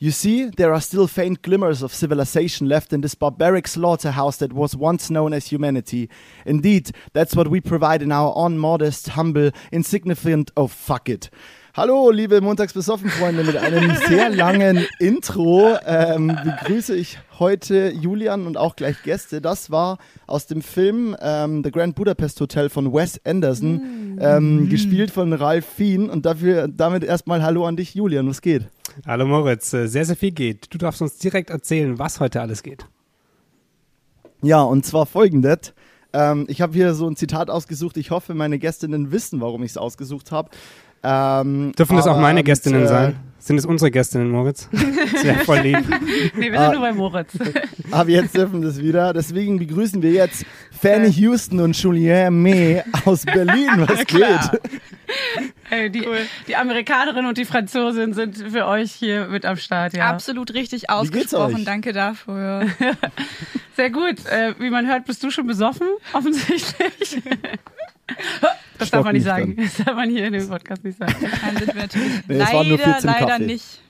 You see, there are still faint glimmers of civilization left in this barbaric slaughterhouse that was once known as humanity. Indeed, that's what we provide in our own modest, humble, insignificant, oh fuck it. Hallo, liebe Montagsbesoffen-Freunde, mit einem sehr langen Intro ähm, begrüße ich heute Julian und auch gleich Gäste. Das war aus dem Film ähm, The Grand Budapest Hotel von Wes Anderson, mm. ähm, gespielt von Ralph Fien. Und dafür, damit erstmal Hallo an dich, Julian. Was geht? Hallo Moritz, äh, sehr, sehr viel geht. Du darfst uns direkt erzählen, was heute alles geht. Ja, und zwar folgendes. Ähm, ich habe hier so ein Zitat ausgesucht. Ich hoffe, meine Gästinnen wissen, warum ich es ausgesucht habe. Ähm, Dürfen das auch meine Gästinnen äh, sein? Sind es unsere Gästinnen, Moritz? Das wäre voll lieb. nee, wir sind ah, nur bei Moritz. Aber jetzt dürfen das wieder. Deswegen begrüßen wir jetzt Fanny Houston und Julien May aus Berlin. Was geht? Hey, die, cool. die Amerikanerin und die Franzosin sind für euch hier mit am Start. Ja. Absolut richtig ausgesprochen. Danke dafür. Sehr gut. Äh, wie man hört, bist du schon besoffen, offensichtlich. Das darf man nicht sagen. Dann. Das darf man hier in dem Podcast nicht sagen. Nein, sind wir natürlich nee, leider, leider nicht.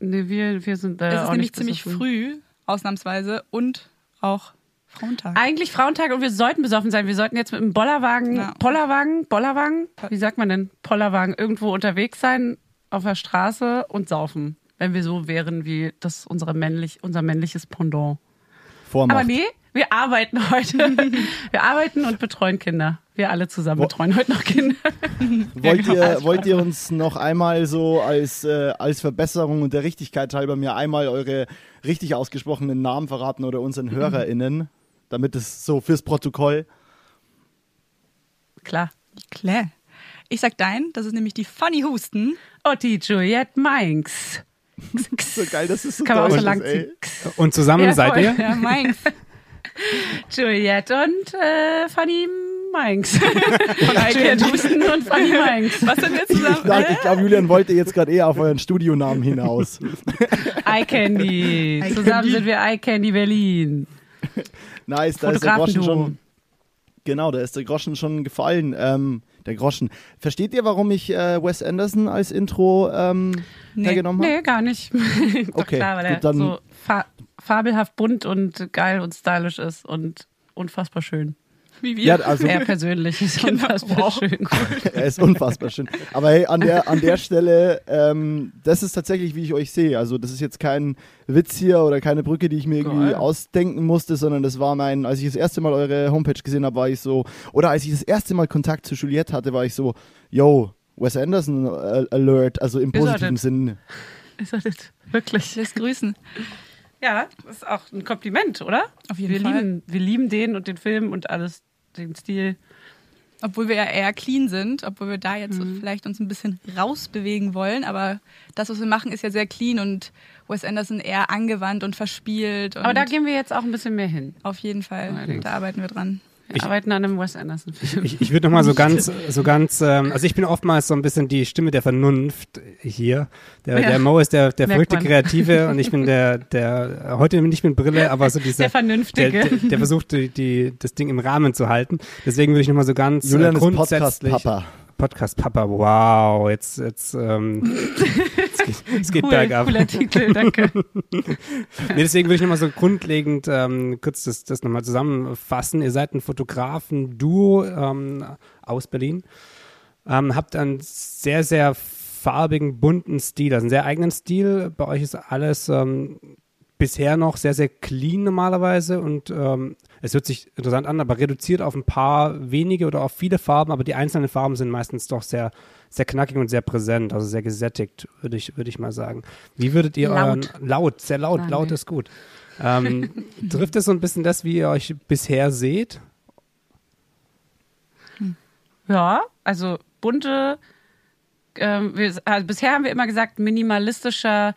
Nee, wir, wir sind äh, Es ist nämlich ziemlich früh, ausnahmsweise, und auch Frauentag. Eigentlich Frauentag und wir sollten besoffen sein. Wir sollten jetzt mit einem Bollerwagen, ja. Pollerwagen, Bollerwagen, wie sagt man denn? Pollerwagen, irgendwo unterwegs sein, auf der Straße und saufen. Wenn wir so wären wie das unsere männlich, unser männliches Pendant. Vormacht. Aber nee, wir arbeiten heute. wir arbeiten und betreuen Kinder. Wir alle zusammen betreuen heute noch Kinder. wollt, ihr, wollt ihr uns noch einmal so als, äh, als Verbesserung und der Richtigkeit halber mir einmal eure richtig ausgesprochenen Namen verraten oder unseren HörerInnen, damit es so fürs Protokoll. Klar. Klar. Ich sag dein, das ist nämlich die Funny Husten. Die Juliette Mainz. so geil, das ist so Kann man auch so lang Und zusammen ja, seid ihr? Ja, Mainz. Juliette und äh, Fanny Mainz. Von Juliette Husten und Fanny Mainz. Was sind wir zusammen? Ich, dachte, ich glaube, Julian wollte jetzt gerade eher auf euren Studionamen hinaus. Eye Candy. Zusammen sind wir Eye Candy Berlin. Nice, da ist der Groschen schon. Genau, da ist der Groschen schon gefallen. Ähm, der Groschen. Versteht ihr, warum ich äh, Wes Anderson als Intro ähm, nee, hergenommen habe? Nee, gar nicht. okay, klar, weil er so fa fabelhaft bunt und geil und stylisch ist und unfassbar schön. Wie wir. Ja, also, er persönlich ist genau. unfassbar wow. schön. Cool. er ist unfassbar schön. Aber hey, an der, an der Stelle, ähm, das ist tatsächlich, wie ich euch sehe. Also das ist jetzt kein Witz hier oder keine Brücke, die ich mir irgendwie Geil. ausdenken musste, sondern das war mein, als ich das erste Mal eure Homepage gesehen habe, war ich so, oder als ich das erste Mal Kontakt zu Juliette hatte, war ich so, yo, Wes Anderson Alert, also im positiven Sinn. Ist das wirklich? Lässt grüßen. Ja, das ist auch ein Kompliment, oder? Auf jeden wir Fall. Lieben, wir lieben den und den Film und alles, den Stil. Obwohl wir ja eher clean sind, obwohl wir da jetzt mhm. vielleicht uns ein bisschen rausbewegen wollen, aber das, was wir machen, ist ja sehr clean und Wes Anderson eher angewandt und verspielt. Und aber da gehen wir jetzt auch ein bisschen mehr hin. Auf jeden Fall. Allerdings. Da arbeiten wir dran. Wir ich, arbeiten an einem Wes Anderson-Film. Ich, ich würde nochmal so ganz, so ganz, ähm, also ich bin oftmals so ein bisschen die Stimme der Vernunft hier. Der, ja, der Mo ist der, der verrückte Kreative und ich bin der, der, heute nicht mit Brille, aber so dieser, der Vernünftige. Der, der, der versucht, die, die, das Ding im Rahmen zu halten. Deswegen würde ich nochmal so ganz Julian äh, grundsätzlich. Podcast-Papa. Podcast Papa, wow, jetzt, jetzt, ähm, es geht, es geht cool, bergab. Cooler Titel, danke. nee, deswegen würde ich nochmal so grundlegend ähm, kurz das, das nochmal zusammenfassen. Ihr seid ein Fotografen-Duo ähm, aus Berlin, ähm, habt einen sehr, sehr farbigen, bunten Stil, also einen sehr eigenen Stil. Bei euch ist alles ähm, bisher noch sehr, sehr clean normalerweise und ähm, es hört sich interessant an, aber reduziert auf ein paar wenige oder auf viele Farben, aber die einzelnen Farben sind meistens doch sehr, sehr knackig und sehr präsent, also sehr gesättigt, würde ich, würde ich mal sagen. Wie würdet ihr laut. euren, laut, sehr laut, ah, laut nee. ist gut. Ähm, trifft es so ein bisschen das, wie ihr euch bisher seht? Hm. Ja, also bunte, ähm, wir, also bisher haben wir immer gesagt, minimalistischer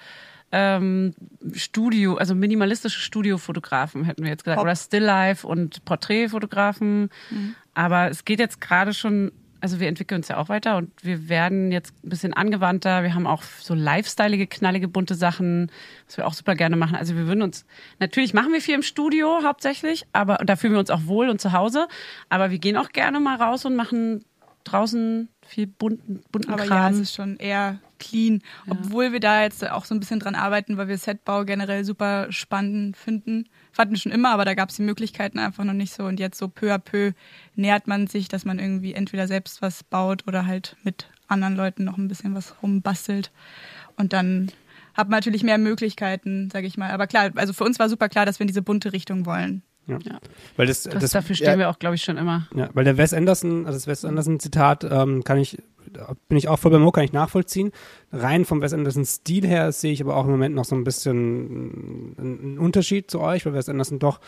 ähm, Studio, also minimalistische Studiofotografen hätten wir jetzt gesagt, Pop. oder Stilllife und Porträtfotografen. Mhm. Aber es geht jetzt gerade schon, also wir entwickeln uns ja auch weiter und wir werden jetzt ein bisschen angewandter. Wir haben auch so lifestyleige, knallige, bunte Sachen, was wir auch super gerne machen. Also wir würden uns, natürlich machen wir viel im Studio hauptsächlich, aber da fühlen wir uns auch wohl und zu Hause. Aber wir gehen auch gerne mal raus und machen draußen viel bunten, bunten aber Kram. ja, es ist schon eher clean. Obwohl wir da jetzt auch so ein bisschen dran arbeiten, weil wir Setbau generell super spannend finden. Fanden schon immer, aber da gab es die Möglichkeiten einfach noch nicht so. Und jetzt so peu à peu nähert man sich, dass man irgendwie entweder selbst was baut oder halt mit anderen Leuten noch ein bisschen was rumbastelt. Und dann hat man natürlich mehr Möglichkeiten, sage ich mal. Aber klar, also für uns war super klar, dass wir in diese bunte Richtung wollen. Ja. Ja. Weil das, Das, das, dafür stehen ja. wir auch, glaube ich, schon immer. ja, weil der Wes Anderson, also das Wes Anderson Zitat, ähm, kann ich, da bin ich auch voll bei Mo, kann ich nachvollziehen. Rein vom Wes Anderson Stil her sehe ich aber auch im Moment noch so ein bisschen einen Unterschied zu euch, weil Wes Anderson doch,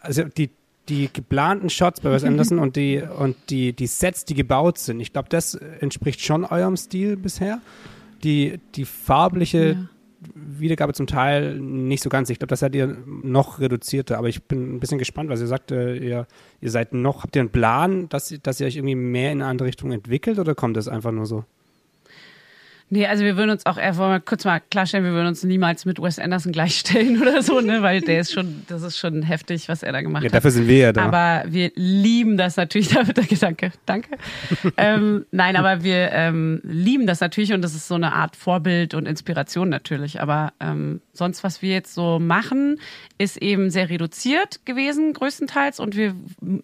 also die, die geplanten Shots bei Wes Anderson und die, und die, die Sets, die gebaut sind, ich glaube, das entspricht schon eurem Stil bisher. Die, die farbliche Ja. Wiedergabe zum Teil nicht so ganz. Ich glaube, das seid ihr noch reduzierter, aber ich bin ein bisschen gespannt, was ihr sagt. äh, Ihr, ihr seid noch, habt ihr einen Plan, dass, dass ihr euch irgendwie mehr in eine andere Richtung entwickelt oder kommt das einfach nur so? Nee, also wir würden uns auch, wollen wir kurz mal klarstellen, wir würden uns niemals mit Wes Anderson gleichstellen oder so, ne, weil der ist schon, das ist schon heftig, was er da gemacht Ja, hat. dafür sind wir ja da. Aber wir lieben das natürlich. Da wird der Gedanke, danke. ähm, nein, aber wir ähm, lieben das natürlich und das ist so eine Art Vorbild und Inspiration natürlich. Aber ähm, sonst, was wir jetzt so machen, ist eben sehr reduziert gewesen, größtenteils. Und wir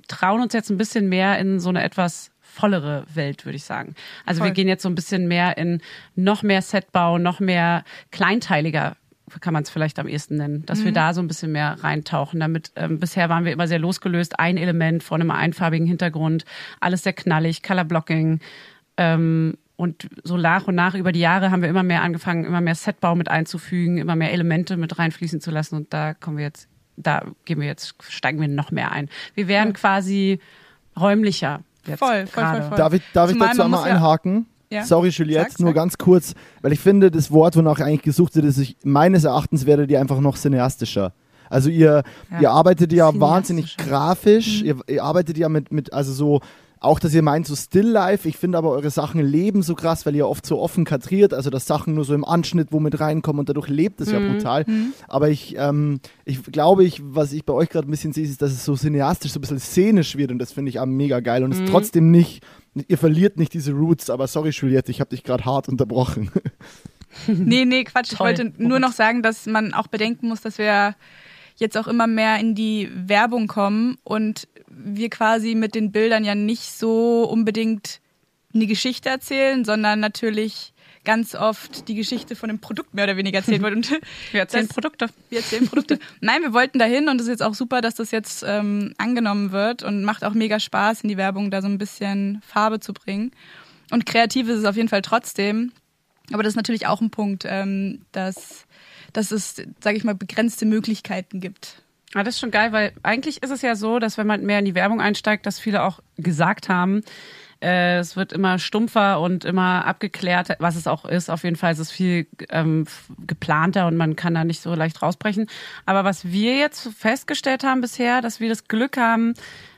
trauen uns jetzt ein bisschen mehr in so eine etwas vollere Welt, würde ich sagen. Also wir Voll. gehen jetzt so ein bisschen mehr in noch mehr Setbau, noch mehr kleinteiliger kann man es vielleicht am ehesten nennen, dass wir da so ein bisschen mehr reintauchen. Damit ähm, bisher waren wir immer sehr losgelöst, ein Element vor einem einfarbigen Hintergrund, alles sehr knallig, Colorblocking. Ähm, und so nach und nach über die Jahre haben wir immer mehr angefangen, immer mehr Setbau mit einzufügen, immer mehr Elemente mit reinfließen zu lassen. Und da kommen wir jetzt, da gehen wir jetzt, steigen wir noch mehr ein. Wir werden quasi räumlicher. Jetzt Voll, voll, voll, voll. Darf ich, darf ich dazu einmal einhaken? Ja. Sorry, Juliette, Sag, nur sag. ganz kurz, weil ich finde, das Wort, wonach eigentlich gesucht wird, ist, ich, meines Erachtens werdet ihr einfach noch cineastischer. Also ihr, Ja. ihr arbeitet ja wahnsinnig grafisch, ihr, ihr arbeitet ja mit, mit, also so, auch dass ihr meint so Still Life, ich finde aber eure Sachen leben so krass, weil ihr oft so offen kadriert, also dass Sachen nur so im Anschnitt wo mit reinkommen und dadurch lebt es ja brutal. Aber ich, ähm, ich glaube, ich, was ich bei euch gerade ein bisschen sehe, ist, dass es so cineastisch, so ein bisschen szenisch wird. Und das finde ich auch mega geil. Und es ist trotzdem nicht, ihr verliert nicht diese Roots, aber sorry Juliette, ich habe dich gerade hart unterbrochen. Nee, nee, Quatsch. Ich Toll. wollte nur noch sagen, dass man auch bedenken muss, dass wir jetzt auch immer mehr in die Werbung kommen. Und wir quasi mit den Bildern ja nicht so unbedingt eine Geschichte erzählen, sondern natürlich ganz oft die Geschichte von dem Produkt mehr oder weniger erzählt wird. Und Wir erzählen das- Produkte. wir erzählen Produkte. Nein, wir wollten dahin und es ist jetzt auch super, dass das jetzt ähm, angenommen wird und macht auch mega Spaß, in die Werbung da so ein bisschen Farbe zu bringen. Und kreativ ist es auf jeden Fall trotzdem. Aber das ist natürlich auch ein Punkt, ähm, dass, dass es, sage ich mal, begrenzte Möglichkeiten gibt. Ah, das ist schon geil, weil eigentlich ist es ja so, dass wenn man mehr in die Werbung einsteigt, dass viele auch gesagt haben, äh, es wird immer stumpfer und immer abgeklärt, was es auch ist. Auf jeden Fall ist es viel ähm, geplanter und man kann da nicht so leicht rausbrechen. Aber was wir jetzt festgestellt haben bisher, dass wir das Glück haben,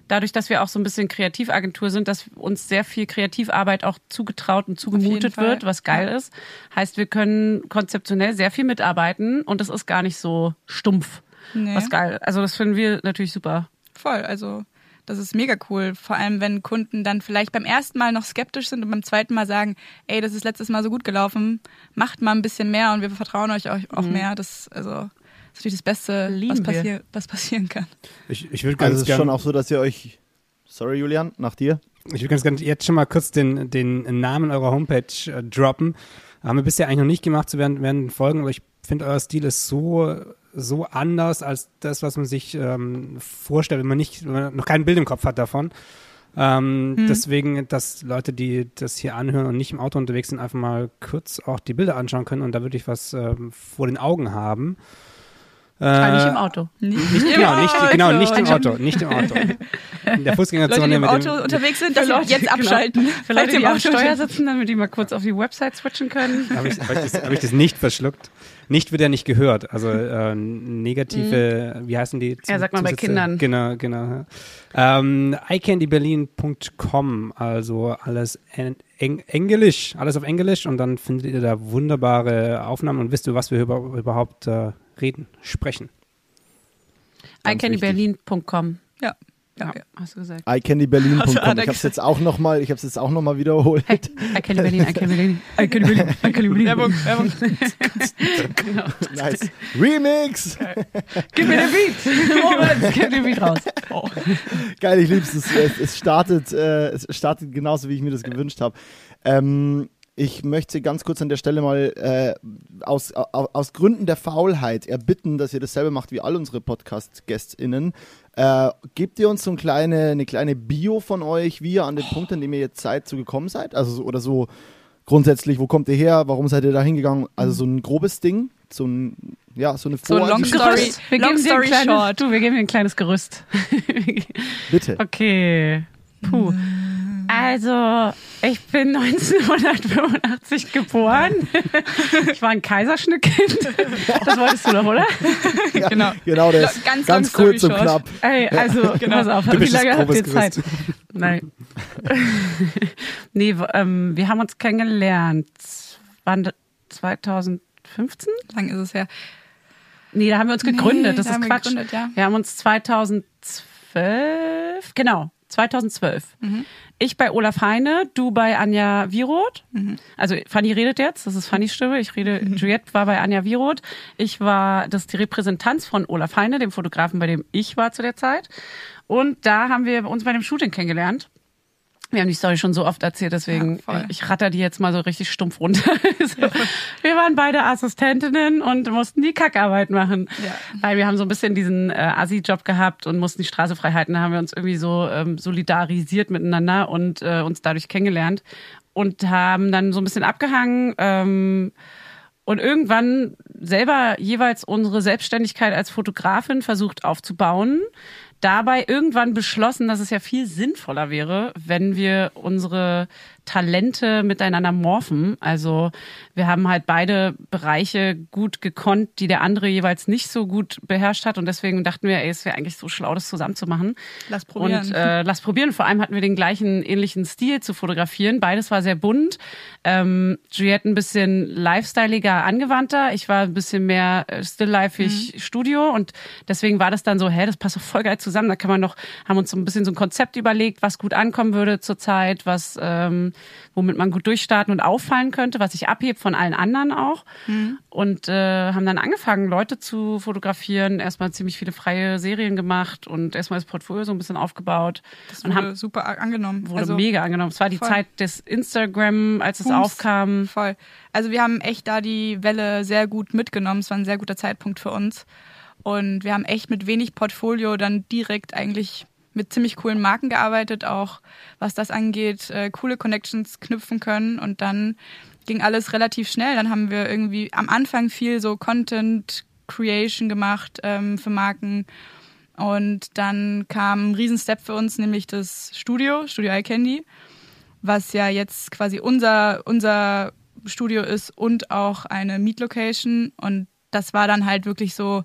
dadurch, dass wir auch so ein bisschen Kreativagentur sind, dass uns sehr viel Kreativarbeit auch zugetraut und zugemutet wird, was geil ist. Heißt, wir können konzeptionell sehr viel mitarbeiten und es ist gar nicht so stumpf. Nee. Was geil. Also das finden wir natürlich super. Voll, also das ist mega cool. Vor allem, wenn Kunden dann vielleicht beim ersten Mal noch skeptisch sind und beim zweiten Mal sagen, ey, das ist letztes Mal so gut gelaufen, macht mal ein bisschen mehr und wir vertrauen euch auch, auch mehr. Das also das ist natürlich das Beste, was, wir. passier was passieren kann. Ich, ich würde Also ganz es ist schon auch so, dass ihr euch, sorry Julian, nach dir. ich würd ganz gerne jetzt schon mal kurz den, den Namen eurer Homepage äh, droppen. Haben wir bisher eigentlich noch nicht gemacht zu während, während den Folgen, aber ich finde, euer Stil ist so, so anders als das, was man sich ähm, vorstellt, wenn man nicht, wenn man noch kein Bild im Kopf hat davon. Ähm, Deswegen, dass Leute, die das hier anhören und nicht im Auto unterwegs sind, einfach mal kurz auch die Bilder anschauen können und da wirklich was ähm, vor den Augen haben. Äh, Aber nicht im Auto. Nicht, Genau, nicht, genau, nicht im Auto, nicht im Auto. In der Leute, Fußgängerzone die im mit Auto dem, unterwegs sind, dass sie Leute, jetzt genau. abschalten. Für Leute, die im am Auto Steuer sitzen, damit die mal kurz auf die Website switchen können. Habe ich, hab ich, das- hab ich das nicht verschluckt? Nicht wird ja nicht gehört. Also äh, negative, wie heißen die? Mhm. Ja, sagt man bei? Kindern. Genau, genau. ja. Ähm, iCandyBerlin.com, also alles en eng Englisch, alles auf Englisch und dann findet ihr da wunderbare Aufnahmen und wisst ihr, was wir über, überhaupt äh, reden, sprechen. Ganz wichtig. Ja, Danke. hast du gesagt. iCandyBerlin.com. Also, Ich habe es jetzt auch noch mal, ich habe es jetzt auch noch mal wiederholt. Hey, I can Berlin, I can Berlin, I can Berlin, I can Berlin. Werbung, Werbung. genau. Nice. Remix. Gib mir den Beat. Moritz, gib den Beat raus. Oh. Geil, ich lieb's. Es, es, es startet, äh, es startet genauso, wie ich mir das gewünscht habe. Ähm, ich möchte ganz kurz an der Stelle mal äh, aus, aus, aus Gründen der Faulheit erbitten, dass ihr dasselbe macht wie all unsere Podcast-GästInnen. Äh, gebt ihr uns so ein kleine, eine kleine Bio von euch, wie ihr an den Punkt, an dem ihr jetzt seid, so gekommen seid? Also so, oder so grundsätzlich, wo kommt ihr her, warum seid ihr da hingegangen? Also so ein grobes Ding, so ein, ja, so eine So ein Long. Story. Wir Long geben story kleines, short. Du, wir geben dir ein kleines Gerüst. Bitte. Okay. Puh. Also, ich bin 1985 geboren. Ich war ein Kaiserschnittkind. Das wolltest du doch, oder? Genau. Genau das. Ganz Ganz, long kurz story und short. knapp. Ey, also, pass auf, wie lange habt ihr Zeit? Nein. nee, ähm, wir haben uns kennengelernt. Wann? 2015? Lang ist es her. Nee, da haben wir uns gegründet. Nee, das da ist haben wir Quatsch. gegründet, ja. Wir haben uns 2012, genau, 2012. Mhm. Ich bei Olaf Heine, du bei Anja Wiroth. Mhm. Also Fanny redet jetzt, das ist Fannys Stimme. Ich rede, Juliette war bei Anja Wiroth. Ich war, das ist die Repräsentanz von Olaf Heine, dem Fotografen, bei dem ich war zu der Zeit. Und da haben wir uns bei dem Shooting kennengelernt. Wir haben die Story schon so oft erzählt, deswegen Ja, ich ratter die jetzt mal so richtig stumpf runter. so, wir waren beide Assistentinnen und mussten die Kackarbeit machen. Ja. Weil wir haben so ein bisschen diesen äh, Assi-Job gehabt und mussten die Straße frei halten. Da haben wir uns irgendwie so ähm, solidarisiert miteinander und äh, uns dadurch kennengelernt und haben dann so ein bisschen abgehangen. Ähm, und irgendwann selber jeweils unsere Selbstständigkeit als Fotografin versucht aufzubauen. Dabei irgendwann beschlossen, dass es ja viel sinnvoller wäre, wenn wir unsere Talente miteinander morphen. Also wir haben halt beide Bereiche gut gekonnt, die der andere jeweils nicht so gut beherrscht hat. Und deswegen dachten wir, ey, es wäre eigentlich so schlau, das zusammen zu machen. Lass probieren. Und äh, lass probieren. Vor allem hatten wir den gleichen ähnlichen Stil zu fotografieren. Beides war sehr bunt. Ähm, Juliette ein bisschen lifestyleiger, angewandter. Ich war ein bisschen mehr äh, still-lifeig Studio. Und deswegen war das dann so, hä, das passt doch voll geil zusammen. Da kann man noch, haben uns so ein bisschen so ein Konzept überlegt, was gut ankommen würde zurzeit, was, ähm, womit man gut durchstarten und auffallen könnte, was sich abhebt von allen anderen auch. Und äh, haben dann angefangen, Leute zu fotografieren. Erstmal ziemlich viele freie Serien gemacht und erstmal das Portfolio so ein bisschen aufgebaut. das und wurde haben, super angenommen. wurde also, mega angenommen. Es war die voll. Zeit des Instagram, als es Booms. aufkam. Voll. Also wir haben echt da die Welle sehr gut mitgenommen. Es war ein sehr guter Zeitpunkt für uns. Und wir haben echt mit wenig Portfolio dann direkt eigentlich mit ziemlich coolen Marken gearbeitet, auch was das angeht, äh, coole Connections knüpfen können. Und dann ging alles relativ schnell. Dann haben wir irgendwie am Anfang viel so Content Creation gemacht ähm, für Marken. Und dann kam ein Riesenstep für uns, nämlich das Studio, Studio iCandy was ja jetzt quasi unser, unser Studio ist und auch eine Meet-Location. Und das war dann halt wirklich so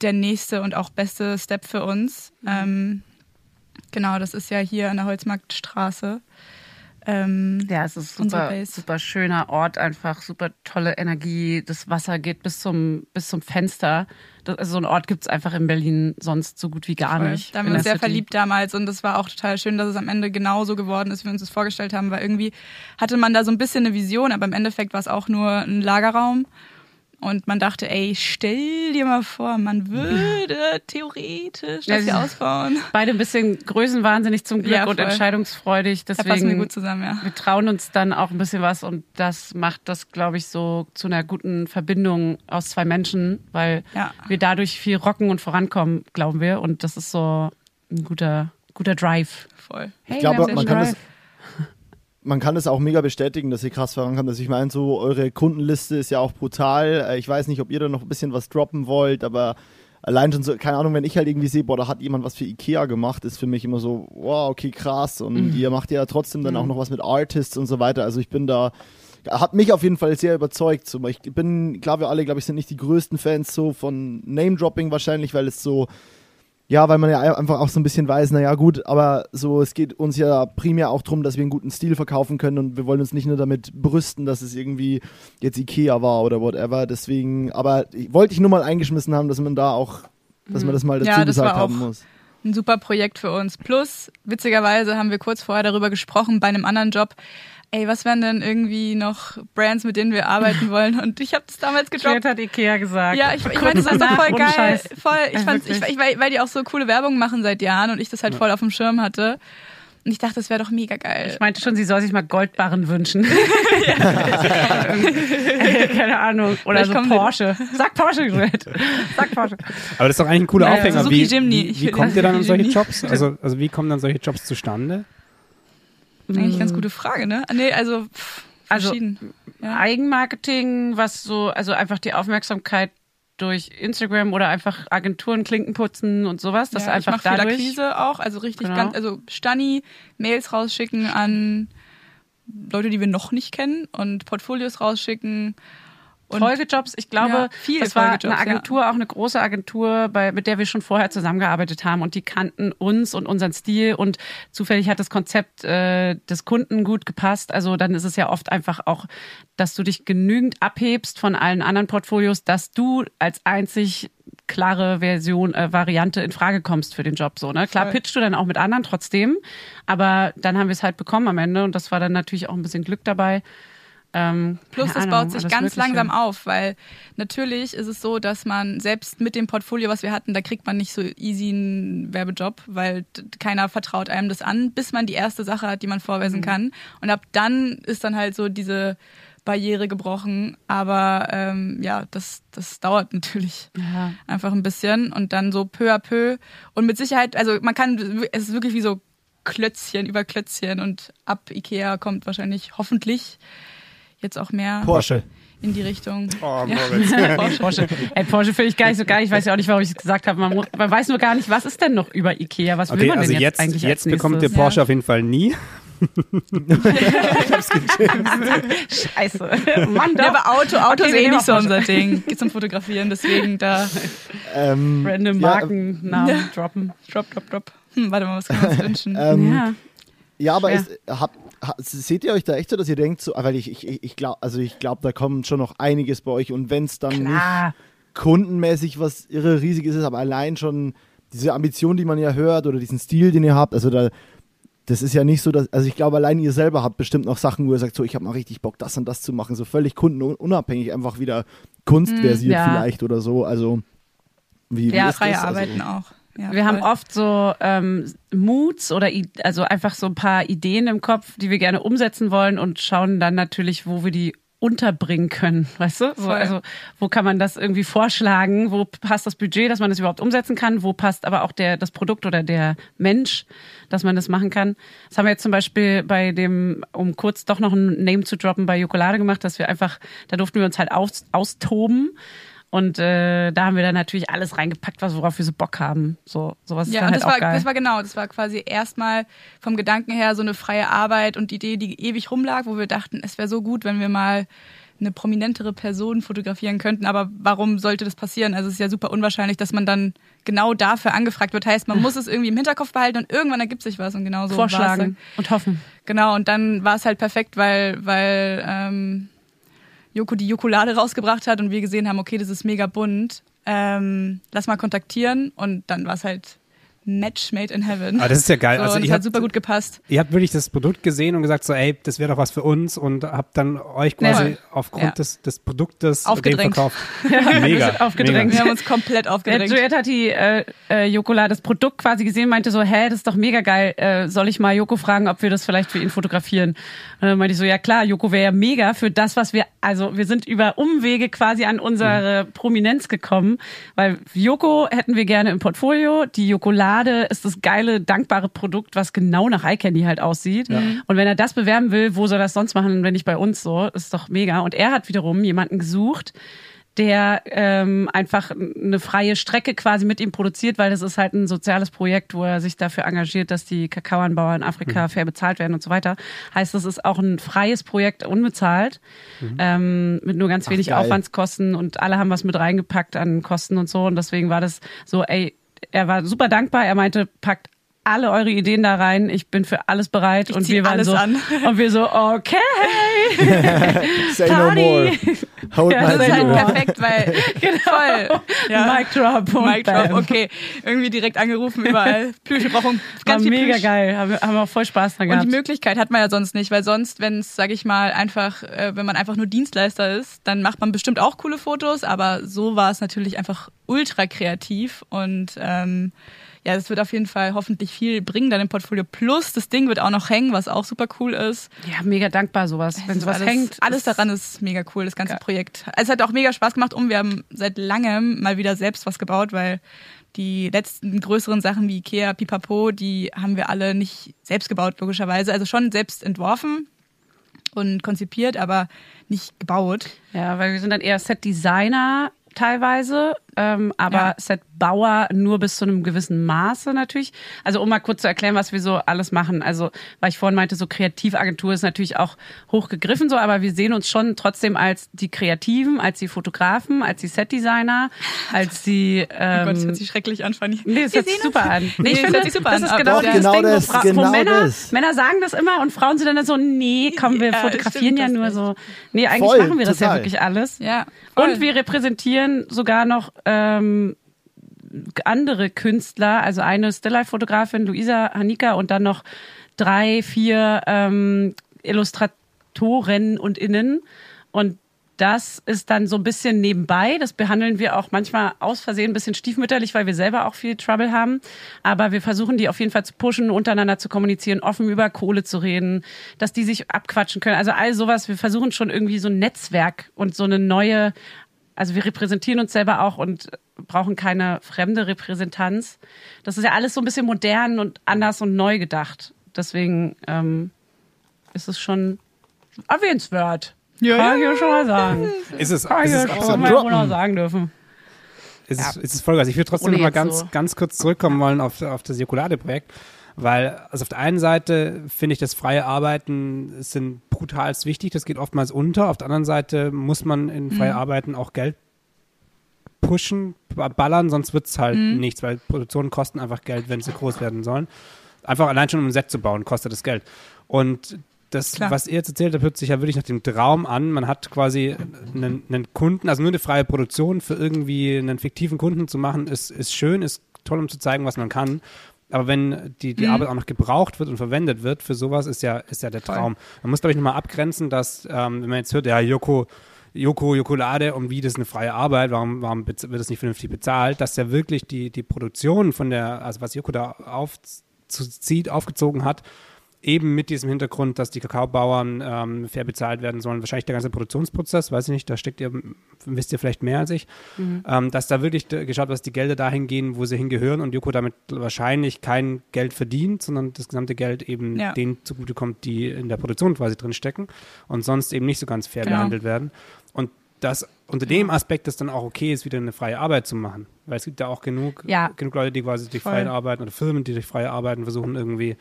der nächste und auch beste Step für uns. Ähm, genau, das ist ja hier an der Holzmarktstraße. Ähm, Ja, es ist super, super schöner Ort, einfach super tolle Energie. Das Wasser geht bis zum, bis zum Fenster. Das, also so einen Ort gibt's einfach in Berlin sonst so gut wie gar voll. nicht. Da haben wir uns sehr City. verliebt damals und es war auch total schön, dass es am Ende genauso geworden ist, wie wir uns das vorgestellt haben, weil irgendwie hatte man da so ein bisschen eine Vision, aber im Endeffekt war es auch nur ein Lagerraum. Und man dachte, ey, stell dir mal vor, man würde theoretisch Ja, das hier sie- ausbauen. Beide ein bisschen größenwahnsinnig zum Glück Ja, und entscheidungsfreudig. Da passen wir Deswegen gut zusammen, ja. wir trauen uns dann auch ein bisschen was und das macht das, glaube ich, so zu einer guten Verbindung aus zwei Menschen, weil Ja. wir dadurch viel rocken und vorankommen, glauben wir. Und das ist so ein guter, guter Drive. Voll. Hey, Ich glaube, man kann, das, Drive. Man kann das auch mega bestätigen, dass ihr krass vorankommt. Also ich meine, so eure Kundenliste ist ja auch brutal. Äh, Ich weiß nicht, ob ihr da noch ein bisschen was droppen wollt, aber allein schon so, keine Ahnung, wenn ich halt irgendwie sehe, boah, da hat jemand was für Ikea gemacht, ist für mich immer so, wow, okay, krass. Und ihr macht ja trotzdem dann auch noch was mit Artists und so weiter. Also ich bin da, hat mich auf jeden Fall sehr überzeugt. Ich bin, klar, wir alle, glaube ich, sind nicht die größten Fans so von Name-Dropping wahrscheinlich, weil es so, ja, weil man ja einfach auch so ein bisschen weiß, naja, gut, aber so, es geht uns ja primär auch darum, dass wir einen guten Stil verkaufen können und wir wollen uns nicht nur damit brüsten, dass es irgendwie jetzt Ikea war oder whatever. Deswegen, aber ich, wollte ich nur mal eingeschmissen haben, dass man da auch, dass man das mal dazu Ja, das gesagt war haben muss. ein super Projekt für uns. Plus, witzigerweise haben wir kurz vorher darüber gesprochen bei einem anderen Job. Ey, was wären denn irgendwie noch Brands, mit denen wir arbeiten wollen? Und ich habe das damals gedroppt. Juliette hat Ikea gesagt. Ja, ich, ich meine, das ist doch voll geil. Scheiß. Voll, ich Ja, fand's, ich, ich, weil, weil die auch so coole Werbung machen seit Jahren und ich das halt voll auf dem Schirm hatte. Und ich dachte, das wäre doch mega geil. Ich meinte schon, sie soll sich mal Goldbarren wünschen. Keine Ahnung. Oder Vielleicht so Porsche. Sag Porsche, Juliette. Sag Porsche. Aber das ist doch eigentlich ein cooler Naja, Aufhänger. Suzuki Wie, Jimny. wie, wie kommt ihr dann an solche Jimny. Jobs? Also, also wie kommen dann solche Jobs zustande? Eigentlich eine ganz gute Frage, ne? Nee, also, pff, Also, ja. Eigenmarketing, was so, also einfach die Aufmerksamkeit durch Instagram oder einfach Agenturen, Klinken putzen und sowas. Das ja, einfach ich dadurch. Akquise auch, also richtig Genau. ganz, also Stani, Mails rausschicken an Leute, die wir noch nicht kennen und Portfolios rausschicken. Und Folgejobs, ich glaube, Ja, viel das war eine Agentur, auch eine große Agentur, bei, mit der wir schon vorher zusammengearbeitet haben und die kannten uns und unseren Stil und zufällig hat das Konzept äh, des Kunden gut gepasst. Also dann ist es ja oft einfach auch, dass du dich genügend abhebst von allen anderen Portfolios, dass du als einzig klare Version, äh, Variante in Frage kommst für den Job. So, ne? Klar Voll. pitchst du dann auch mit anderen trotzdem, aber dann haben wir es halt bekommen am Ende und das war dann natürlich auch ein bisschen Glück dabei. Ähm, Plus, das Ahnung, baut sich ganz langsam auf, weil natürlich ist es so, dass man selbst mit dem Portfolio, was wir hatten, da kriegt man nicht so easy einen Werbejob, weil keiner vertraut einem das an, bis man die erste Sache hat, die man Mhm. vorweisen kann. Und ab dann ist dann halt so diese Barriere gebrochen. Aber ähm, ja, das, das dauert natürlich Ja. einfach ein bisschen und dann so peu à peu. Und mit Sicherheit, also man kann, es ist wirklich wie so Klötzchen über Klötzchen und ab Ikea kommt wahrscheinlich hoffentlich jetzt auch mehr Porsche. in die Richtung. Oh, Ja. Moritz. Porsche. Ey, Porsche finde ich gar nicht so geil. Ich weiß ja auch nicht, warum ich es gesagt habe. Man, man weiß nur gar nicht, was ist denn noch über Ikea? Was will Okay, man also denn jetzt, jetzt, eigentlich jetzt als bekommt ihr? Porsche auf jeden Fall nie. Scheiße. Mann, Ja, aber Auto, Auto Okay, ist eh nicht so unser Ding. Geht zum Fotografieren, deswegen da Ähm, Random ja, Markennamen droppen. drop, drop, drop. Hm, warte mal, was können wir uns wünschen? Ähm, ja. Ja, aber ist, hab, ha, seht ihr euch da echt so, dass ihr denkt, so, weil ich, ich, ich glaube, also ich glaube, da kommt schon noch einiges bei euch und wenn es dann Klar. nicht kundenmäßig was irre riesiges ist, aber allein schon diese Ambition, die man ja hört oder diesen Stil, den ihr habt, also da, das ist ja nicht so, dass, also ich glaube, allein ihr selber habt bestimmt noch Sachen, wo ihr sagt, so, ich habe mal richtig Bock, das und das zu machen, so völlig kundenunabhängig, einfach wieder kunstversiert ja. vielleicht oder so, also wie, wie ja, freie das? Arbeiten Also, auch. Ja, Wir haben oft so ähm, Moods oder I also einfach so ein paar Ideen im Kopf, die wir gerne umsetzen wollen und schauen dann natürlich, wo wir die unterbringen können, weißt du? So, also wo kann man das irgendwie vorschlagen? Wo passt das Budget, dass man das überhaupt umsetzen kann? Wo passt aber auch der das Produkt oder der Mensch, dass man das machen kann? Das haben wir jetzt zum Beispiel bei dem, um kurz doch noch ein Name zu droppen, bei Jokolade gemacht, dass wir einfach, da durften wir uns halt aus, austoben. Und äh, da haben wir dann natürlich alles reingepackt, was worauf wir so Bock haben. So sowas ist Ja, dann und halt das auch war, geil. das war genau, das war quasi erstmal vom Gedanken her so eine freie Arbeit und Idee, die ewig rumlag, wo wir dachten, es wäre so gut, wenn wir mal eine prominentere Person fotografieren könnten. Aber warum sollte das passieren? Also es ist ja super unwahrscheinlich, dass man dann genau dafür angefragt wird. Heißt, man muss es irgendwie im Hinterkopf behalten und irgendwann ergibt sich was und genau so war's vorschlagen dann. und hoffen. Genau, und dann war es halt perfekt, weil, weil ähm, Joko die Jokolade rausgebracht hat und wir gesehen haben, okay, das ist mega bunt. Ähm, lass mal kontaktieren und dann war es halt Match made in heaven. Aber das ist ja geil. So, also es hat habt, super gut gepasst. ihr habt wirklich das Produkt gesehen und gesagt so, ey, das wäre doch was für uns und habt dann euch quasi Voll. aufgrund Ja. des, des Produktes dem Aufgedrängt. verkauft. wir Mega. aufgedrängt. Wir haben uns komplett aufgedrängt. Juliette hat die äh, äh, Jokola das Produkt quasi gesehen, meinte so, hä, das ist doch mega geil. Äh, soll ich mal Joko fragen, ob wir das vielleicht für ihn fotografieren? Und dann meinte ich so, ja klar, Joko wäre ja mega für das, was wir, also wir sind über Umwege quasi an unsere Prominenz gekommen, weil Joko hätten wir gerne im Portfolio. Die Jokolade ist das geile, dankbare Produkt, was genau nach Eye Candy halt aussieht. Und wenn er das bewerben will, wo soll er das sonst machen, wenn nicht bei uns so? ist doch mega. Und er hat wiederum jemanden gesucht, der ähm, einfach eine freie Strecke quasi mit ihm produziert, weil das ist halt ein soziales Projekt, wo er sich dafür engagiert, dass die Kakaoanbauer in Afrika fair bezahlt werden und so weiter. Heißt, das ist auch ein freies Projekt, unbezahlt, ähm, mit nur ganz Ach, wenig geil. Aufwandskosten und alle haben was mit reingepackt an Kosten und so. Und deswegen war das so, ey, er war super dankbar. Er meinte, packt alle eure Ideen da rein. Ich bin für alles bereit. Ich und wir waren alles so, an. und wir so, okay. Say no Party. more. Hold Ja, my Das ist halt perfekt, weil voll. Ja. Mic drop und Mic drop, okay. Irgendwie direkt angerufen, überall. Plüsch, wir brauchen War ganz viel mega Plüsch. geil. Haben wir, haben wir auch voll Spaß dran Und die gehabt. Möglichkeit hat man ja sonst nicht, weil sonst, wenn es, sag ich mal, einfach, äh, wenn man einfach nur Dienstleister ist, dann macht man bestimmt auch coole Fotos, aber so war es natürlich einfach ultra kreativ und ähm, ja, das wird auf jeden Fall hoffentlich viel bringen dann im Portfolio. Plus, das Ding wird auch noch hängen, was auch super cool ist. Ja, mega dankbar sowas. Wenn sowas alles, hängt. Alles daran ist mega cool, das ganze Geil. Projekt. Es hat auch mega Spaß gemacht und wir haben seit langem mal wieder selbst was gebaut, weil die letzten größeren Sachen wie Ikea, Pipapo, die haben wir alle nicht selbst gebaut, logischerweise. Also schon selbst entworfen und konzipiert, aber nicht gebaut. Ja, weil wir sind dann eher Set-Designer teilweise, ähm, aber Ja. Set-Bauer nur bis zu einem gewissen Maße natürlich. Also um mal kurz zu erklären, was wir so alles machen. Also, weil ich vorhin meinte, so Kreativagentur ist natürlich auch hochgegriffen so, aber wir sehen uns schon trotzdem als die Kreativen, als die Fotografen, als die Set-Designer, als die... Oh Ähm, Gott, das hört sich schrecklich an, Fanny. Nee, das Wir hört sich uns- super an. Nee, Nee, ich das finde, super das an. ist genau dieses genau Ding, wo, das, Fra genau wo Männer, das. Männer sagen das immer und Frauen sind dann so, nee, komm, wir Ja, fotografieren stimmt, ja das nur so. Nee, eigentlich Voll, machen wir das ja wirklich alles. Ja. voll. Und wir repräsentieren sogar noch ähm, andere Künstler, also eine Stilllife-Fotografin, Luisa Hanika und dann noch drei, vier ähm, Illustratoren und Innen. Und das ist dann so ein bisschen nebenbei. Das behandeln wir auch manchmal aus Versehen ein bisschen stiefmütterlich, weil wir selber auch viel Trouble haben. Aber wir versuchen die auf jeden Fall zu pushen, untereinander zu kommunizieren, offen über Kohle zu reden, dass die sich abquatschen können. Also all sowas. Wir versuchen schon irgendwie so ein Netzwerk und so eine neue, also wir repräsentieren uns selber auch und brauchen keine fremde Repräsentanz. Das ist ja alles so ein bisschen modern und anders und neu gedacht. Deswegen ähm, ist es schon erwähnenswert. Ja, Kann ich ja. ja schon mal sagen. Ist es, Kann ich ist es schon absolut. mal sagen dürfen. Es ist, Ja. es ist Vollgas. Ich würde trotzdem Ohne noch mal ganz, so- ganz kurz zurückkommen wollen auf, auf das Jokolade-Projekt, weil also auf der einen Seite finde ich das freie Arbeiten sind brutalst wichtig, das geht oftmals unter. Auf der anderen Seite muss man in freie Arbeiten auch Geld pushen, ba- ballern, sonst wird es halt nichts, weil Produktionen kosten einfach Geld, wenn sie groß werden sollen. Einfach allein schon um ein Set zu bauen, kostet das Geld. Und das, Klar. was ihr jetzt erzählt habt, hört sich ja wirklich nach dem Traum an. Man hat quasi einen, einen Kunden, also nur eine freie Produktion für irgendwie einen fiktiven Kunden zu machen, ist, ist schön, ist toll, um zu zeigen, was man kann. Aber wenn die, die Arbeit auch noch gebraucht wird und verwendet wird für sowas, ist ja, ist ja der Voll. Traum. Man muss, glaube ich, nochmal abgrenzen, dass, ähm, wenn man jetzt hört, ja, Joko, Joko, Jokolade und wie das ist eine freie Arbeit, warum, warum wird das nicht vernünftig bezahlt, dass ja wirklich die, die Produktion von der, also was Joko da aufzieht, aufgezogen hat, eben mit diesem Hintergrund, dass die Kakaobauern ähm, fair bezahlt werden sollen, wahrscheinlich der ganze Produktionsprozess, weiß ich nicht, da steckt ihr, wisst ihr vielleicht mehr als ich, ähm, dass da wirklich geschaut, dass die Gelder dahin gehen, wo sie hingehören und Joko damit wahrscheinlich kein Geld verdient, sondern das gesamte Geld eben Ja. denen zugutekommt, die in der Produktion quasi drin stecken und sonst eben nicht so ganz fair Genau. behandelt werden. Und das unter dem Aspekt, dass dann auch okay ist, wieder eine freie Arbeit zu machen. Weil es gibt ja auch genug, Ja. genug Leute, die quasi durch Voll. freie Arbeiten oder Firmen, die durch freie Arbeiten versuchen, irgendwie ge-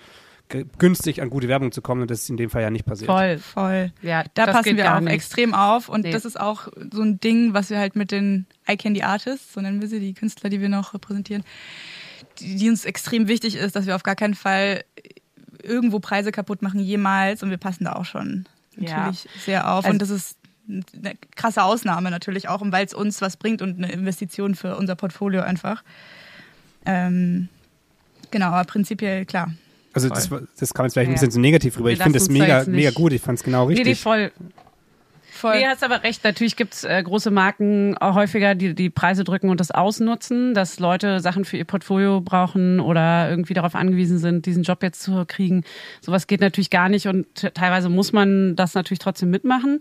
günstig an gute Werbung zu kommen und das ist in dem Fall ja nicht passiert. Voll. Voll. Ja, Da das passen wir auch nicht. extrem auf und Nee. das ist auch so ein Ding, was wir halt mit den Eye Candy Artists, so nennen wir sie, die Künstler, die wir noch repräsentieren, die, die uns extrem wichtig ist, dass wir auf gar keinen Fall irgendwo Preise kaputt machen, jemals und wir passen da auch schon Ja. natürlich sehr auf Also- und das ist eine krasse Ausnahme natürlich auch, weil es uns was bringt und eine Investition für unser Portfolio einfach. Ähm, genau, aber prinzipiell klar. Also das, das kam jetzt vielleicht ein Ja. bisschen zu negativ rüber. Wir Ich finde das mega, mega gut. Ich fand es genau Nee, richtig. nee, voll. Voll. Nee, hast aber recht. Natürlich gibt's äh, große Marken auch häufiger, die die Preise drücken und das ausnutzen, dass Leute Sachen für ihr Portfolio brauchen oder irgendwie darauf angewiesen sind, diesen Job jetzt zu kriegen. Sowas geht natürlich gar nicht und teilweise muss man das natürlich trotzdem mitmachen,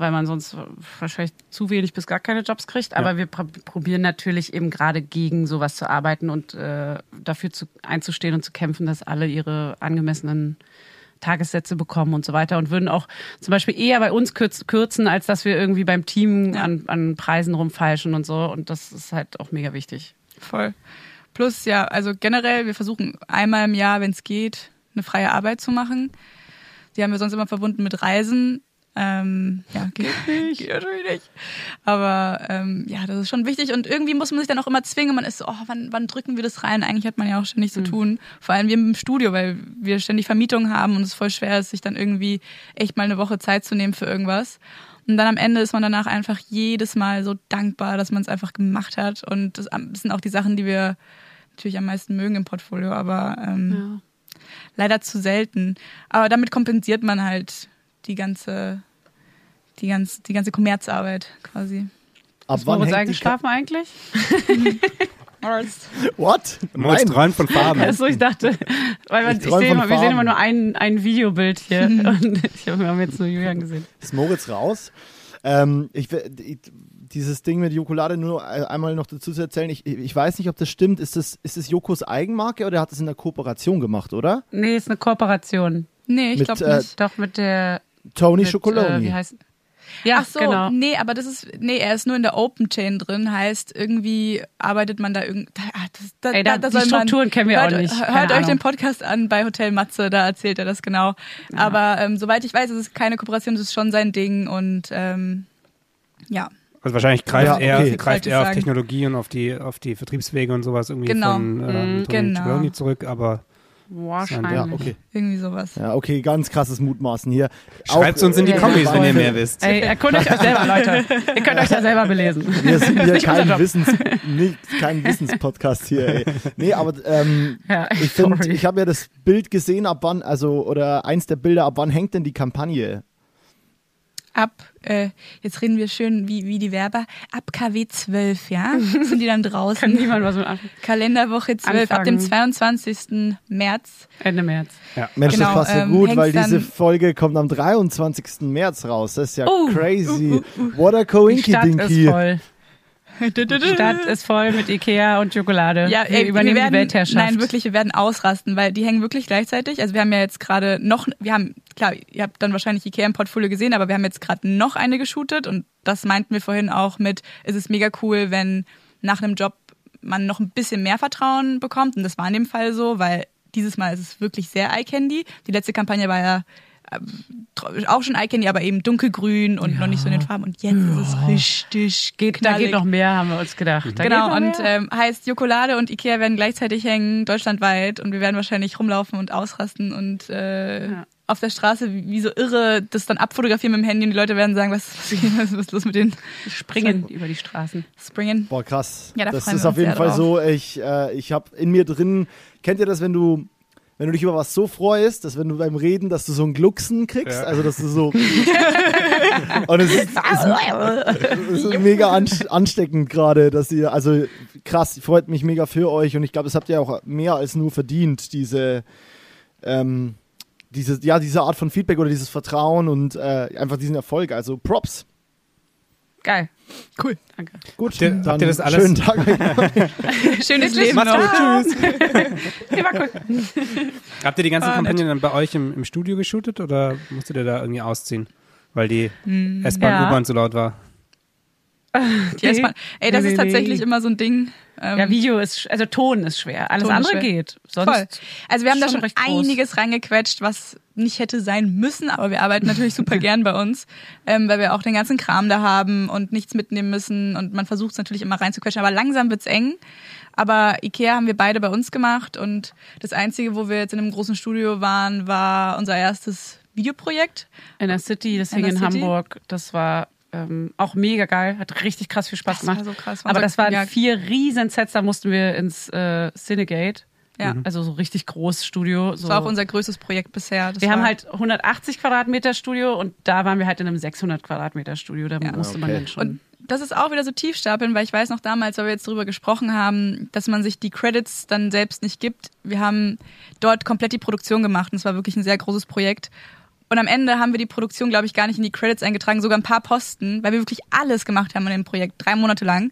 weil man sonst wahrscheinlich zu wenig bis gar keine Jobs kriegt. Aber wir pr probieren natürlich eben gerade gegen sowas zu arbeiten und äh, dafür zu, einzustehen und zu kämpfen, dass alle ihre angemessenen Tagessätze bekommen und so weiter und würden auch zum Beispiel eher bei uns kürz, kürzen, als dass wir irgendwie beim Team Ja. an, an Preisen rumfeilschen und so. Und das ist halt auch mega wichtig. Voll. Plus ja, also generell, wir versuchen einmal im Jahr, wenn es geht, eine freie Arbeit zu machen. Die haben wir sonst immer verbunden mit Reisen. Ähm, ja, geht nicht. Geht natürlich nicht. Aber ähm, ja, das ist schon wichtig und irgendwie muss man sich dann auch immer zwingen. Man ist so, oh, wann, wann drücken wir das rein? Eigentlich hat man ja auch ständig zu tun. Vor allem wir im Studio, weil wir ständig Vermietung haben und es voll schwer ist, sich dann irgendwie echt mal eine Woche Zeit zu nehmen für irgendwas. Und dann am Ende ist man danach einfach jedes Mal so dankbar, dass man es einfach gemacht hat. Und das sind auch die Sachen, die wir natürlich am meisten mögen im Portfolio, aber ähm, leider zu selten. Aber damit kompensiert man halt die ganze, die ganze, die ganze Kommerzarbeit quasi. Ab Ist wann Moritz hängt die eigentlich? What? Moritz Nein. träumt von Farben. Achso, ich dachte, weil man, Ich ich sehe immer, wir sehen immer nur ein, ein Videobild hier und ich hab, wir haben jetzt nur Julian gesehen. Ist Moritz raus? Ähm, ich, dieses Ding mit Jokolade nur einmal noch dazu zu erzählen. Ich, ich weiß nicht, ob das stimmt. Ist das, ist das Jokos Eigenmarke oder hat es in der Kooperation gemacht, oder? Nee, ist eine Kooperation. Nee, ich glaube äh, nicht. Doch mit der Tony mit, Äh, Chocoloni. wie heißt Ja, Ach so, genau. nee, aber das ist, nee, er ist nur in der Open Chain drin, heißt irgendwie arbeitet man da irgendwie, ah, da, Ey, da- die soll man- Strukturen kennen wir auch hört, nicht, keine Hört euch Ahnung. den Podcast an bei Hotel Matze, da erzählt er das genau. Aber ähm, soweit ich weiß, es ist keine Kooperation, es ist schon sein Ding und ähm, ja, Also wahrscheinlich greift Ja, er, okay. greift Wollte er auf sagen. Technologie und auf die, auf die Vertriebswege und sowas irgendwie Genau. von äh, Mhm, Tony genau. Zurück, aber Wahrscheinlich. ja, okay. irgendwie sowas. Ja, okay, ganz krasses Mutmaßen hier. schreibt Auch, uns in die äh, Ja, Kommis, ja, wenn ihr mehr wisst. Ey, erkundigt euch selber, Leute. Ihr könnt euch ja selber belesen. Wir sind hier kein. Wissens, nicht, kein Wissenspodcast hier. Ey. Nee, aber ähm, Ja, ich finde, ich habe ja das Bild gesehen, ab wann, also, oder eins der Bilder, ab wann hängt denn die Kampagne? Ab, äh, jetzt reden wir schön wie, wie die Werber, ab KW 12, ja, sind die dann Kann draußen. niemand was mit anfangen. Kalenderwoche 12, ab dem Anfangen. 22. März. Ende März. Mensch, Genau, das passt so ähm, gut, weil hängt's diese dann- Folge kommt am 23. März raus. Das ist ja Oh, crazy. What a Die coinky Stadt ist dinky. voll. Die Stadt ist voll mit Ikea und Schokolade. Ja, wir ey, übernehmen wir werden, die Weltherrschaft. Nein, wirklich, wir werden ausrasten, weil die hängen wirklich gleichzeitig. Also wir haben ja jetzt gerade noch, wir haben, klar, ihr habt dann wahrscheinlich Ikea im Portfolio gesehen, aber wir haben jetzt gerade noch eine geshootet und das meinten wir vorhin auch mit, es ist mega cool, wenn nach einem Job man noch ein bisschen mehr Vertrauen bekommt und das war in dem Fall so, weil dieses Mal ist es wirklich sehr Eye-Candy. Die letzte Kampagne war ja auch schon Eye-Candy, aber eben dunkelgrün und noch nicht so in den Farben und jetzt ist es richtig geht, da geht noch mehr, haben wir uns gedacht. Da Genau, und ähm, heißt, Jokolade und Ikea werden gleichzeitig hängen, deutschlandweit, und wir werden wahrscheinlich rumlaufen und ausrasten und äh, Ja. auf der Straße wie, wie so irre das dann abfotografieren mit dem Handy und die Leute werden sagen, was, was, was ist los mit den springen über die Straßen. Springen? Boah, krass. Ja, da das ist auf jeden Fall drauf. so. Ich, äh, ich habe in mir drin, kennt ihr das, wenn du, wenn du dich über was so freust, dass wenn du beim Reden, dass du so ein Glucksen kriegst, Ja. also dass du so und es ist, es ist mega anst- ansteckend gerade, dass ihr, also krass, freut mich mega für euch und ich glaube, das habt ihr auch mehr als nur verdient, diese ähm, diese, ja, diese Art von Feedback oder dieses Vertrauen und äh, einfach diesen Erfolg. Also Props. Geil. Cool. Danke. Gut, Habt ihr- dann habt ihr das alles- schönen Tag. Schönes Leben Macht's noch. gut, tschüss. Ja, war cool. Habt ihr die ganzen Ah, Kampagnen dann bei euch im, im Studio geshootet oder musstet ihr da irgendwie ausziehen? Weil die S-Bahn, Ja. U-Bahn zu laut war. Die S-Bahn. Ey, das Nee, ist nee, tatsächlich nee. immer so ein Ding. Ähm, Ja, Video ist, also Ton ist schwer. Alles Ton andere schwer. geht. Sonst Voll. Also wir haben da schon recht groß. einiges reingequetscht, was nicht hätte sein müssen, aber wir arbeiten natürlich super gern bei uns, ähm, weil wir auch den ganzen Kram da haben und nichts mitnehmen müssen und man versucht es natürlich immer reinzuquetschen, aber langsam wird's eng. Aber Ikea haben wir beide bei uns gemacht und das Einzige, wo wir jetzt in einem großen Studio waren, war unser erstes Videoprojekt. in der City, deswegen In in, City? Hamburg. Das war ähm, auch mega geil. Hat richtig krass viel Spaß Das war gemacht. so krass. Aber das waren ja, vier riesen Sets, da mussten wir ins äh, Cinegate. Ja. Also so richtig großes Studio. So. Das war auch unser größtes Projekt bisher. Das wir haben halt 180 Quadratmeter Studio und da waren wir halt in einem 600 Quadratmeter Studio. Da Ja. musste man Okay. dann schon. Und das ist auch wieder so tiefstapeln, weil ich weiß noch damals, weil wir jetzt darüber gesprochen haben, dass man sich die Credits dann selbst nicht gibt. Wir haben dort komplett die Produktion gemacht und es war wirklich ein sehr großes Projekt. Und am Ende haben wir die Produktion, glaube ich, gar nicht in die Credits eingetragen, sogar ein paar Posten, weil wir wirklich alles gemacht haben an dem Projekt, drei Monate lang.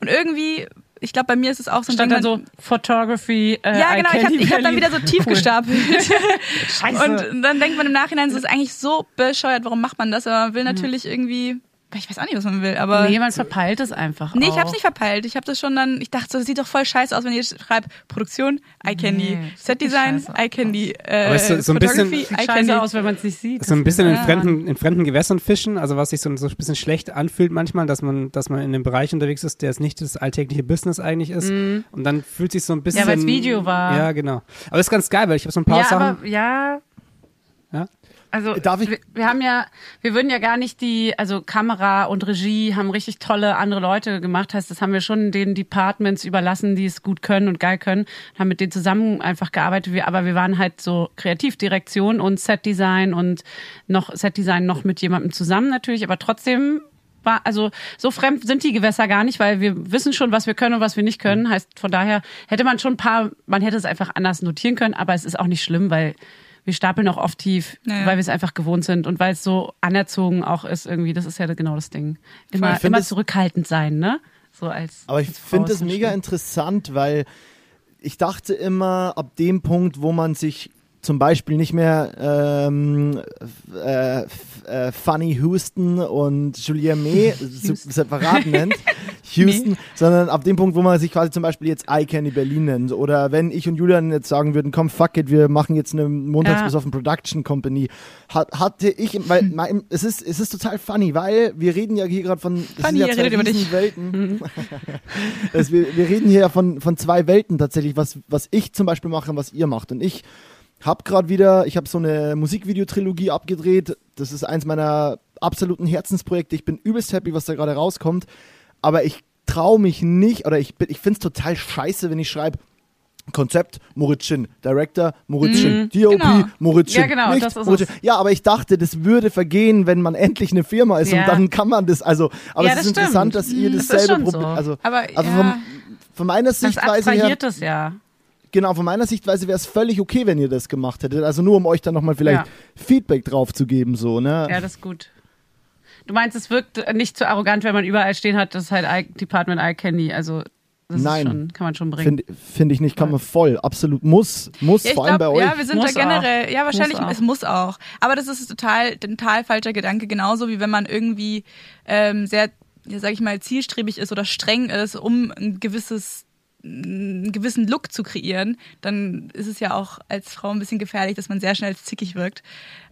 Und irgendwie, ich glaube, bei mir ist es auch so ein stand Ding, dann so Photography. Äh, ja, genau. Ich habe ich hab dann wieder so tief gestapelt. Scheiße. Und dann denkt man im Nachhinein, das ist eigentlich so bescheuert, warum macht man das? Aber man will natürlich irgendwie ich weiß auch nicht, was man will, aber. Nee, man verpeilt es einfach. Nee, ich auch. hab's nicht verpeilt. Ich habe das schon dann, ich dachte, so, das sieht doch voll scheiße aus, wenn ihr schreibt Produktion, Eye Candy, Nee, nicht scheiße Eye Candy, äh, Aber so- so ein bisschen- Eye Candy. scheiße aus, wenn man es nicht sieht. So ein bisschen in Ja. fremden, in fremden Gewässern fischen, also was sich so, so ein bisschen schlecht anfühlt manchmal, dass man, dass man in einem Bereich unterwegs ist, der es nicht das alltägliche Business eigentlich ist. Und dann fühlt sich so ein bisschen. Mhm. weil's Video war. Ja, genau. Aber das ist ganz geil, weil ich habe so ein paar ja, Sachen. aber ja. Also Darf ich- wir, wir haben ja, wir würden ja gar nicht die, also Kamera und Regie haben richtig tolle andere Leute gemacht. Heißt, das haben wir schon den Departments überlassen, die es gut können und geil können, haben mit denen zusammen einfach gearbeitet. Wir, aber wir waren halt so Kreativdirektion und Setdesign und noch Setdesign noch mit jemandem zusammen natürlich, aber trotzdem war, also so fremd sind die Gewässer gar nicht, weil wir wissen schon, was wir können und was wir nicht können. Heißt, von daher hätte man schon ein paar, man hätte es einfach anders notieren können, aber es ist auch nicht schlimm, weil wir stapeln auch oft tief, Naja. weil wir es einfach gewohnt sind und weil es so anerzogen auch ist irgendwie. Das ist ja genau das Ding. Immer, immer zurückhaltend sein, ne? So als. Aber ich finde das mega interessant, weil ich dachte immer, ab dem Punkt, wo man sich zum Beispiel nicht mehr ähm, äh, äh, Funny Houston und Julien May se- separat nennt, Houston, sondern ab dem Punkt, wo man sich quasi zum Beispiel jetzt Eye Candy Berlin nennt. Oder wenn ich und Julian jetzt sagen würden, komm, fuck it, wir machen jetzt eine montags Ja. bis auf Production Company, hat, hatte ich, weil mein, es ist es ist total funny, weil wir reden ja hier gerade von das Funny, sind ja zwei über dich. Riesenwelten. Das, wir, wir reden hier ja von, von zwei Welten tatsächlich, was, was ich zum Beispiel mache und was ihr macht. Und ich habe gerade wieder, ich habe so eine Musikvideotrilogie abgedreht. Das ist eins meiner absoluten Herzensprojekte. Ich bin übelst happy, was da gerade rauskommt. Aber ich traue mich nicht, oder ich, ich finde es total scheiße, wenn ich schreibe, Konzept Moritz Schinn, Director Moritz Schinn, DOP genau. Moritz Schinn. Ja, genau, nicht das ist Moritz es. Schinn. Ja, aber ich dachte, das würde vergehen, wenn man endlich eine Firma ist Ja. und dann kann man das, also, aber Ja, es ist das interessant, stimmt. dass ihr Mhm, das dasselbe schon Problem, so. also, Aber also ja, von, von meiner Das Sichtweise her, es ja. genau, von meiner Sichtweise wäre es völlig okay, wenn ihr das gemacht hättet. Also nur, um euch dann nochmal vielleicht. Feedback drauf zu geben, so, ne? Ja, das ist gut. Du meinst, es wirkt nicht zu arrogant, wenn man überall stehen hat, das ist halt I Department Eye Candy. Also, das Nein. Ist schon, kann man schon bringen. Finde find ich nicht, kann man voll, absolut, muss, muss, Ja, ich vor allem glaub, bei euch. ja, wir sind Muss da generell, auch. ja, wahrscheinlich, Muss es muss auch. Aber das ist total, ein total falscher Gedanke, genauso wie wenn man irgendwie ähm, sehr, ja, sag ich mal, zielstrebig ist oder streng ist, um ein gewisses einen gewissen Look zu kreieren, dann ist es ja auch als Frau ein bisschen gefährlich, dass man sehr schnell zickig wirkt.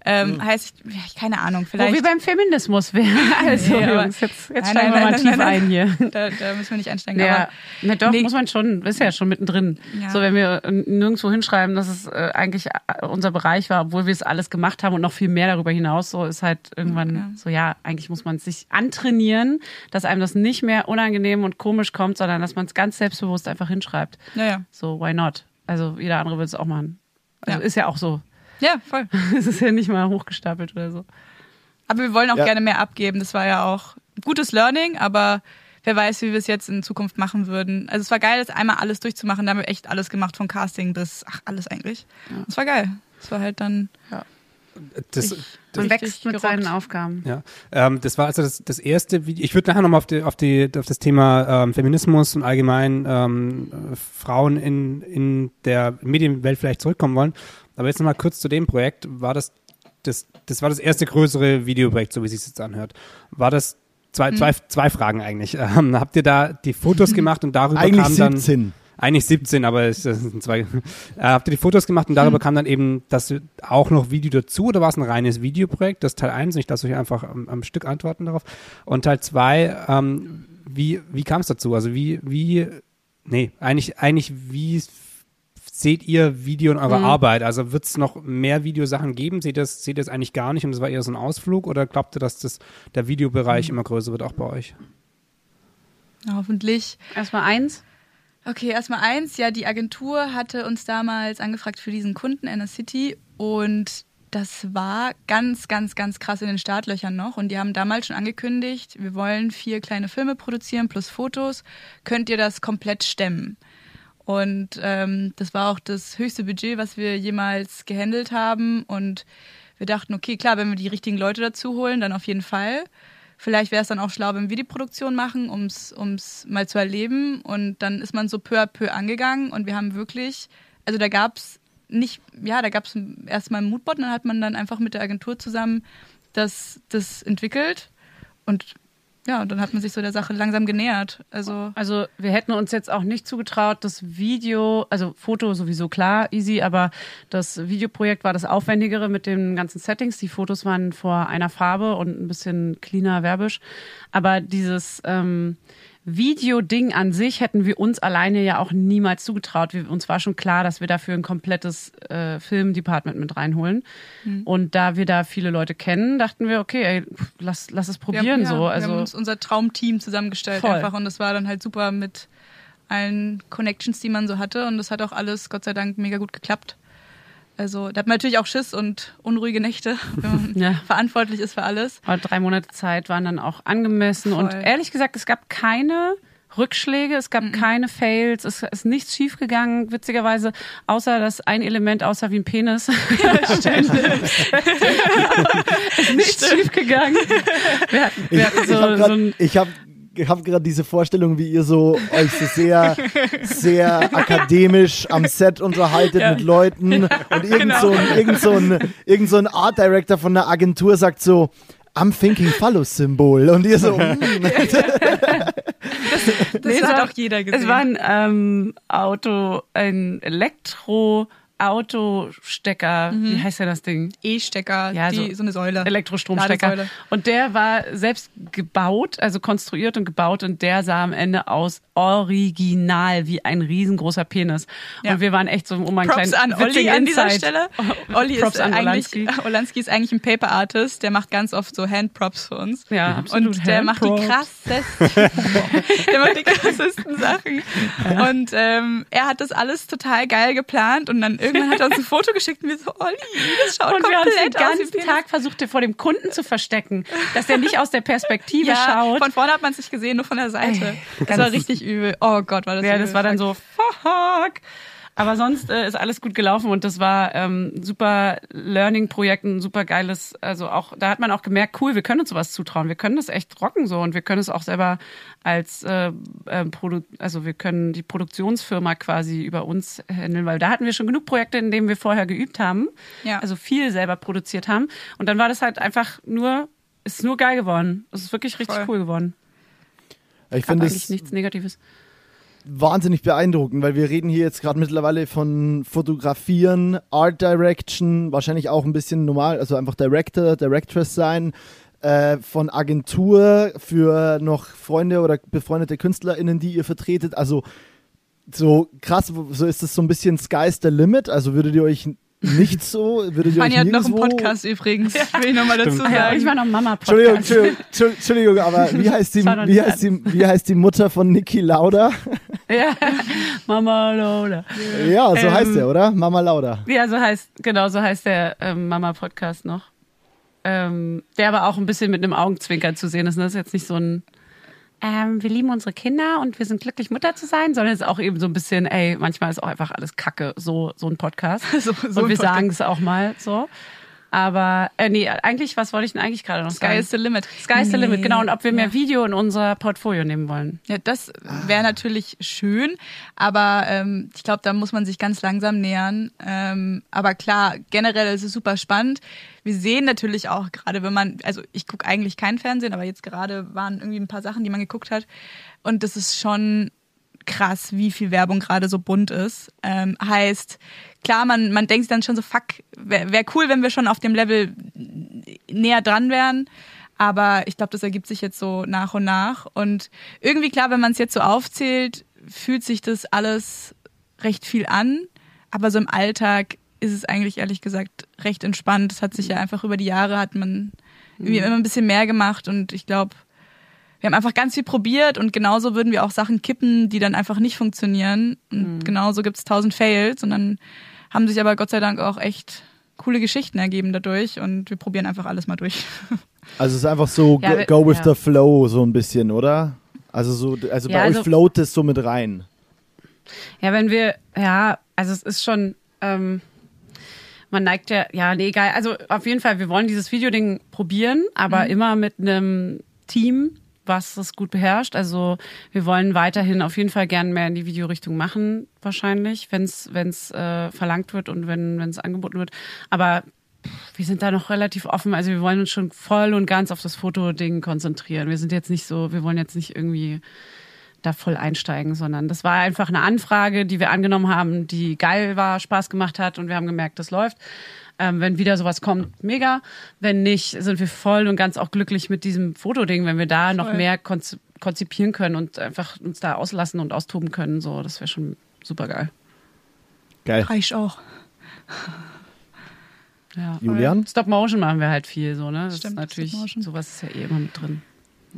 Ähm, Heißt, ja, keine Ahnung, Wo vielleicht. wir beim Feminismus wären. Also, Nee, Jungs, jetzt, jetzt Nein, steigen nein, wir mal nein, tief ein hier. da, da müssen wir nicht einsteigen. Ja, Aber na doch, Nee. muss man schon, ist ja schon mittendrin. Ja. So, wenn wir nirgendwo hinschreiben, dass es äh, eigentlich äh, unser Bereich war, obwohl wir es alles gemacht haben und noch viel mehr darüber hinaus, so ist halt irgendwann Ja. so, ja, eigentlich muss man es sich antrainieren, dass einem das nicht mehr unangenehm und komisch kommt, sondern dass man es ganz selbstbewusst einfach hinschreibt. naja. So, why not? Also, jeder andere würde es auch machen. Also, Ja. ist ja auch so. Ja, voll. es ist ja nicht mal hochgestapelt oder so. Aber wir wollen auch Ja. gerne mehr abgeben. Das war ja auch gutes Learning, aber wer weiß, wie wir es jetzt in Zukunft machen würden. Also es war geil, das einmal alles durchzumachen. Da haben wir echt alles gemacht, von Casting bis, ach, alles eigentlich. Das war geil. Das war halt dann Das, Man Richtig wächst mit gerockt. seinen Aufgaben. Ja, ähm, das war also das, das erste Video. Ich würde nachher nochmal auf, die, auf, die, auf das Thema ähm, Feminismus und allgemein ähm, äh, Frauen in, in der Medienwelt vielleicht zurückkommen wollen. Aber jetzt nochmal kurz zu dem Projekt. War das, das, das war das erste größere Videoprojekt, so wie es sich jetzt anhört. War das zwei, zwei, zwei Fragen eigentlich. Ähm, habt ihr da die Fotos gemacht und darüber Eigentlich kam dann 17. eigentlich 17, aber es sind zwei. Äh, habt ihr die Fotos gemacht und darüber kam dann eben das auch noch Video dazu oder war es ein reines Videoprojekt? Das ist Teil 1, ich lasse euch einfach am, am Stück antworten darauf. Und Teil 2, ähm, wie, wie kam es dazu? Also wie, wie, nee, eigentlich, eigentlich wie seht ihr Video in eurer Arbeit? Also wird es noch mehr Videosachen geben? Seht ihr das, seht ihr das eigentlich gar nicht und das war eher so ein Ausflug oder glaubt ihr, dass das, der Videobereich immer größer wird, auch bei euch? ja, hoffentlich. Erstmal eins. Okay, erstmal eins. Ja, die Agentur hatte uns damals angefragt für diesen Kunden Inner City und das war ganz, ganz, ganz krass in den Startlöchern noch. Und die haben damals schon angekündigt, wir wollen vier kleine Filme produzieren plus Fotos. Könnt ihr das komplett stemmen? Und ähm, das war auch das höchste Budget, was wir jemals gehandelt haben. Und wir dachten, okay, klar, wenn wir die richtigen Leute dazu holen, dann auf jeden Fall. Vielleicht wäre es dann auch schlau, wenn wir die Produktion machen, ums ums mal zu erleben. Und dann ist man so peu à peu angegangen und wir haben wirklich, also da gab's nicht, ja, da gab's erstmal ein Moodboard und dann hat man dann einfach mit der Agentur zusammen das, das entwickelt. Und ja, und dann hat man sich so der Sache langsam genähert. Also, Also wir hätten uns jetzt auch nicht zugetraut, das Video, also Foto sowieso klar, easy, aber das Videoprojekt war das aufwendigere mit den ganzen Settings. Die Fotos waren vor einer Farbe und ein bisschen cleaner, werbisch. Aber dieses ähm, Video-Ding an sich hätten wir uns alleine ja auch niemals zugetraut. Wir, uns war schon klar, dass wir dafür ein komplettes äh, Film-Department mit reinholen. Und da wir da viele Leute kennen, dachten wir, okay, ey, lass, lass es wir, probieren ja, so. wir Also haben uns unser Traumteam zusammengestellt Voll. einfach und das war dann halt super mit allen Connections, die man so hatte und das hat auch alles Gott sei Dank mega gut geklappt. Also da hat man natürlich auch Schiss und unruhige Nächte, wenn man Ja. verantwortlich ist für alles. Aber drei Monate Zeit waren dann auch angemessen. Und Voll. ehrlich gesagt, es gab keine Rückschläge, es gab keine Fails, es ist nichts schiefgegangen, witzigerweise, außer dass ein Element aussah wie ein Penis. Stimmt. ist nichts schiefgegangen. Wir hatten, wir hatten ich so, habe so gerade ein ich hab, ich hab grad diese Vorstellung, wie ihr so euch so sehr, sehr akademisch am Set unterhaltet mit Leuten und irgend, Genau. so ein, irgend, so ein, irgend so ein Art Director von einer Agentur sagt so, I'm thinking Phallus-Symbol. Und ihr so, mm, Das Nee, es hat auch jeder gesehen. Es war ein ähm, Auto, ein Elektro- Autostecker, wie heißt denn das Ding? E-Stecker, Ja, die, so so eine Säule. Elektrostromstecker. Ladesäule. Und der war selbst gebaut, also konstruiert und gebaut und der sah am Ende aus original wie ein riesengroßer Penis. Ja. Und wir waren echt so um einen Props kleinen an Olli an dieser Insight. Stelle. Olli Props ist an eigentlich, Olanski. Olanski ist eigentlich ein Paper Artist, der macht ganz oft so Handprops für uns. Ja, absolut. Und der macht krassesten, der macht die krassesten Sachen. Und ähm, er hat das alles total geil geplant und dann irgendwann hat er uns ein Foto geschickt und wir so, Olli, das schaut Und wir haben komplett den aus wie ganzen Penis. Tag versucht, vor dem Kunden zu verstecken, dass der nicht aus der Perspektive ja, schaut. von vorne hat man es nicht gesehen, nur von der Seite. Ey, Das war richtig übel. Oh Gott, war das Ja, übel. das war dann so, fuck. Aber sonst äh, ist alles gut gelaufen und das war ähm, super Learning-Projekt, ein super geiles, also auch, da hat man auch gemerkt, cool, wir können uns sowas zutrauen, wir können das echt rocken so und wir können es auch selber als, äh, äh, Produ also wir können die Produktionsfirma quasi über uns handeln, weil da hatten wir schon genug Projekte, in denen wir vorher geübt haben, Ja. also viel selber produziert haben und dann war das halt einfach nur, ist nur geil geworden. Es ist wirklich richtig Voll. cool geworden. Ich finde eigentlich es nichts Negatives. wahnsinnig beeindruckend, weil wir reden hier jetzt gerade mittlerweile von Fotografieren, Art Direction, wahrscheinlich auch ein bisschen normal, also einfach Director, Directress sein, äh, von Agentur für noch Freunde oder befreundete KünstlerInnen, die ihr vertretet. Also so krass, so ist es so ein bisschen Sky's the Limit. Also würdet ihr euch nicht so, würdet ihr Fanny euch hat noch einen Podcast übrigens, will ich nochmal dazu Ah ja, sagen. ich war noch Mama Entschuldigung, Podcast. Entschuldigung, Entschuldigung, aber wie heißt die, wie heißt die, wie heißt die Mutter von Niki Lauda? Ja, Mama Lola. Ja, so Ähm, heißt er, oder? Mama Lauda. Ja, so heißt, genau, so heißt der ähm, Mama-Podcast noch. Ähm, der aber auch ein bisschen mit einem Augenzwinkern zu sehen ist. Ne? Das ist jetzt nicht so ein, ähm, wir lieben unsere Kinder und wir sind glücklich, Mutter zu sein, sondern es ist auch eben so ein bisschen, ey, manchmal ist auch einfach alles Kacke, so, so ein Podcast. So- so und wir sagen es auch mal so. Aber, äh, nee, eigentlich, was wollte ich denn eigentlich gerade noch Sky sagen? is the limit. Sky is the limit, genau. Und ob wir mehr Ja. Video in unser Portfolio nehmen wollen. Ja, das wäre natürlich schön, aber ähm, ich glaube, da muss man sich ganz langsam nähern. Ähm, aber klar, generell ist es super spannend. Wir sehen natürlich auch gerade, wenn man, also ich gucke eigentlich kein Fernsehen, aber jetzt gerade waren irgendwie ein paar Sachen, die man geguckt hat. Und das ist schon krass, wie viel Werbung gerade so bunt ist. Ähm, heißt, klar, man, man denkt sich dann schon so, fuck, wäre wär cool, wenn wir schon auf dem Level näher dran wären. Aber ich glaube, das ergibt sich jetzt so nach und nach. Und irgendwie klar, wenn man es jetzt so aufzählt, fühlt sich das alles recht viel an. Aber so im Alltag ist es eigentlich ehrlich gesagt recht entspannt. Es hat sich ja einfach über die Jahre hat man irgendwie immer ein bisschen mehr gemacht und ich glaube, wir haben einfach ganz viel probiert und genauso würden wir auch Sachen kippen, die dann einfach nicht funktionieren. Und genauso gibt es tausend Fails und dann haben sich aber Gott sei Dank auch echt coole Geschichten ergeben dadurch und wir probieren einfach alles mal durch. Also es ist einfach so Ja, go, go with ja. the flow so ein bisschen, oder? Also so, also Ja, bei also- euch float es so mit rein. Ja, wenn wir, ja, also es ist schon, ähm, man neigt ja, ja, nee, egal. Also auf jeden Fall, wir wollen dieses Videoding probieren, aber immer mit einem Team, was das gut beherrscht. Also wir wollen weiterhin auf jeden Fall gern mehr in die Videorichtung machen, wahrscheinlich, wenn es äh, verlangt wird und wenn es angeboten wird. Aber wir sind da noch relativ offen. Also wir wollen uns schon voll und ganz auf das Fotoding konzentrieren. Wir sind jetzt nicht so, wir wollen jetzt nicht irgendwie da voll einsteigen, sondern das war einfach eine Anfrage, die wir angenommen haben, die geil war, Spaß gemacht hat und wir haben gemerkt, das läuft. Ähm, wenn wieder sowas kommt, mega. Wenn nicht, sind wir voll und ganz auch glücklich mit diesem Fotoding, wenn wir da noch mehr konz konzipieren können und einfach uns da auslassen und austoben können. So, das wäre schon super geil. Geil. Reicht auch. Ja. Julian? Stop Motion machen wir halt viel so, ne? Das Stimmt, ist natürlich, sowas ist ja eh immer mit drin.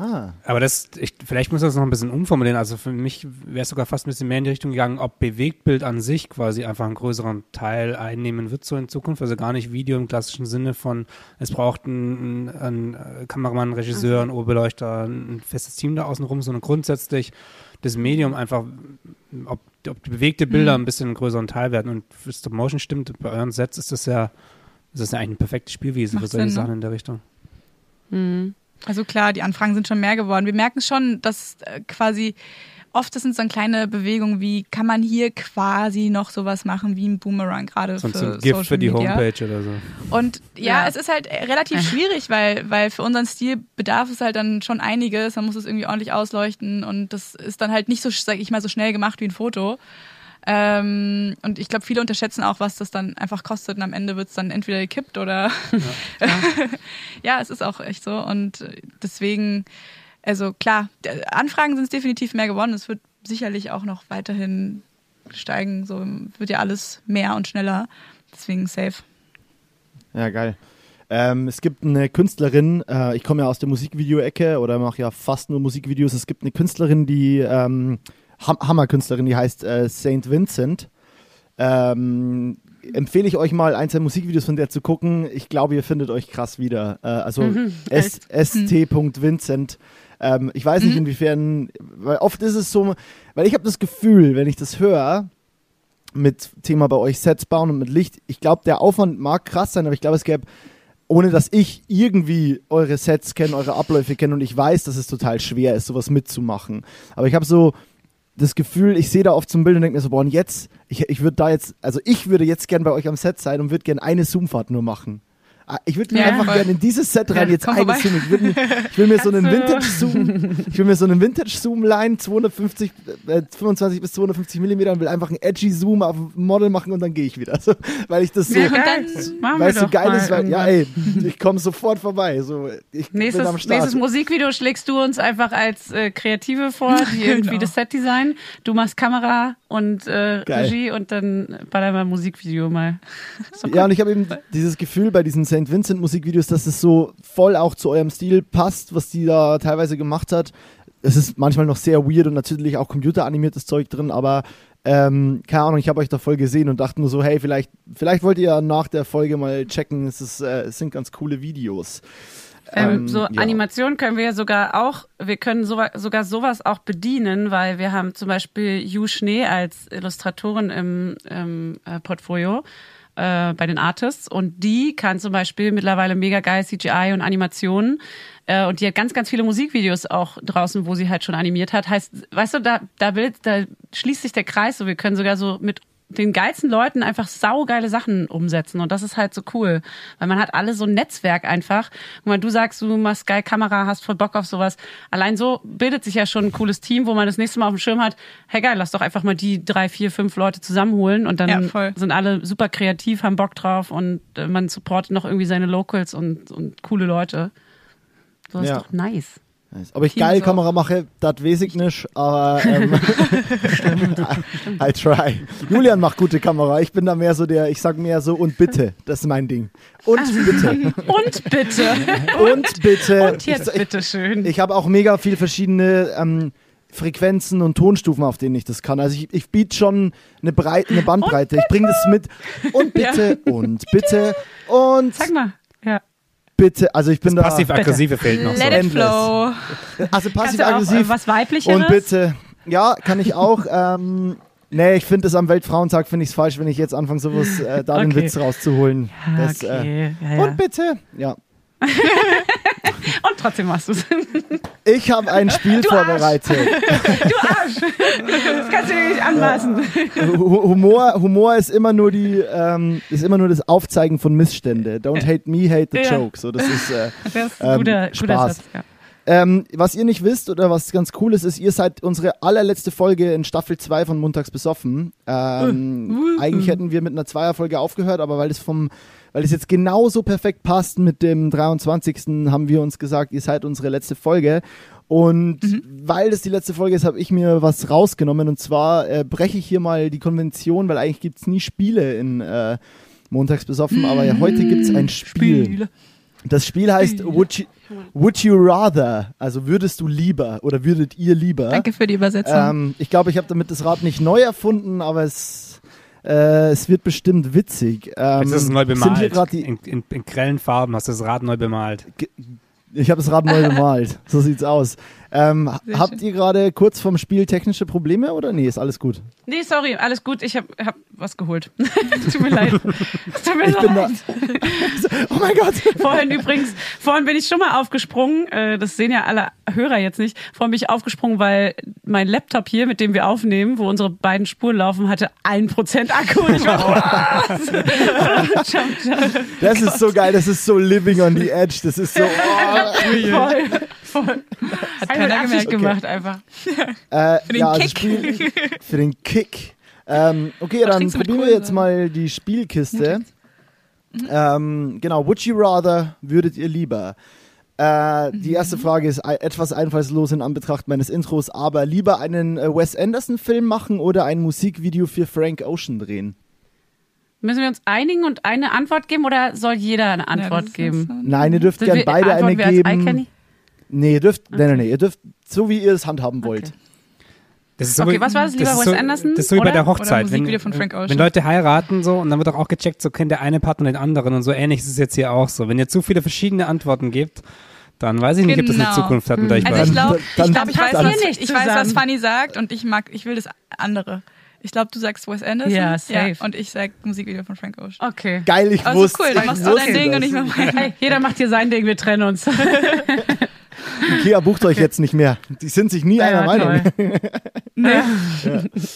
Ah. Aber das, ich, vielleicht muss das noch ein bisschen umformulieren. Also für mich wäre es sogar fast ein bisschen mehr in die Richtung gegangen, ob Bewegtbild an sich quasi einfach einen größeren Teil einnehmen wird so in Zukunft. Also gar nicht Video im klassischen Sinne von, es braucht einen, einen Kameramann, einen Regisseur, einen Oberbeleuchter, ein festes Team da außenrum, sondern grundsätzlich das Medium einfach, ob, ob die bewegte Bilder ein bisschen einen größeren Teil werden. Und für Stop Motion stimmt, bei euren Sets ist das ja, das ist ja eigentlich eine perfekte Spielwiese für Macht solche Sinn, ne? Sachen in der Richtung. Mhm. Also klar, die Anfragen sind schon mehr geworden. Wir merken schon, dass äh, quasi oft das sind so kleine Bewegungen wie, kann man hier quasi noch sowas machen wie ein Boomerang, gerade Sonst für ein GIF Social für die Media. Homepage oder so. Und ja, Ja. es ist halt äh, relativ schwierig, weil, weil für unseren Stil bedarf es halt dann schon einiges. Man muss es irgendwie ordentlich ausleuchten und das ist dann halt nicht so, sag ich mal, so schnell gemacht wie ein Foto. Ähm, und ich glaube, viele unterschätzen auch, was das dann einfach kostet und am Ende wird es dann entweder gekippt oder ja. es ist auch echt so. Und deswegen, also klar, Anfragen sind es definitiv mehr geworden. Es wird sicherlich auch noch weiterhin steigen. So wird ja alles mehr und schneller. Deswegen safe. Ja, geil. Ähm, es gibt eine Künstlerin, äh, ich komme ja aus der Musikvideo-Ecke oder mache ja fast nur Musikvideos. Es gibt eine Künstlerin, die ähm, Ham Hammerkünstlerin, die heißt äh, Saint Vincent. Ähm, empfehle ich euch mal, ein, zwei Musikvideos von der zu gucken. Ich glaube, ihr findet euch krass wieder. Äh, also S- st.vincent. Ähm, ich weiß nicht, inwiefern, weil oft ist es so, weil ich habe das Gefühl, wenn ich das höre, mit Thema bei euch Sets bauen und mit Licht. Ich glaube, der Aufwand mag krass sein, aber ich glaube, es gäbe, ohne dass ich irgendwie eure Sets kenne, eure Abläufe kenne und ich weiß, dass es total schwer ist, sowas mitzumachen. Aber ich habe so das Gefühl, ich sehe da oft zum Bild und denke mir so, boah, und jetzt, ich, ich würde da jetzt, also ich würde jetzt gern bei euch am Set sein und würde gern eine Zoomfahrt nur machen. Ah, Ich würde mir Ja, einfach gerne in dieses Set rein Ja, jetzt. Zoom. Ich, mir- ich will mir so einen Vintage-Zoom, ich will mir so einen Vintage-Zoom-Line 250, äh, 25 bis 250 Millimeter und will einfach einen edgy Zoom auf ein Model machen und dann gehe ich wieder. Also, weil ich das so, Ja, weil wir es so geil ist, weil, ja ey, ich komme sofort vorbei. So, ich bin am Nächstes, Start. nächstes Musikvideo schlägst du uns einfach als äh, Kreative vor, die irgendwie Genau. das Set designen. Du machst Kamera und äh, Geil. Regie und dann wir ein Musikvideo mal. Doch Ja, und ich habe eben dieses Gefühl bei diesen St. Vincent Musikvideos, dass es so voll auch zu eurem Stil passt, was die da teilweise gemacht hat. Es ist manchmal noch sehr weird und natürlich auch computeranimiertes Zeug drin, aber ähm, keine Ahnung, ich habe euch da voll gesehen und dachte nur so, hey, vielleicht, vielleicht wollt ihr ja nach der Folge mal checken, es, ist, äh, es sind ganz coole Videos. Ähm, so ja. Animation können wir ja sogar auch, wir können so, sogar sowas auch bedienen, weil wir haben zum Beispiel Ju Schnee als Illustratorin im, im äh, Portfolio äh, bei den Artists und die kann zum Beispiel mittlerweile mega geil CGI und Animationen äh, und die hat ganz, ganz viele Musikvideos auch draußen, wo sie halt schon animiert hat. Heißt, weißt du, da, da, will, da schließt sich der Kreis so, wir können sogar so mit den geilsten Leuten einfach saugeile Sachen umsetzen und das ist halt so cool, weil man hat alle so ein Netzwerk einfach. Und wenn du sagst, du machst geil Kamera, hast voll Bock auf sowas, allein so bildet sich ja schon ein cooles Team, wo man das nächste Mal auf dem Schirm hat, hey geil, lass doch einfach mal die drei, vier, fünf Leute zusammenholen und Ja, dann voll. sind alle super kreativ, haben Bock drauf und äh, man supportet noch irgendwie seine Locals und, und coole Leute. So ist Ja. doch nice. Ob ich Team geil so. Kamera mache, das weiß ich nicht, aber ähm, I try. Julian macht gute Kamera. Ich bin da mehr so der, ich sag mehr so und bitte, das ist mein Ding. Und bitte. Und bitte. Und bitte. Und jetzt ich, bitte schön. Ich habe auch mega viel verschiedene ähm, Frequenzen und Tonstufen, auf denen ich das kann. Also ich, ich biete schon eine, Breite, eine Bandbreite. Ich bringe das mit. Und bitte, und bitte, und Sag mal. Bitte. Also ich bin da. Passiv-aggressive fehlt noch so. Let it endless. flow. Also passiv-aggressiv. was weiblicheres? Und bitte. Ja, kann ich auch. ähm, nee, ich finde es am Weltfrauentag finde ich es falsch, wenn ich jetzt anfange, sowas äh, da den Okay. Witz rauszuholen. Ja, Das, äh, okay. ja, ja. Und bitte. Ja. Und trotzdem machst du es. Ich habe ein Spiel vorbereitet. Du Arsch! Das kannst du dir nicht anmaßen. Hu- Humor, Humor ist immer nur die, ähm, ist immer nur das Aufzeigen von Missstände. Don't hate me, hate the Ja. joke. So, das ist, äh, Das ist Ähm, ein guter, guter Spaß. Satz. Ja. ähm, was ihr nicht wisst oder was ganz cool ist, ist, ihr seid unsere allerletzte Folge in Staffel 2 von Montags besoffen. Ähm, eigentlich hätten wir mit einer Zweierfolge aufgehört, aber weil es vom, weil es jetzt genauso perfekt passt mit dem 23. haben wir uns gesagt, ihr seid unsere letzte Folge. Und weil das die letzte Folge ist, habe ich mir was rausgenommen. Und zwar äh, breche ich hier mal die Konvention, weil eigentlich gibt es nie Spiele in äh, Montags besoffen, aber ja, heute gibt es ein Spiel. Das Spiel heißt Would you, Would you Rather? Also würdest du lieber oder würdet ihr lieber? Danke für die Übersetzung. Ähm, ich glaube, ich habe damit das Rad nicht neu erfunden, aber es, äh, es wird bestimmt witzig. Ähm, ist es neu sind hier bemalt. in, in, in grellen Farben hast du das Rad neu bemalt. ich habe das Rad neu bemalt. So sieht's aus. Ähm, habt ihr gerade kurz vorm Spiel technische Probleme oder nee, ist alles gut? Nee, sorry, alles gut. Ich habe hab was geholt. Tut mir leid. Tut mir Ich bin da. leid. Oh mein Gott! Vorhin übrigens, vorhin bin ich schon mal aufgesprungen. Äh, das sehen ja alle Hörer jetzt nicht. Vorhin bin ich aufgesprungen, weil mein Laptop hier, mit dem wir aufnehmen, wo unsere beiden Spuren laufen, hatte 1% Akku. Und ich war, was? Das ist so geil, das ist so living on the edge. Das ist so. Oh, Voll, voll. Hat Einmal keiner gemerkt. gemacht einfach. Äh, Für den ja, also Kick. Spiel, für den Kick. Ähm, okay, Was dann probieren wir jetzt mal die Spielkiste. Ähm, genau, would you rather, würdet ihr lieber? Äh, die erste Frage ist etwas einfallslos in Anbetracht meines Intros, aber lieber einen äh, Wes Anderson-Film machen oder ein Musikvideo für Frank Ocean drehen? Müssen wir uns einigen und eine Antwort geben oder soll jeder eine Ja, Antwort ist geben? Nein, ihr dürft Sind gern wir- beide eine geben. Nee, ihr dürft, nee, nee, nee, ihr dürft so wie ihr es handhaben wollt. Okay. Das ist so Okay, wie, was war das? Lieber Wes so, Anderson, Das ist so wie bei der Hochzeit. Wenn, von Frank Ocean. wenn Leute heiraten so und dann wird auch, auch gecheckt, so kennt der eine Partner den anderen und so ähnlich ist es jetzt hier auch so. Wenn ihr zu viele verschiedene Antworten gebt, dann weiß ich nicht, ob das eine Genau. Zukunft hat euch Also ich glaube, ich, glaub, ich, weiß, was, nicht ich weiß, was. Fanny sagt und ich mag, ich will das andere. Ich glaube, du sagst Wes Anderson. Ja, safe. und ich sag Musikvideo von Frank Ocean. Okay. Geil, ich Also wusste cool, dann machst du dein Ding das. und ich mach mein. Hey, jeder macht hier sein Ding, wir trennen uns. Ikea bucht euch jetzt nicht mehr. Die sind sich nie einer Ja, Meinung. toll. Nee,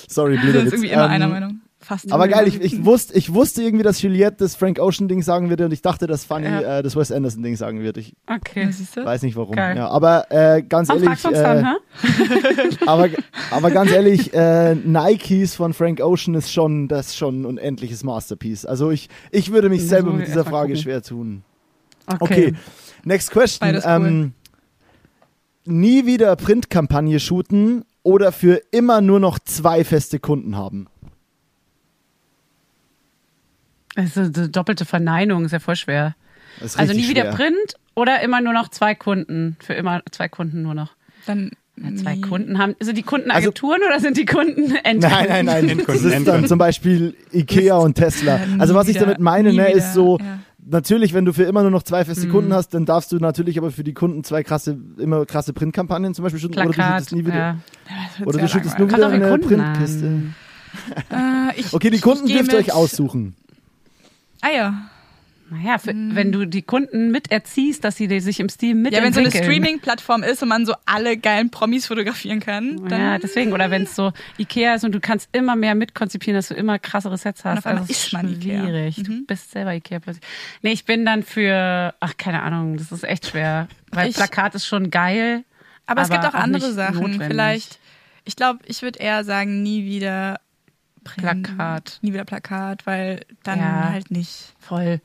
Sorry, wir blöder sind Witz. irgendwie immer Ähm, einer Meinung. Fast. Aber geil, ich, ich, wusste, ich wusste irgendwie, dass Juliette das Frank Ocean Ding sagen würde und ich dachte, dass Fanny Ja. äh, das Wes Anderson Ding sagen wird. Ich Okay. Weiß nicht warum. Geil. Ja, aber äh, ganz Warum ehrlich, dann, äh, hä? aber, aber ganz ehrlich, äh, Nikes von Frank Ocean ist schon das schon ein unendliches Masterpiece. Also ich, ich würde mich selber mit dieser Frage gucken. schwer tun. Okay. Okay, next question. Cool. Ähm, nie wieder Printkampagne shooten oder für immer nur noch zwei feste Kunden haben. Also eine doppelte Verneinung ist ja voll schwer. Das ist Also nie wieder schwer. Print oder immer nur noch zwei Kunden. Für immer zwei Kunden nur noch. Dann Ja, zwei nie. Kunden haben. Sind die Kunden Also- Agenturen oder sind die Kunden Endkunden? Nein, nein, nein. Endkunden, das ist dann zum Beispiel Ikea und Tesla. Also was ich damit meine, ne, wieder, ist so, ja. natürlich, wenn du für immer nur noch zwei Mhm. feste Kunden hast, dann darfst du natürlich aber für die Kunden zwei krasse, immer krasse Printkampagnen zum Beispiel shooten. Oder du shootest nie wieder, ja. Das oder du sehr shootest nur wieder eine Printkiste. Äh, ich, Okay, die Kunden dürft ihr euch aussuchen. Ah ja. Naja, für, wenn du die Kunden miterziehst, dass sie sich im Stil Ja, wenn so eine. Streaming-Plattform ist und man so alle geilen Promis fotografieren kann, Ja, deswegen. Oder wenn es so Ikea ist und du kannst immer mehr mitkonzipieren, dass du immer krassere Sets hast. Also ist man Ikea. schwierig. Du Mhm. bist selber Ikea plötzlich. Nee, ich bin dann für, ach, keine Ahnung, das ist echt schwer. Weil Ich- Plakat ist schon geil. Aber, es gibt auch andere nicht Sachen. notwendig. Vielleicht, ich glaube, ich würde eher sagen, nie wieder Print, Plakat. Nie wieder Plakat, weil dann Ja. halt nicht. Voll.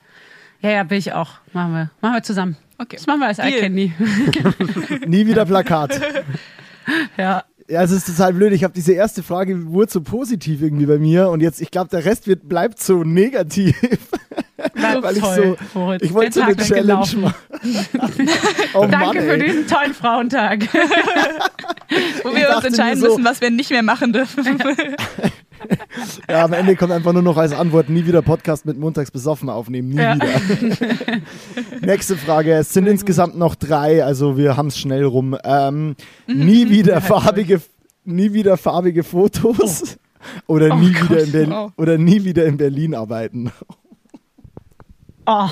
Ja, ja, bin ich auch. Machen wir. Machen wir zusammen. Okay. Das machen wir als Deal. iCandy. Nie wieder Plakat. Ja. Ja, es ist total blöd. Ich habe diese erste Frage wurde so positiv irgendwie bei mir und jetzt, ich glaube, der Rest wird, bleibt so negativ. Weil ich Toll, so- Moritz. Ich wollte so eine Challenge machen. oh Danke Mann, für diesen tollen Frauentag. Wo Ich wir uns entscheiden so- müssen, was wir nicht mehr machen dürfen. Ja, am Ende kommt einfach nur noch als Antwort nie wieder Podcast mit montags besoffen aufnehmen. Nie Ja. wieder. Nächste Frage. Es sind insgesamt noch drei, also wir haben es schnell rum. Ähm, nie wieder farbige, nie wieder farbige Fotos. Oder, Oh nie Gott, wieder in Berlin, wow. oder nie wieder in Berlin arbeiten. Oh.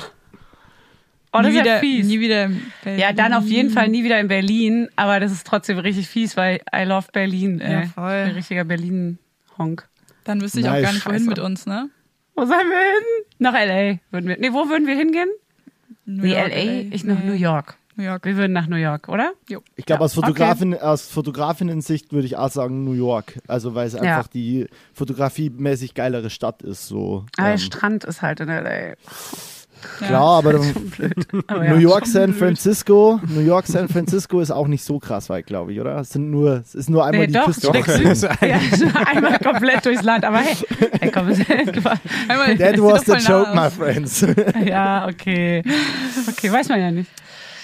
Oh, das nie ist ja wieder, fies. Nie wieder in Berlin. Ja, dann auf jeden Fall nie wieder in Berlin, aber das ist trotzdem richtig fies, weil I love Berlin. Ey. Ja, voll. Ein richtiger Berlin-Honk. Dann wüsste ich auch Nice. gar nicht, wohin Scheiße. mit uns, ne? Wo sollen wir hin? Nach L.A. würden wir. Nee, wo würden wir hingehen? New Nee, York, L.A. Ich nach Nee. New York. New York. Wir würden nach New York, oder? Jo. Ich glaube, Ja, aus, Fotografin, aus Fotografinnen-Sicht würde ich auch sagen New York. Also, weil es Ja. einfach die fotografiemäßig geilere Stadt ist. So. Aber der Ähm, Strand ist halt in L.A. klar, aber Aber New ja. York, San Francisco. New York, San Francisco ist auch nicht so krass weit, glaube ich, oder? Es sind nur, es ist nur einmal Nee, die doch, Küste. Süden. Ja, einmal komplett durchs Land. Aber hey, hey komm, Einmal, That was doch the voll nah joke, my friends. Ja, okay. Okay, weiß man ja nicht.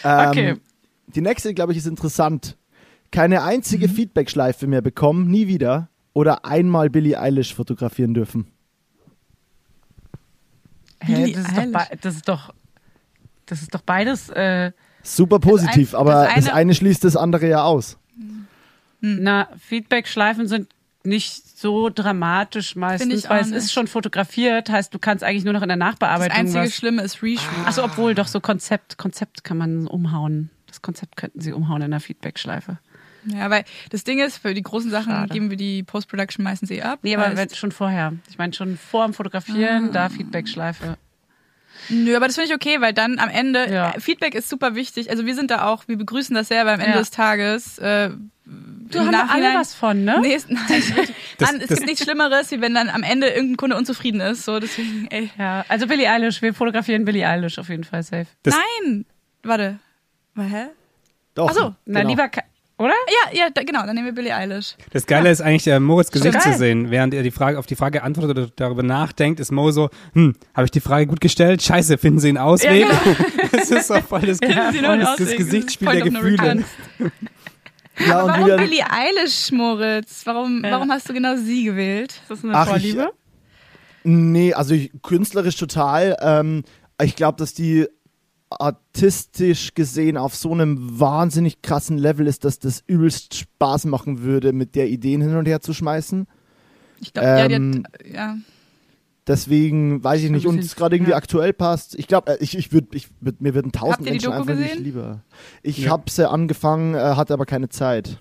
Ähm, Okay. Die nächste, glaube ich, ist interessant. Keine einzige Mhm. Feedback-Schleife mehr bekommen, nie wieder. Oder einmal Billie Eilish fotografieren dürfen. Hä, das, ist doch das ist doch, das ist doch beides. Äh, Super positiv, ein- aber das das eine- eine schließt das andere ja aus. na, Feedback-Schleifen sind nicht so dramatisch meistens, ich weil es ist schon fotografiert, heißt, du kannst eigentlich nur noch in der Das Nachbearbeitung einzige was. Schlimme ist Reshoot. Achso, obwohl doch so Konzept, Konzept kann man umhauen. Das Konzept könnten sie umhauen in der Feedback-Schleife. Ja, weil das Ding ist, für die großen Sachen Schade. geben wir die Post-Production meistens eh ab. Nee, aber schon vorher. Ich meine, schon vor dem Fotografieren, da Feedback-Schleife. Nö, aber das finde ich okay, weil dann am Ende, Ja. äh, Feedback ist super wichtig. Also wir sind da auch, wir begrüßen das sehr, weil am Ende Ja. des Tages, äh, Du haben doch alle was von, ne? Nee, ist, nein. Das- Mann, es das- gibt nichts Schlimmeres, wie wenn dann am Ende irgendein Kunde unzufrieden ist. So, deswegen, ey. Ja, also Billie Eilish, wir fotografieren Billie Eilish auf jeden Fall safe. Das- Nein! Warte. Was, hä? Doch, Ach so, Na, genau. lieber, oder? Ja, ja, da, genau, dann nehmen wir Billie Eilish. Das Geile ist eigentlich, äh, Moritz Gesicht zu sehen. Während er die Frage, auf die Frage antwortet oder darüber nachdenkt, ist Mo so, hm, habe ich die Frage gut gestellt? Scheiße, finden Sie einen Ausweg? das ist doch voll das, Ja, voll das, das. Gesichtsspiel Point der Gefühle. Ja, und Warum wieder, Billie Eilish, Moritz? Warum, Ja. warum hast du genau sie gewählt? Ist das eine Ach, ich- Vorliebe? Nee, also ich, künstlerisch total. Ähm, ich glaube, dass die artistisch gesehen auf so einem wahnsinnig krassen Level ist, dass das übelst Spaß machen würde, mit der Ideen hin und her zu schmeißen. Ich glaube, ja, die Ähm, hat, ja. Deswegen weiß ich nicht, es gerade irgendwie ja. aktuell passt. Ich glaube, ich, ich würde, ich würd, mir würden tausend Menschen Doku einfach nicht gesehen? lieber. Ich Ja. habe sie angefangen, äh, hatte aber keine Zeit.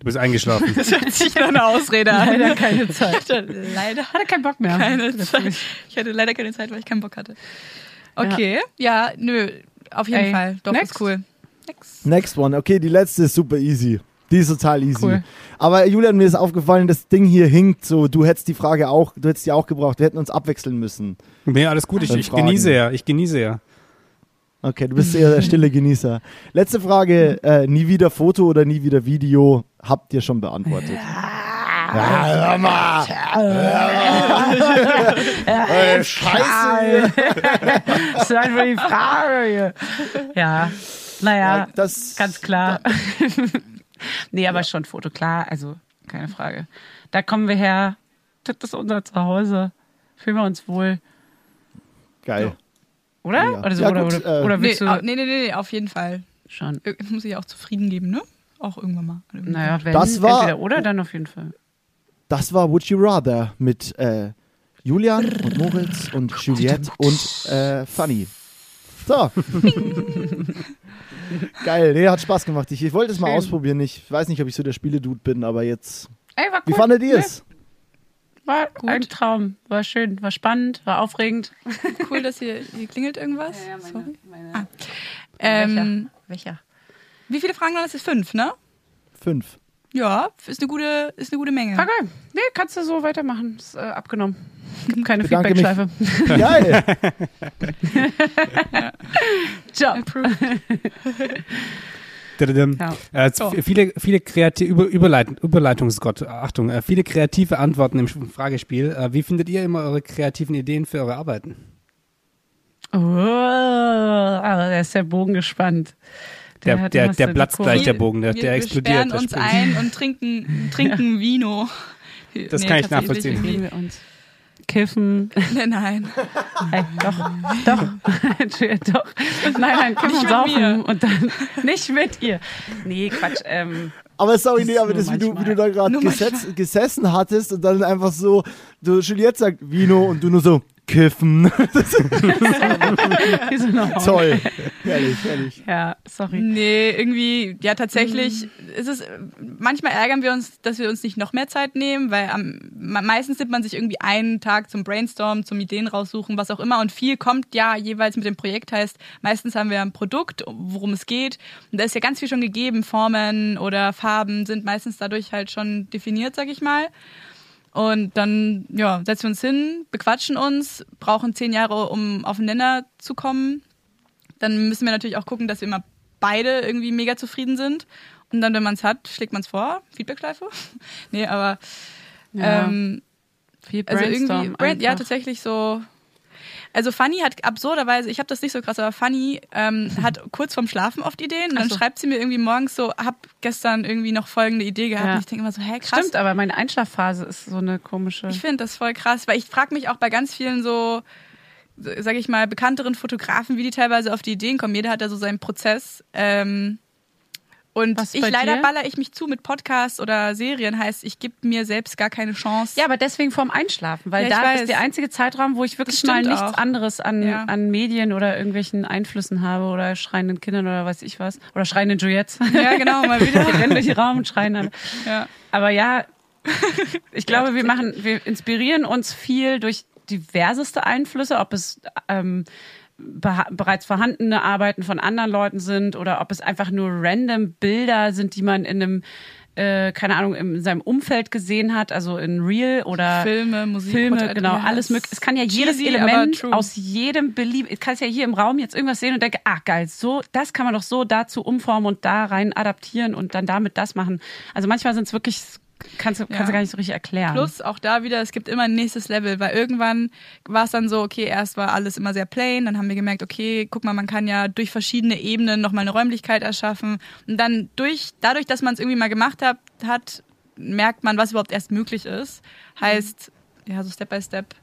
Du bist eingeschlafen. Das hört sich nach einer Ausrede an. Leider keine Zeit. Leider Hatte keinen Bock mehr. keine Zeit. Ich hatte leider keine Zeit, weil ich keinen Bock hatte. Okay, ja, nö, auf jeden Ey, Fall. Doch, next. ist cool. Next. Next one. Okay, die letzte ist super easy. Die ist total easy. Cool. Aber Julian, mir ist aufgefallen, das Ding hier hinkt so. Du hättest die Frage auch, du hättest die auch gebraucht. Wir hätten uns abwechseln müssen. nee, alles gut, ich, ich genieße ja, ich genieße ja. Okay, du bist eher der stille Genießer. Letzte Frage, äh, nie wieder Foto oder nie wieder Video, habt ihr schon beantwortet. Ja, hör mal. Äh, Scheiße. Das ist einfach die Frage hier. Ja, naja, Das, ganz klar. nee, aber schon Foto, klar, also keine Frage. Da kommen wir her, das ist unser Zuhause. Fühlen wir uns wohl, Geil. oder? Ja. Oder, so, Ja, oder, gut, oder, äh, oder Nee, du au- nee, nee, nee, auf jeden Fall. schon? Ir- Muss ich auch zufrieden geben, ne? Auch irgendwann mal. Naja, wenn, Das war- entweder oder, dann auf jeden Fall. Das war Would You Rather mit äh, Julian und Moritz und Juliette und äh, Fanny. So. Geil, nee, hat Spaß gemacht. Ich, ich wollte es mal Schön. ausprobieren. Ich weiß nicht, ob ich so der Spieledude bin, aber jetzt. Ey, war Wie cool. fandet ihr Nee, es? War Gut. ein Traum. War schön, war spannend, war aufregend. Cool, dass hier, hier klingelt irgendwas. Sorry. meine Ah. Ähm, Welcher? wie viele Fragen waren das? Ist fünf, ne? Fünf. Ja, ist eine gute, ist eine gute Menge. Geil. Nee, kannst du so weitermachen. Ist äh, abgenommen. Gibt keine. Feedbackschleife. Geil. Dadadam. Ja. Äh, So. Viele, viele kreative Über, Überleit Überleitungsgott, Achtung, äh, viele kreative Antworten im Fragespiel. Äh, wie findet ihr immer eure kreativen Ideen für eure Arbeiten? Oh, aber da ist der Bogen gespannt. Der, der, der da platzt gleich der Bogen, der, wir, der wir explodiert. sperren der uns ein und trinken, trinken Vino. Das kann ich nachvollziehen. wir. Kiffen. Nein, nein. Hey, doch, doch, Entschuldigung, doch. Nein, nein, kiffen Nicht und mit saufen mir. und dann nicht mit ihr. Nee, Quatsch. Ähm, Aber sorry, nee, ist aber das, wie du, wie du da gerade gesessen hattest und dann einfach so, du Juliette sagt Vino und du nur so kiffen. Toll. Herrlich, herrlich. Ja, sorry. Nee, irgendwie, ja, tatsächlich ist es, manchmal ärgern wir uns, dass wir uns nicht noch mehr Zeit nehmen, weil am, me- meistens nimmt man sich irgendwie einen Tag zum Brainstorm, zum Ideen raussuchen, was auch immer und viel kommt ja jeweils mit dem Projekt, heißt, meistens haben wir ein Produkt, worum es geht und da ist ja ganz viel schon gegeben, Formen oder Farben sind meistens dadurch halt schon definiert, sag ich mal. Und dann, ja, setzen wir uns hin, bequatschen uns, brauchen zehn Jahre, um auf den Nenner zu kommen, dann müssen wir natürlich auch gucken, dass wir immer beide irgendwie mega zufrieden sind. Und dann, wenn man es hat, schlägt man es vor. Feedbackschleife? nee, aber Ja. ähm, Viel also Brainstorm irgendwie, Brain, ja, tatsächlich so. Also Fanny hat absurderweise, ich habe das nicht so krass, aber Fanny ähm, hat kurz vorm Schlafen oft Ideen und dann so. schreibt sie mir irgendwie morgens so, hab gestern irgendwie noch folgende Idee gehabt Ja. und ich denke immer so, hä, krass. Stimmt, aber meine Einschlafphase ist so eine komische. Ich finde das voll krass, weil ich frage mich auch bei ganz vielen so, sage ich mal, bekannteren Fotografen, wie die teilweise auf die Ideen kommen. Jeder hat da so seinen Prozess. Ähm, und Was ich leider dir? baller ich mich zu mit Podcasts oder Serien, heißt, ich gebe mir selbst gar keine Chance. Ja, aber deswegen vorm Einschlafen, weil Ja, da weiß. ist der einzige Zeitraum, wo ich wirklich mal nichts auch. anderes an, Ja. an Medien oder irgendwelchen Einflüssen habe oder schreienden Kindern oder weiß ich was. Oder schreienden Juliets. Ja, genau, mal wieder. Die rennen durch den Raum und schreien alle. Ja. Aber ja, ich glaube, wir machen, wir inspirieren uns viel durch diverseste Einflüsse, ob es ähm, bereits vorhandene Arbeiten von anderen Leuten sind oder ob es einfach nur random Bilder sind, die man in einem äh, keine Ahnung, in seinem Umfeld gesehen hat, also in Real oder Filme, Musik, Filme, genau, alles es mögliche. Es kann ja jedes cheesy, Element aus jedem Belieb, ich kann es ja hier im Raum jetzt irgendwas sehen und denke, ah geil, so, das kann man doch so dazu umformen und da rein adaptieren und dann damit das machen. Also manchmal sind es wirklich, kannst du, kannst Ja. du gar nicht so richtig erklären. Plus auch da wieder, es gibt immer ein nächstes Level, weil irgendwann war es dann so, okay, erst war alles immer sehr plain, dann haben wir gemerkt, okay, guck mal, man kann ja durch verschiedene Ebenen nochmal eine Räumlichkeit erschaffen und dann durch, dadurch, dass man es irgendwie mal gemacht hat, hat, merkt man, was überhaupt erst möglich ist. Heißt, ja, so Step by Step.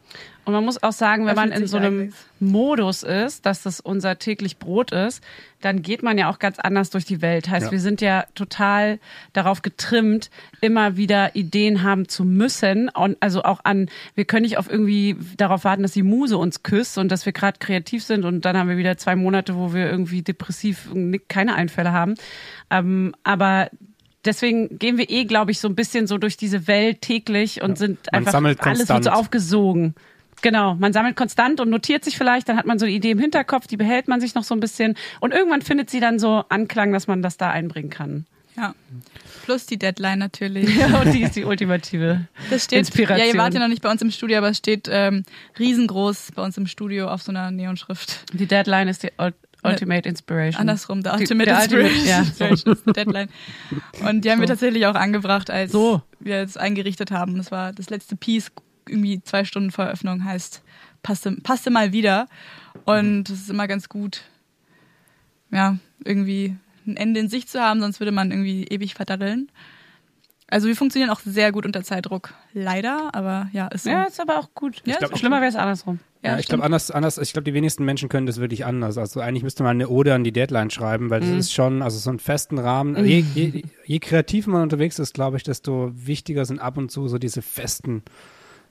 Und man muss auch sagen, wenn man in so einem einiges. Modus ist, dass das unser täglich Brot ist, dann geht man ja auch ganz anders durch die Welt. Heißt, Ja. wir sind ja total darauf getrimmt, immer wieder Ideen haben zu müssen. Und also auch an, wir können nicht auf irgendwie darauf warten, dass die Muse uns küsst und dass wir gerade kreativ sind und dann haben wir wieder zwei Monate, wo wir irgendwie depressiv keine Einfälle haben. Ähm, aber Deswegen gehen wir eh, glaube ich, so ein bisschen so durch diese Welt täglich und sind Man einfach alles wird so aufgesogen. Genau, man sammelt konstant und notiert sich vielleicht, dann hat man so eine Idee im Hinterkopf, die behält man sich noch so ein bisschen und irgendwann findet sie dann so Anklang, dass man das da einbringen kann. Ja. Plus die Deadline natürlich. Ja, und die ist die ultimative. Das steht, Inspiration. ja, ihr wart ja noch nicht bei uns im Studio, aber es steht ähm, riesengroß bei uns im Studio auf so einer Neonschrift. Die Deadline ist die Ul- Ultimate Inspiration. Andersrum, Die- Ultimate der Ultimate- Inspiration. ja, so. Inspiration ist die Deadline. Und die haben wir So. tatsächlich auch angebracht, als So. wir es eingerichtet haben. Das war das letzte Piece, irgendwie zwei Stunden vor Eröffnung, heißt passte, passte mal wieder. Und es ist immer ganz gut, ja, irgendwie ein Ende in Sicht zu haben, sonst würde man irgendwie ewig verdaddeln. Also wir funktionieren auch sehr gut unter Zeitdruck. Leider, aber ja, ist so. Ja, ist aber auch gut. Ja, glaub, Schlimmer wäre es andersrum. Ja, ich glaube anders, anders, ich glaube, die wenigsten Menschen können das wirklich anders. Also eigentlich müsste man eine Ode an die Deadline schreiben, weil das ist schon, also so einen festen Rahmen. Je, je, je kreativer man unterwegs ist, glaube ich, desto wichtiger sind ab und zu so diese festen,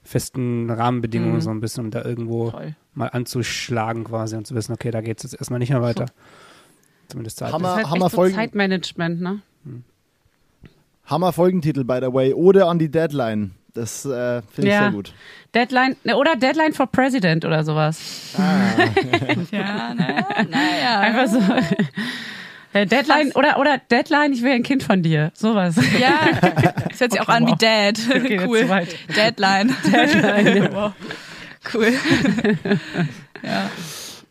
festen Rahmenbedingungen Mhm. so ein bisschen, um da irgendwo Voll. mal anzuschlagen quasi und zu wissen, okay, da geht's jetzt erstmal nicht mehr weiter. Zumindest Zeit. Hammer. Das ist halt Hammer echt so Folgen- Zeitmanagement, ne? Hammer Folgentitel, by the way. Oder on die Deadline. Das äh, finde ich Ja. sehr gut. Deadline, ne, oder Deadline for President oder sowas. Ja, naja, naja. Einfach so. Äh, Deadline, oder, oder Deadline, ich will ein Kind von dir. Sowas. Ja, das hört sich auch Okay, an wie wow. Dad. Okay, cool. Deadline. Deadline. wow. Cool. ja.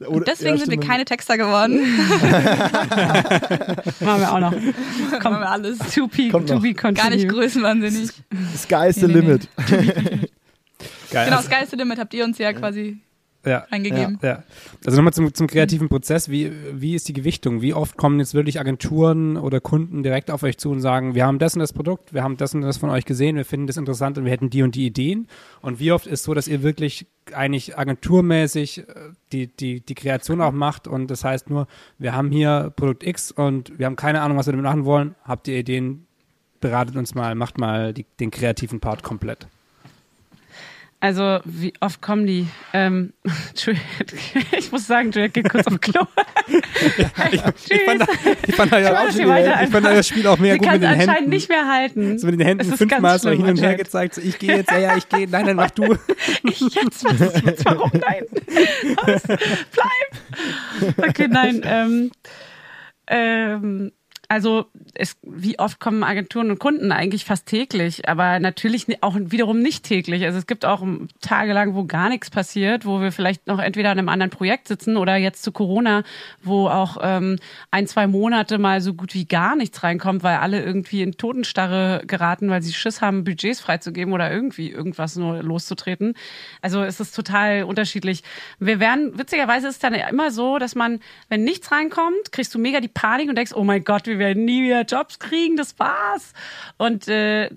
Und deswegen ja, sind wir keine Texter geworden. Machen wir auch noch. Machen wir alles. To be, Kommt to noch. be Gar nicht größenwahnsinnig. Sky is the Nee, nee, nee. limit. Geil. Genau, also, Sky's the Limit habt ihr uns ja quasi ja. reingegeben. Ja. Also nochmal zum, zum kreativen Prozess. Wie, wie ist die Gewichtung? Wie oft kommen jetzt wirklich Agenturen oder Kunden direkt auf euch zu und sagen, wir haben das und das Produkt, wir haben das und das von euch gesehen, wir finden das interessant und wir hätten die und die Ideen? Und wie oft ist so, dass ihr wirklich eigentlich agenturmäßig äh, die, die, die Kreation auch macht und das heißt nur, wir haben hier Produkt X und wir haben keine Ahnung, was wir damit machen wollen. Habt ihr Ideen? Beratet uns mal, macht mal die, den kreativen Part komplett. Also, wie oft kommen die? Ähm, ich muss sagen, Juliet geht kurz auf Klo. ich, ich, fand, ich, fand, ja, ich, ich fand das Spiel auch mehr Sie gut mit den anscheinend Händen. nicht mehr halten. So mit den Händen fünfmal so hin und her gezeigt. So, ich gehe jetzt, ja, ja, ich gehe. Nein, nein, mach du. ich jetzt, was jetzt, warum nein? Was? Bleib! Okay, nein. Ähm, ähm, also es, wie oft kommen Agenturen und Kunden eigentlich fast täglich, aber natürlich auch wiederum nicht täglich. Also es gibt auch Tage lang, wo gar nichts passiert, wo wir vielleicht noch entweder an einem anderen Projekt sitzen oder jetzt zu Corona, wo auch ähm, ein, zwei Monate mal so gut wie gar nichts reinkommt, weil alle irgendwie in Totenstarre geraten, weil sie Schiss haben, Budgets freizugeben oder irgendwie irgendwas nur loszutreten. Also es ist total unterschiedlich. Wir werden, witzigerweise ist es dann immer so, dass man, wenn nichts reinkommt, kriegst du mega die Panik und denkst, oh mein Gott, wir werden nie wieder Jobs kriegen, das war's. Und äh,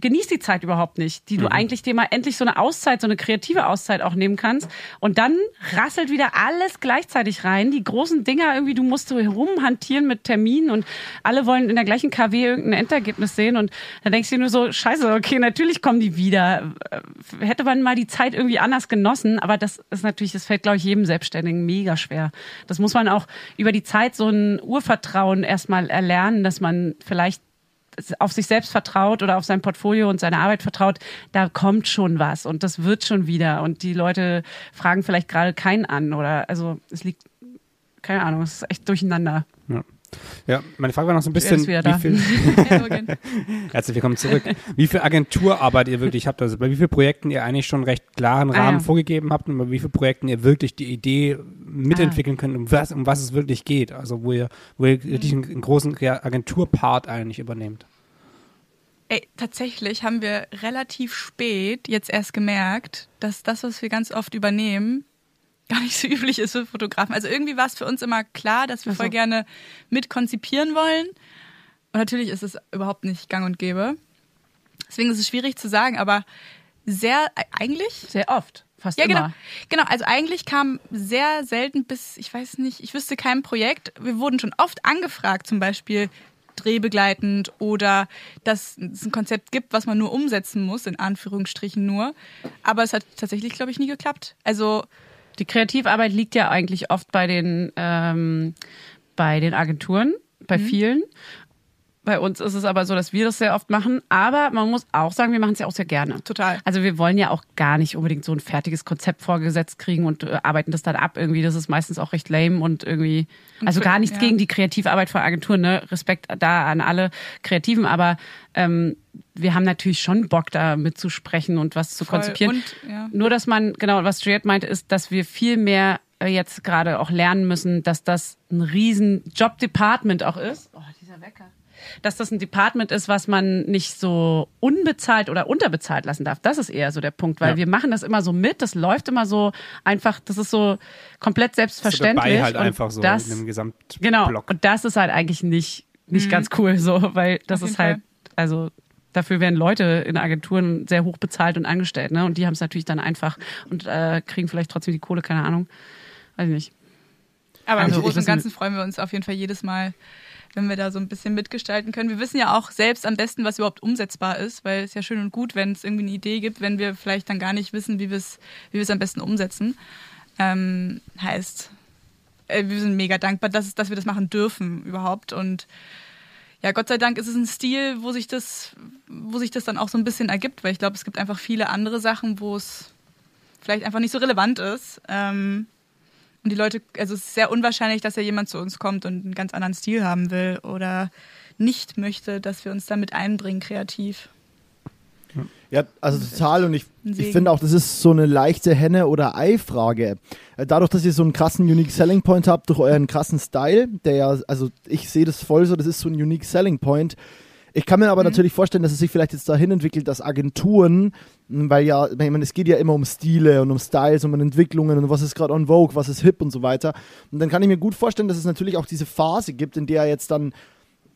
genießt die Zeit überhaupt nicht, die du mhm. eigentlich dir mal endlich so eine Auszeit, so eine kreative Auszeit auch nehmen kannst. Und dann rasselt wieder alles gleichzeitig rein. Die großen Dinger irgendwie, du musst so herumhantieren mit Terminen und alle wollen in der gleichen KW irgendein Endergebnis sehen. Und dann denkst du dir nur so, scheiße, okay, natürlich kommen die wieder. Hätte man mal die Zeit irgendwie anders genossen, aber das ist natürlich, das fällt, glaube ich, jedem Selbstständigen mega schwer. Das muss man auch über die Zeit so ein Urvertrauen erstmal erlernen, dass man vielleicht auf sich selbst vertraut oder auf sein Portfolio und seine Arbeit vertraut, da kommt schon was und das wird schon wieder und die Leute fragen vielleicht gerade keinen an oder also es liegt, keine Ahnung, es ist echt durcheinander. Ja. Ja, meine Frage war noch so ein bisschen, wie viel, herzlich willkommen zurück. Wie viel Agenturarbeit ihr wirklich habt, also bei wie vielen Projekten ihr eigentlich schon recht klaren Rahmen ah, ja. vorgegeben habt und bei wie vielen Projekten ihr wirklich die Idee mitentwickeln ah. könnt, um was, um was es wirklich geht, also wo ihr, wo ihr wirklich einen, einen großen Agenturpart eigentlich übernehmt. Ey, tatsächlich haben wir relativ spät jetzt erst gemerkt, dass das, was wir ganz oft übernehmen, gar nicht so üblich ist für Fotografen. Also irgendwie war es für uns immer klar, dass wir also. voll gerne mitkonzipieren wollen. Und natürlich ist es überhaupt nicht gang und gäbe. Deswegen ist es schwierig zu sagen, aber sehr, äh, eigentlich? Sehr oft. Fast ja, immer. Genau, genau. Also eigentlich kam sehr selten bis, ich weiß nicht, ich wüsste kein Projekt. Wir wurden schon oft angefragt, zum Beispiel drehbegleitend oder dass es ein Konzept gibt, was man nur umsetzen muss, in Anführungsstrichen nur. Aber es hat tatsächlich, glaube ich, nie geklappt. Also die Kreativarbeit liegt ja eigentlich oft bei den, ähm, bei den Agenturen, bei mhm. vielen. Bei uns ist es aber so, dass wir das sehr oft machen. Aber man muss auch sagen, wir machen es ja auch sehr gerne. Total. Also wir wollen ja auch gar nicht unbedingt so ein fertiges Konzept vorgesetzt kriegen und äh, arbeiten das dann ab. Irgendwie, das ist meistens auch recht lame und irgendwie, also gar nichts ja. gegen die Kreativarbeit von Agenturen, ne? Respekt da an alle Kreativen, aber ähm, wir haben natürlich schon Bock, da mitzusprechen und was zu Voll. konzipieren. Und, ja. Nur, dass man, genau, was Juliette meinte, ist, dass wir viel mehr äh, jetzt gerade auch lernen müssen, dass das ein riesen Job-Department auch ist. Oh, dieser Wecker dass das ein Department ist, was man nicht so unbezahlt oder unterbezahlt lassen darf. Das ist eher so der Punkt, weil ja. wir machen das immer so mit, das läuft immer so einfach, das ist so komplett selbstverständlich. So dabei halt einfach so das, in dem Gesamtblock. Genau, und das ist halt eigentlich nicht, nicht mhm. ganz cool so, weil das ist halt, also dafür werden Leute in Agenturen sehr hoch bezahlt und angestellt, ne? Und die haben es natürlich dann einfach und äh, kriegen vielleicht trotzdem die Kohle, keine Ahnung. Weiß ich nicht. Aber also, im Großen und Ganzen freuen wir uns auf jeden Fall jedes Mal, wenn wir da so ein bisschen mitgestalten können. Wir wissen ja auch selbst am besten, was überhaupt umsetzbar ist, weil es ja schön und gut, wenn es irgendwie eine Idee gibt, wenn wir vielleicht dann gar nicht wissen, wie wir es wie am besten umsetzen. Ähm, heißt, äh, wir sind mega dankbar, dass, dass wir das machen dürfen überhaupt und ja, Gott sei Dank ist es ein Stil, wo sich das, wo sich das dann auch so ein bisschen ergibt, weil ich glaube, es gibt einfach viele andere Sachen, wo es vielleicht einfach nicht so relevant ist. Ähm, und die Leute, also es ist sehr unwahrscheinlich, dass ja jemand zu uns kommt und einen ganz anderen Stil haben will oder nicht möchte, dass wir uns damit einbringen, kreativ. Ja, also total. Und ich, ich finde auch, das ist so eine leichte Henne- oder Ei-Frage. Äh, dadurch, dass ihr so einen krassen Unique Selling Point habt, durch euren krassen Style, der ja, also ich sehe das voll so, das ist so ein Unique Selling Point. Ich kann mir aber mhm. natürlich vorstellen, dass es sich vielleicht jetzt dahin entwickelt, dass Agenturen, weil ja, ich meine, es geht ja immer um Stile und um Styles und um Entwicklungen und was ist gerade on Vogue, was ist hip und so weiter. Und dann kann ich mir gut vorstellen, dass es natürlich auch diese Phase gibt, in der jetzt dann,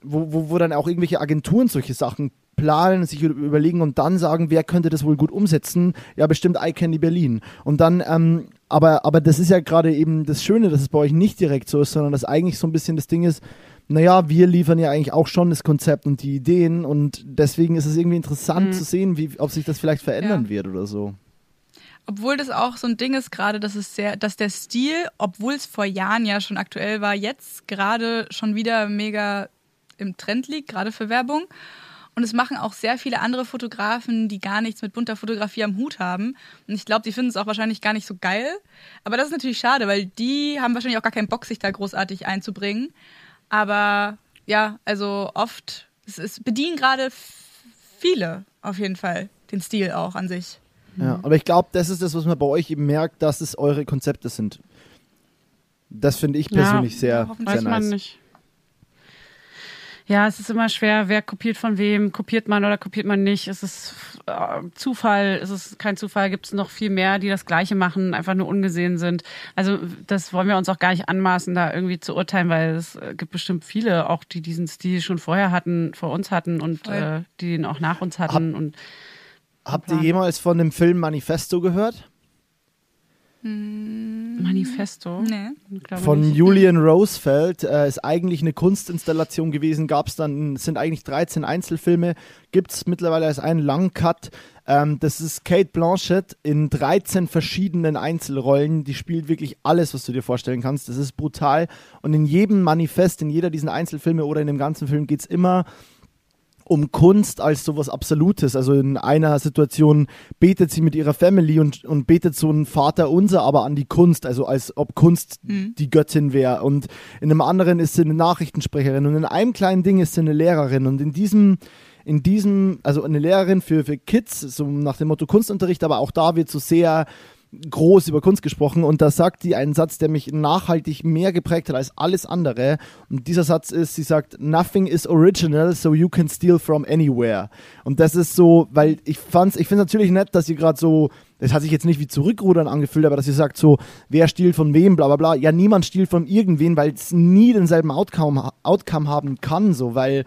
wo, wo, wo dann auch irgendwelche Agenturen solche Sachen planen, sich überlegen und dann sagen, wer könnte das wohl gut umsetzen? Ja, bestimmt iCandy Berlin. Und dann, ähm, aber, aber das ist ja gerade eben das Schöne, dass es bei euch nicht direkt so ist, sondern dass eigentlich so ein bisschen das Ding ist, naja, wir liefern ja eigentlich auch schon das Konzept und die Ideen und deswegen ist es irgendwie interessant mhm. zu sehen, wie, ob sich das vielleicht verändern ja. wird oder so. Obwohl das auch so ein Ding ist gerade, dass es sehr, dass der Stil, obwohl es vor Jahren ja schon aktuell war, jetzt gerade schon wieder mega im Trend liegt, gerade für Werbung. Und es machen auch sehr viele andere Fotografen, die gar nichts mit bunter Fotografie am Hut haben. Und ich glaube, die finden es auch wahrscheinlich gar nicht so geil. Aber das ist natürlich schade, weil die haben wahrscheinlich auch gar keinen Bock, sich da großartig einzubringen. Aber ja, also oft, es, es bedienen gerade viele auf jeden Fall den Stil auch an sich. Ja, aber ich glaube, das ist das, was man bei euch eben merkt, dass es eure Konzepte sind. Das finde ich persönlich Ja, sehr, sehr Weiß nice. man nicht. Ja, es ist immer schwer, wer kopiert von wem, kopiert man oder kopiert man nicht. Ist es äh, Zufall, ist es kein Zufall, gibt es noch viel mehr, die das Gleiche machen, einfach nur ungesehen sind. Also das wollen wir uns auch gar nicht anmaßen, da irgendwie zu urteilen, weil es äh, gibt bestimmt viele, auch die diesen Stil schon vorher hatten, vor uns hatten und äh, die ihn auch nach uns hatten. und Habt ihr jemals von dem Film Manifesto gehört? Manifesto. Nee. Von nicht. Julian Rosefeld. Äh, ist eigentlich eine Kunstinstallation gewesen. Gab es dann, sind eigentlich 13 Einzelfilme. Gibt es mittlerweile als einen Langcut. Ähm, das ist Kate Blanchett in 13 verschiedenen Einzelrollen. Die spielt wirklich alles, was du dir vorstellen kannst. Das ist brutal. Und in jedem Manifest, in jeder dieser Einzelfilme oder in dem ganzen Film geht es immer um Kunst als sowas Absolutes. Also in einer Situation betet sie mit ihrer Family und, und betet so ein Vater unser, aber an die Kunst, also als ob Kunst die Göttin wäre. Und in einem anderen ist sie eine Nachrichtensprecherin und in einem kleinen Ding ist sie eine Lehrerin. Und in diesem in diesem, also eine Lehrerin für, für Kids, so nach dem Motto Kunstunterricht, aber auch da wird so sehr groß über Kunst gesprochen und da sagt die einen Satz, der mich nachhaltig mehr geprägt hat als alles andere. Und dieser Satz ist, sie sagt, nothing is original, so you can steal from anywhere. Und das ist so, weil ich fand's, ich finde natürlich nett, dass sie gerade so, das hat sich jetzt nicht wie zurückrudern angefühlt, aber dass sie sagt so, wer stiehlt von wem, bla bla bla. Ja, niemand stiehlt von irgendwen, weil es nie denselben Outcome, Outcome haben kann, so, weil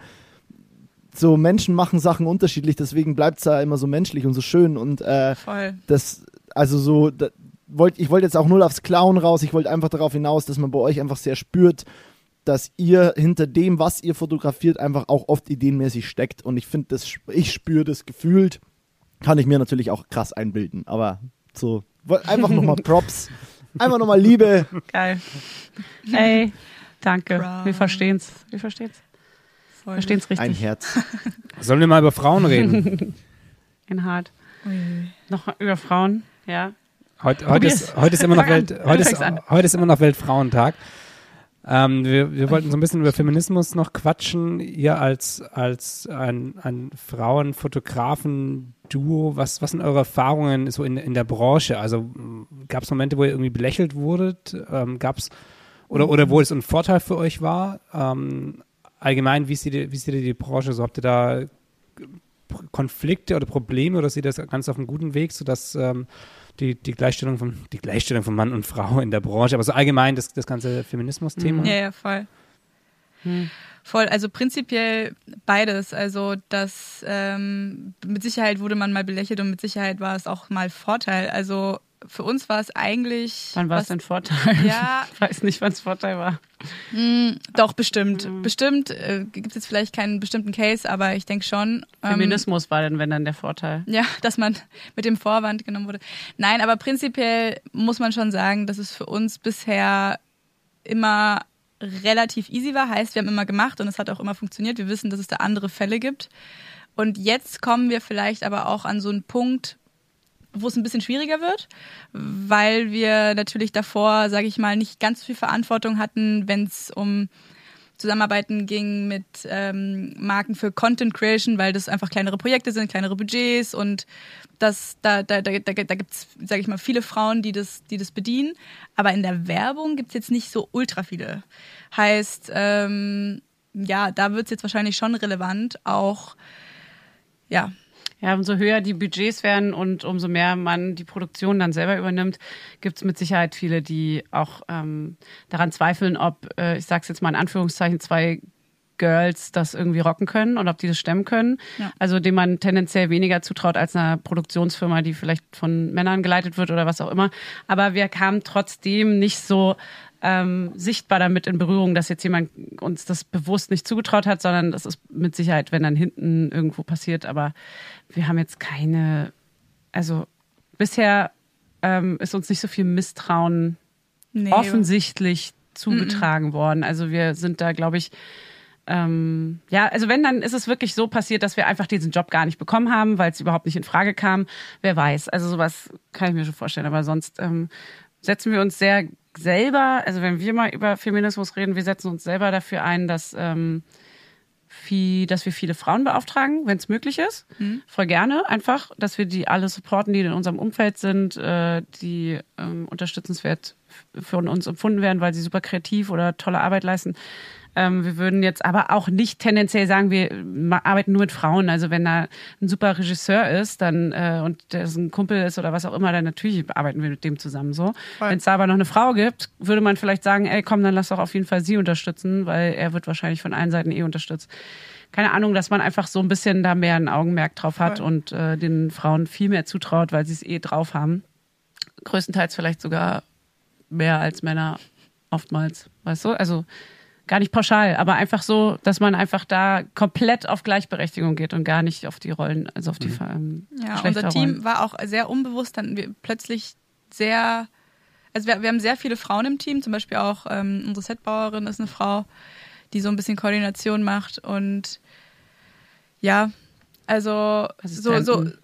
so Menschen machen Sachen unterschiedlich, deswegen bleibt es da immer so menschlich und so schön und äh, das, also so, da, wollt, ich wollte jetzt auch null aufs Klauen raus, ich wollte einfach darauf hinaus, dass man bei euch einfach sehr spürt, dass ihr hinter dem, was ihr fotografiert, einfach auch oft ideenmäßig steckt und ich finde, das, ich spüre das gefühlt, kann ich mir natürlich auch krass einbilden, aber so, einfach nochmal Props, einfach nochmal Liebe, Geil. Ey, danke. Wir verstehen's. Wir verstehen's. Voll. Verstehen's ein richtig. Herz. Sollen wir mal über Frauen reden? In hart. Noch über Frauen, ja. Heute, heute, ist, heute, ist immer noch. Welt, heute, ist, heute ist immer noch Weltfrauentag. Ähm, wir, wir wollten so ein bisschen über Feminismus noch quatschen. Ihr als, als ein, ein Frauen-Fotografen-Duo, was, was sind eure Erfahrungen so in, in der Branche? Also gab es Momente, wo ihr irgendwie belächelt wurdet? Ähm, gab es oder, oder wo es ein Vorteil für euch war? Ähm, allgemein, wie seht, ihr, wie seht ihr die Branche? So habt ihr da Konflikte oder Probleme oder seht ihr das ganz auf einem guten Weg, sodass ähm, die, die Gleichstellung von die Gleichstellung von Mann und Frau in der Branche, aber so allgemein das, das ganze Feminismus-Thema. Ja, ja, voll. Hm. Voll, also prinzipiell beides. Also das ähm, mit Sicherheit wurde man mal belächelt und mit Sicherheit war es auch mal Vorteil. Also für uns war es eigentlich. Wann war es denn Vorteil? Ja. Ich weiß nicht, wann es Vorteil war. Hm, doch, bestimmt. Bestimmt äh, gibt es jetzt vielleicht keinen bestimmten Case, aber ich denke schon. ähm, Feminismus war denn, wenn dann der Vorteil. Ja, dass man mit dem Vorwand genommen wurde. Nein, aber prinzipiell muss man schon sagen, dass es für uns bisher immer relativ easy war. Heißt, wir haben immer gemacht und es hat auch immer funktioniert. Wir wissen, dass es da andere Fälle gibt. Und jetzt kommen wir vielleicht aber auch an so einen Punkt, wo es ein bisschen schwieriger wird, weil wir natürlich davor, sage ich mal, nicht ganz so viel Verantwortung hatten, wenn es um Zusammenarbeiten ging mit ähm, Marken für Content Creation, weil das einfach kleinere Projekte sind, kleinere Budgets und das, da, da, da, da, da gibt es, sage ich mal, viele Frauen, die das, die das bedienen. Aber in der Werbung gibt es jetzt nicht so ultra viele. Heißt, ähm, ja, da wird es jetzt wahrscheinlich schon relevant, auch ja, Ja, umso höher die Budgets werden und umso mehr man die Produktion dann selber übernimmt, gibt es mit Sicherheit viele, die auch ähm, daran zweifeln, ob, äh, ich sag's jetzt mal in Anführungszeichen, zwei Girls das irgendwie rocken können und ob die das stemmen können. Ja. Also dem man tendenziell weniger zutraut als einer Produktionsfirma, die vielleicht von Männern geleitet wird oder was auch immer. Aber wir kamen trotzdem nicht so ähm, sichtbar damit in Berührung, dass jetzt jemand uns das bewusst nicht zugetraut hat, sondern das ist mit Sicherheit, wenn dann hinten irgendwo passiert. Aber wir haben jetzt keine, also bisher ähm, ist uns nicht so viel Misstrauen Nee, offensichtlich zugetragen worden. Also wir sind da, glaube ich, ähm, ja, also wenn, dann ist es wirklich so passiert, dass wir einfach diesen Job gar nicht bekommen haben, weil es überhaupt nicht in Frage kam. Wer weiß. Also sowas kann ich mir schon vorstellen. Aber sonst ähm, setzen wir uns sehr selber, also wenn wir mal über Feminismus reden, wir setzen uns selber dafür ein, dass ähm, viel, dass wir viele Frauen beauftragen, wenn es möglich ist. Voll gerne einfach, dass wir die alle supporten, die in unserem Umfeld sind, äh, die ähm, unterstützenswert von uns empfunden werden, weil sie super kreativ oder tolle Arbeit leisten. Ähm, wir würden jetzt aber auch nicht tendenziell sagen, wir ma- arbeiten nur mit Frauen. Also wenn da ein super Regisseur ist, dann äh, und der ist ein Kumpel ist oder was auch immer, dann natürlich arbeiten wir mit dem zusammen so. Wenn es da aber noch eine Frau gibt, würde man vielleicht sagen, ey, komm, dann lass doch auf jeden Fall sie unterstützen, weil er wird wahrscheinlich von allen Seiten eh unterstützt. Keine Ahnung, dass man einfach so ein bisschen da mehr ein Augenmerk drauf hat Voll. und äh, den Frauen viel mehr zutraut, weil sie es eh drauf haben. Größtenteils vielleicht sogar mehr als Männer oftmals, weißt du? Also gar nicht pauschal, aber einfach so, dass man einfach da komplett auf Gleichberechtigung geht und gar nicht auf die Rollen, also auf die ähm, Ja, unser. Team war auch sehr unbewusst, dann wir plötzlich sehr, also wir, wir haben sehr viele Frauen im Team, zum Beispiel auch ähm, unsere Setbauerin ist eine Frau, die so ein bisschen Koordination macht und ja, also so, so, Assistenten.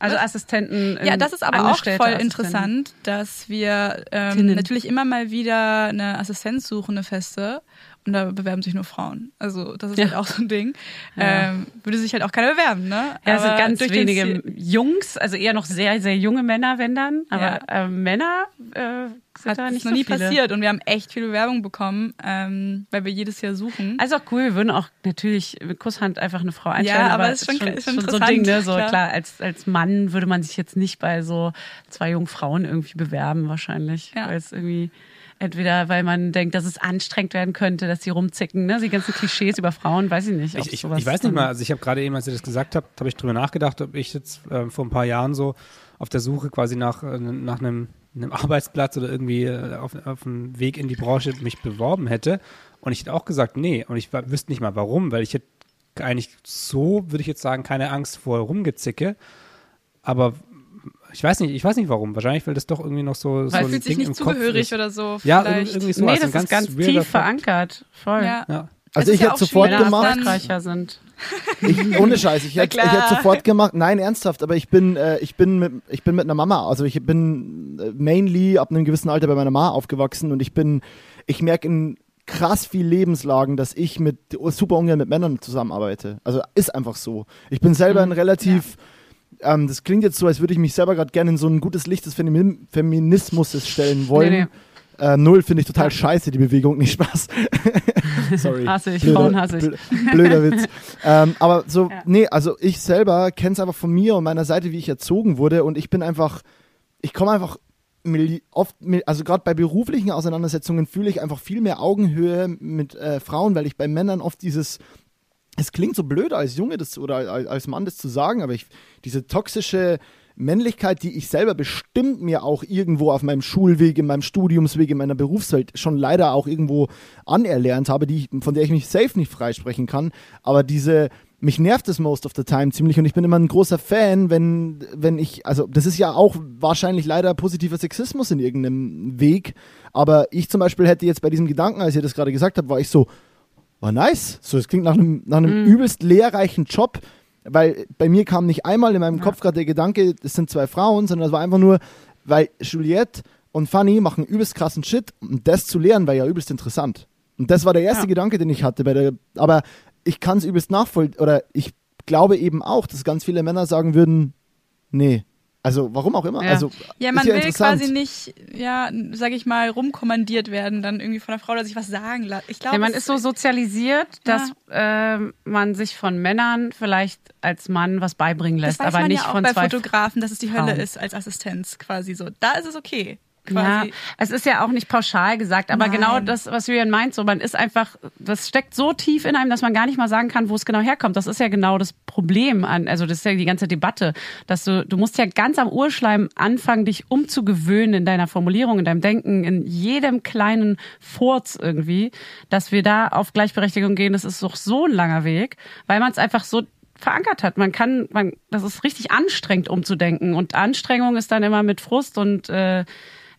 Also Assistenten. ja, das ist aber auch voll interessant, dass wir ähm, Tinnen. natürlich immer mal wieder eine Assistenz suchen, eine feste. Und da bewerben sich nur Frauen. Also das ist Ja. halt auch so ein Ding. Ja. Ähm, würde sich halt auch keiner bewerben, ne? Ja, es sind ganz wenige Jungs, also eher noch sehr, sehr junge Männer, wenn dann. Aber äh, Männer äh, sind Hat da nicht noch so nie viele. passiert und wir haben echt viel Bewerbung bekommen, ähm, weil wir jedes Jahr suchen. Also auch cool, wir würden auch natürlich mit Kusshand einfach eine Frau einstellen, Ja, aber aber ist schon- ist schon so ein Ding, ne? So klar. klar, als, als Mann würde man sich jetzt nicht bei so zwei jungen Frauen irgendwie bewerben, wahrscheinlich. Ja. Weil es irgendwie entweder weil man denkt, dass es anstrengend werden könnte, dass sie rumzicken, ne? Die ganzen Klischees über Frauen, weiß ich nicht. Ich, ich, sowas ich weiß nicht mal, also ich habe gerade eben, als ihr das gesagt habt, habe ich drüber nachgedacht, ob ich jetzt äh, vor ein paar Jahren so auf der Suche quasi nach, äh, nach einem, einem Arbeitsplatz oder irgendwie äh, auf, auf dem Weg in die Branche mich beworben hätte. Und ich hätte auch gesagt, nee. Und ich wüsste nicht mal warum, weil ich hätte eigentlich so, würde ich jetzt sagen, keine Angst vor Rumgezicke. Aber ich weiß nicht, ich weiß nicht warum. Wahrscheinlich, weil das doch irgendwie noch so, so Weil ein fühlt sich Ding nicht zugehörig oder so. Ja, vielleicht. irgendwie so. Nee, also das ein ist ganz weirder tief Fakt. verankert. Voll. Ja. Ja. Also ich ja hätte sofort gemacht. sind. Ich, ohne Scheiß, ich hätte, ich hätte sofort gemacht. Nein, ernsthaft, aber ich bin, äh, ich bin mit, ich bin mit einer Mama. Also ich bin äh, mainly ab einem gewissen Alter bei meiner Mama aufgewachsen und ich bin, ich merke in krass viel Lebenslagen, dass ich mit super ungern mit Männern zusammenarbeite. Also ist einfach so. Ich bin selber ein relativ, ähm, das klingt jetzt so, als würde ich mich selber gerade gerne in so ein gutes Licht des Femin Feminismus stellen wollen. Nee, nee. Äh, null finde ich total scheiße, die Bewegung, nicht Spaß. Sorry. Hasse ich, Frauen hasse ich. blö- Blöder Witz. ähm, aber so, Ja. nee, also ich selber kenne es einfach von mir und meiner Seite, wie ich erzogen wurde und ich bin einfach, ich komme einfach oft, also gerade bei beruflichen Auseinandersetzungen fühle ich einfach viel mehr Augenhöhe mit äh, Frauen, weil ich bei Männern oft dieses, es klingt so blöd als Junge das, oder als, Mann das zu sagen, aber ich, diese toxische Männlichkeit, die ich selber bestimmt mir auch irgendwo auf meinem Schulweg, in meinem Studiumsweg, in meiner Berufswelt schon leider auch irgendwo anerlernt habe, die von der ich mich safe nicht freisprechen kann, aber diese mich nervt es most of the time ziemlich und ich bin immer ein großer Fan, wenn, wenn ich, also das ist ja auch wahrscheinlich leider positiver Sexismus in irgendeinem Weg, aber ich zum Beispiel hätte jetzt bei diesem Gedanken, als ihr das gerade gesagt habt, war ich so, war nice. So, das klingt nach einem, nach einem übelst lehrreichen Job, weil bei mir kam nicht einmal in meinem Kopf gerade der Gedanke, es sind zwei Frauen, sondern es war einfach nur, weil Juliette und Fanny machen übelst krassen Shit und das zu lernen war ja übelst interessant. Und das war der erste Ja. Gedanke, den ich hatte bei der, aber ich kann es übelst nachvollziehen, oder ich glaube eben auch, dass ganz viele Männer sagen würden, nee. Also, warum auch immer. Ja. Also, Ja, man ja will quasi nicht, ja, sag ich mal, rumkommandiert werden, dann irgendwie von einer Frau oder sich was sagen lassen. Ich glaube, Ja, man es- ist so sozialisiert, dass ähm, man sich von Männern vielleicht als Mann was beibringen das lässt, weiß aber man nicht ja auch von bei zwei Fotografen, dass es die Hölle Frauen. ist als Assistenz quasi so. Da ist es okay. Ja, es ist ja auch nicht pauschal gesagt, aber Nein. genau das, was Julian meint, so man ist einfach, das steckt so tief in einem, dass man gar nicht mal sagen kann, wo es genau herkommt. Das ist ja genau das Problem an, also das ist ja die ganze Debatte, dass du, du musst ja ganz am Urschleim anfangen, dich umzugewöhnen in deiner Formulierung, in deinem Denken, in jedem kleinen Furz irgendwie, dass wir da auf Gleichberechtigung gehen. Das ist doch so ein langer Weg, weil man es einfach so verankert hat. Man kann, man, das ist richtig anstrengend umzudenken und Anstrengung ist dann immer mit Frust und äh,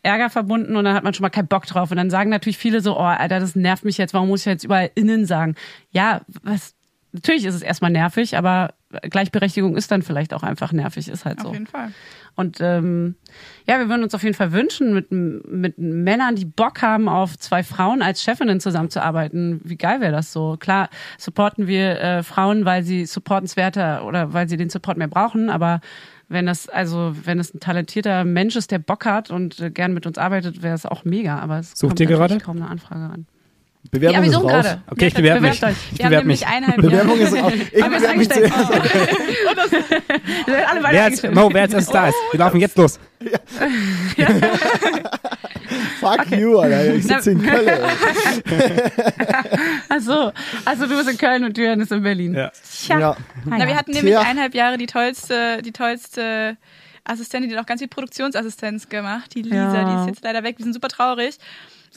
Ärger verbunden und dann hat man schon mal keinen Bock drauf und dann sagen natürlich viele so, oh, Alter, das nervt mich jetzt, warum muss ich jetzt überall innen sagen? Ja, was, natürlich ist es erstmal nervig, aber Gleichberechtigung ist dann vielleicht auch einfach nervig, ist halt so. Auf jeden Fall. Und ähm, ja, wir würden uns auf jeden Fall wünschen, mit, mit Männern, die Bock haben, auf zwei Frauen als Chefinnen zusammenzuarbeiten. Wie geil wäre das so? Klar, supporten wir äh, Frauen, weil sie supportenswerter oder weil sie den Support mehr brauchen, aber wenn das, also wenn es ein talentierter Mensch ist, der Bock hat und äh, gern mit uns arbeitet, wäre es auch mega. Aber es Sucht kommt ihr gerade? kaum eine Anfrage an. Bewerbung ja, ist raus. gerade. Okay, ich bewerbe mich. Euch. Ich bewerbe mich. Bewerbung ist raus. Ich bewerbe mich zuerst. Wer jetzt. Mo, wer jetzt erst da ist? Wir laufen jetzt los. Fuck you, Alter. Ich sitze in Köln. Ach so, also du bist in Köln und Jürgen ist in Berlin. Ja. Tja. Ja. Na, wir hatten nämlich eineinhalb Jahre die tollste, die tollste Assistentin, die hat auch ganz viel Produktionsassistenz gemacht. Die Lisa, Ja. die ist jetzt leider weg. Wir sind super traurig.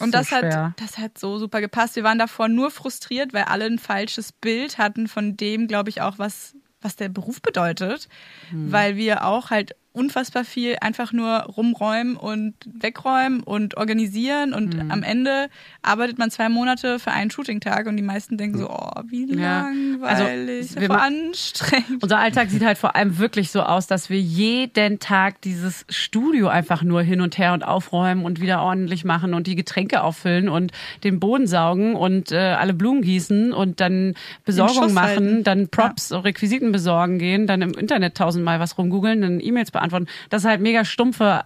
Und So das schwer. hat, das hat so super gepasst. Wir waren davor nur frustriert, weil alle ein falsches Bild hatten von dem, glaube ich, auch, was, was der Beruf bedeutet. Hm. Weil wir auch halt unfassbar viel einfach nur rumräumen und wegräumen und organisieren. Und Hm. am Ende arbeitet man zwei Monate für einen Shooting-Tag und die meisten denken so, oh, wie Ja. Also, langweilig, wir voll ma- anstrengend. Unser Alltag sieht halt vor allem wirklich so aus, dass wir jeden Tag dieses Studio einfach nur hin und her und aufräumen und wieder ordentlich machen und die Getränke auffüllen und den Boden saugen und äh, alle Blumen gießen und dann Besorgung machen, halten. dann Props, Requisiten besorgen gehen, dann im Internet tausendmal was rumgoogeln, dann E-Mails beantworten. Das ist halt mega stumpfe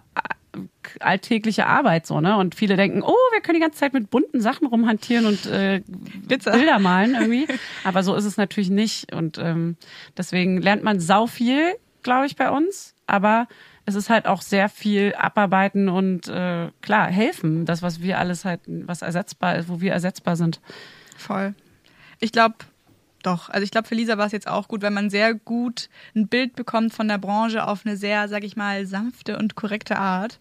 alltägliche Arbeit so, ne? Und viele denken, oh, wir können die ganze Zeit mit bunten Sachen rumhantieren und äh. Bilder malen irgendwie. Aber so ist es natürlich nicht. Und ähm, deswegen lernt man sau viel, glaube ich, bei uns. Aber es ist halt auch sehr viel abarbeiten und äh, klar, helfen. Das, was wir alles halt, was ersetzbar ist, wo wir ersetzbar sind. Voll. Ich glaube, doch. Also ich glaube, für Lisa war es jetzt auch gut, weil man sehr gut ein Bild bekommt von der Branche auf eine sehr, sag ich mal, sanfte und korrekte Art.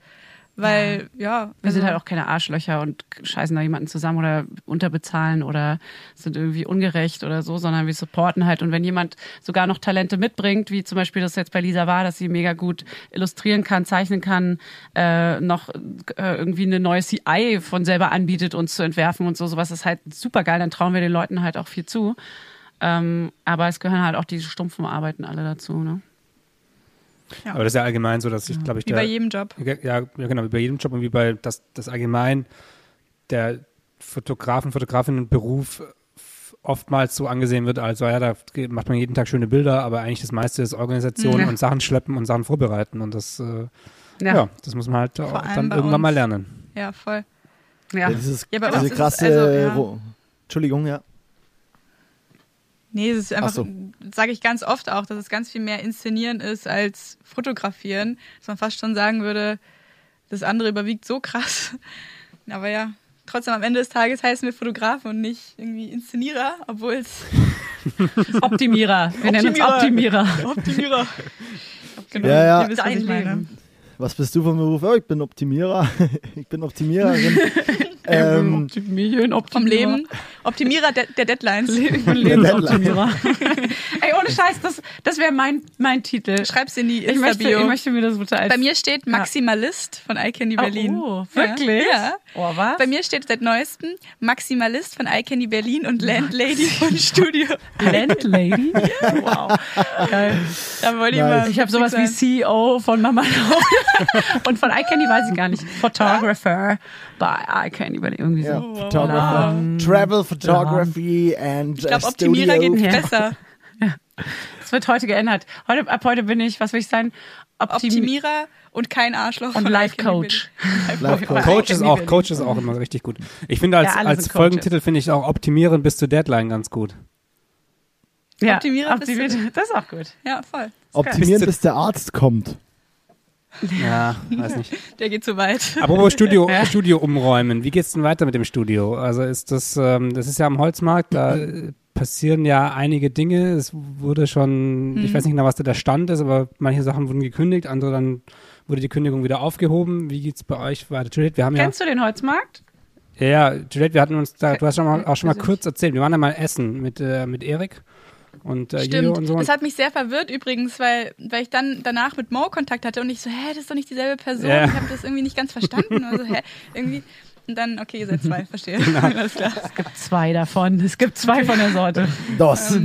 Weil, ja, Wir sind also- halt auch keine Arschlöcher und scheißen da jemanden zusammen oder unterbezahlen oder sind irgendwie ungerecht oder so, sondern wir supporten halt. Und wenn jemand sogar noch Talente mitbringt, wie zum Beispiel das jetzt bei Lisa war, dass sie mega gut illustrieren kann, zeichnen kann, äh, noch äh, irgendwie eine neue CI von selber anbietet, uns zu entwerfen und so, sowas ist halt super geil. Dann trauen wir den Leuten halt auch viel zu. Ähm, aber es gehören halt auch diese stumpfen Arbeiten alle dazu. Ne? Aber das ist ja allgemein so, dass ich, glaube ich, wie der, bei jedem Job. Ja, ja, genau, wie bei jedem Job und wie bei das, das allgemein der Fotografen, Fotografinnenberuf oftmals so angesehen wird, als ja, da macht man jeden Tag schöne Bilder, aber eigentlich das meiste ist Organisation Ja. und Sachen schleppen und Sachen vorbereiten und das, äh, ja. Ja. das muss man halt auch dann irgendwann uns. mal lernen. Ja, voll. Ja. Ja, dieses, Ja, bei uns diese ist es krasse. also, ja. Entschuldigung, ja. Nee, es ist einfach, Ach so. sage ich ganz oft auch, dass es ganz viel mehr Inszenieren ist als Fotografieren. Dass man fast schon sagen würde, das andere überwiegt so krass. Aber ja, trotzdem am Ende des Tages heißen wir Fotografen und nicht irgendwie Inszenierer, obwohl es Optimierer. Wir nennen uns Optimierer. Optimierer. Optimierer. Genau, Ja, ja. ihr wisst, was. Was bist du vom Beruf? Oh, ich bin Optimierer. ich bin Optimiererin. Ähm, Optimieren, Vom Leben. Optimierer der, der Deadlines. Ich bin Der Lebensoptimierer. Ey, ohne Scheiß, das, das wäre mein, mein Titel. Schreib's in die Ich möchte, Insta-Bio. ich möchte mir das bitte als... Bei mir steht Maximalist von iCandy Berlin. Oh, wirklich? Ja. Oh, was? Bei mir steht seit neuestem Maximalist von iCandy Berlin und Landlady von Studio. Landlady? Wow. Geil. Da wollte ich Nice. mal. Ich habe sowas wie CEO von Mama. Und von iCandy weiß ich gar nicht. Photographer bei iCandy. Irgendwie so. ja, wow, Photographer. Travel Photography and Ich glaube, uh, Optimierer geht Ja. besser. Es wird heute geändert. Heute, ab heute bin ich, was will ich sein? Optim Optimierer und kein Arschloch. und Life Coach. Life Coach. Coach ist auch. Coach ist auch immer richtig gut. Ich finde als, Ja, als. Folgentitel finde ich auch Optimieren bis zur Deadline ganz gut. Ja, Optimierer optimiert. Das ist auch gut. Ja, voll. Optimieren, bis der Arzt kommt. Ja, weiß nicht. Der geht zu weit. Apropos Studio, Ja. Studio umräumen. Wie geht's denn weiter mit dem Studio? Also ist das, ähm, das ist ja am Holzmarkt, da äh, passieren ja einige Dinge. Es wurde schon, ich weiß nicht genau, was da der Stand ist, aber manche Sachen wurden gekündigt, andere dann wurde die Kündigung wieder aufgehoben. Wie geht's bei euch weiter? Juliette, wir haben Kennst du den Holzmarkt? ja, ja, Juliette, wir hatten uns da, du hast schon mal, auch schon mal Persönlich. kurz erzählt, wir waren ja mal essen mit, äh, mit Erik und äh, Stimmt. und so. Das hat mich sehr verwirrt übrigens, weil, weil ich dann danach mit Mo Kontakt hatte und ich so, hä, das ist doch nicht dieselbe Person. Ja. Ich habe das irgendwie nicht ganz verstanden. Also, hä, irgendwie. Und dann, okay, ihr seid zwei, verstehe. Genau. Alles klar. Es gibt zwei davon. Es gibt zwei von der Sorte. Dos.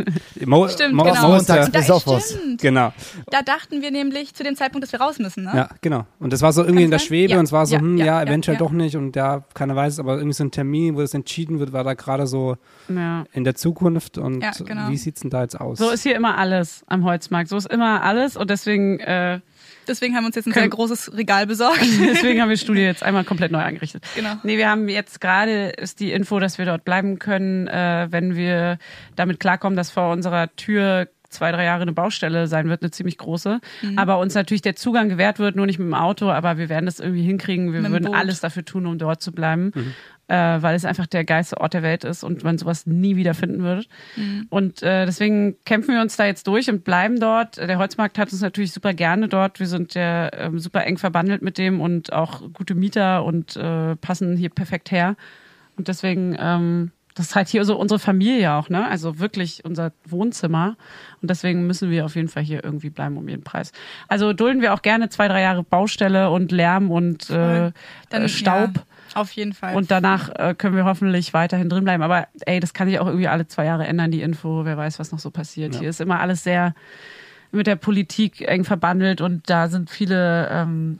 Mo, Stimmt, Mo, genau. Mo ist, Montags äh, Da, bis auf was. stimmt. genau. Da dachten wir nämlich zu dem Zeitpunkt, dass wir raus müssen, ne? Ja, genau. Und das war so irgendwie Kann in der sein? Schwebe Ja, und es war so, ja, hm, ja, ja, ja, eventuell ja. doch nicht und ja, keiner weiß es, aber irgendwie so ein Termin, wo das entschieden wird, war da gerade so Ja. in der Zukunft und Ja, genau. wie sieht's denn da jetzt aus? So ist hier immer alles am Holzmarkt. So ist immer alles und deswegen, äh, Deswegen haben wir uns jetzt ein Können- sehr großes Regal besorgt. deswegen haben wir das Studio jetzt einmal komplett neu eingerichtet. Genau. Nee, wir haben jetzt gerade ist die Info, dass wir dort bleiben können, äh, wenn wir damit klarkommen, dass vor unserer Tür zwei, drei Jahre eine Baustelle sein wird, eine ziemlich große. Mhm. Aber uns natürlich der Zugang gewährt wird, nur nicht mit dem Auto, aber wir werden das irgendwie hinkriegen. Wir Mit würden Boot. alles dafür tun, um dort zu bleiben. Äh, weil es einfach der geilste Ort der Welt ist und man sowas nie wieder finden würde. Mhm. Und äh, deswegen kämpfen wir uns da jetzt durch und bleiben dort. Der Holzmarkt hat uns natürlich super gerne dort. Wir sind ja ähm, super eng verbandelt mit dem und auch gute Mieter und äh, passen hier perfekt her. Und deswegen, ähm, das ist halt hier so unsere Familie auch, ne? Also wirklich unser Wohnzimmer. Und deswegen müssen wir auf jeden Fall hier irgendwie bleiben um jeden Preis. Also dulden wir auch gerne zwei, drei Jahre Baustelle und Lärm und äh, Dann, äh, Staub. Ja, auf jeden Fall. Und danach äh, können wir hoffentlich weiterhin drin bleiben. Aber ey, das kann sich auch irgendwie alle zwei Jahre ändern, die Info. Wer weiß, was noch so passiert. Hier ist immer alles sehr mit der Politik eng verbandelt und da sind viele, ähm,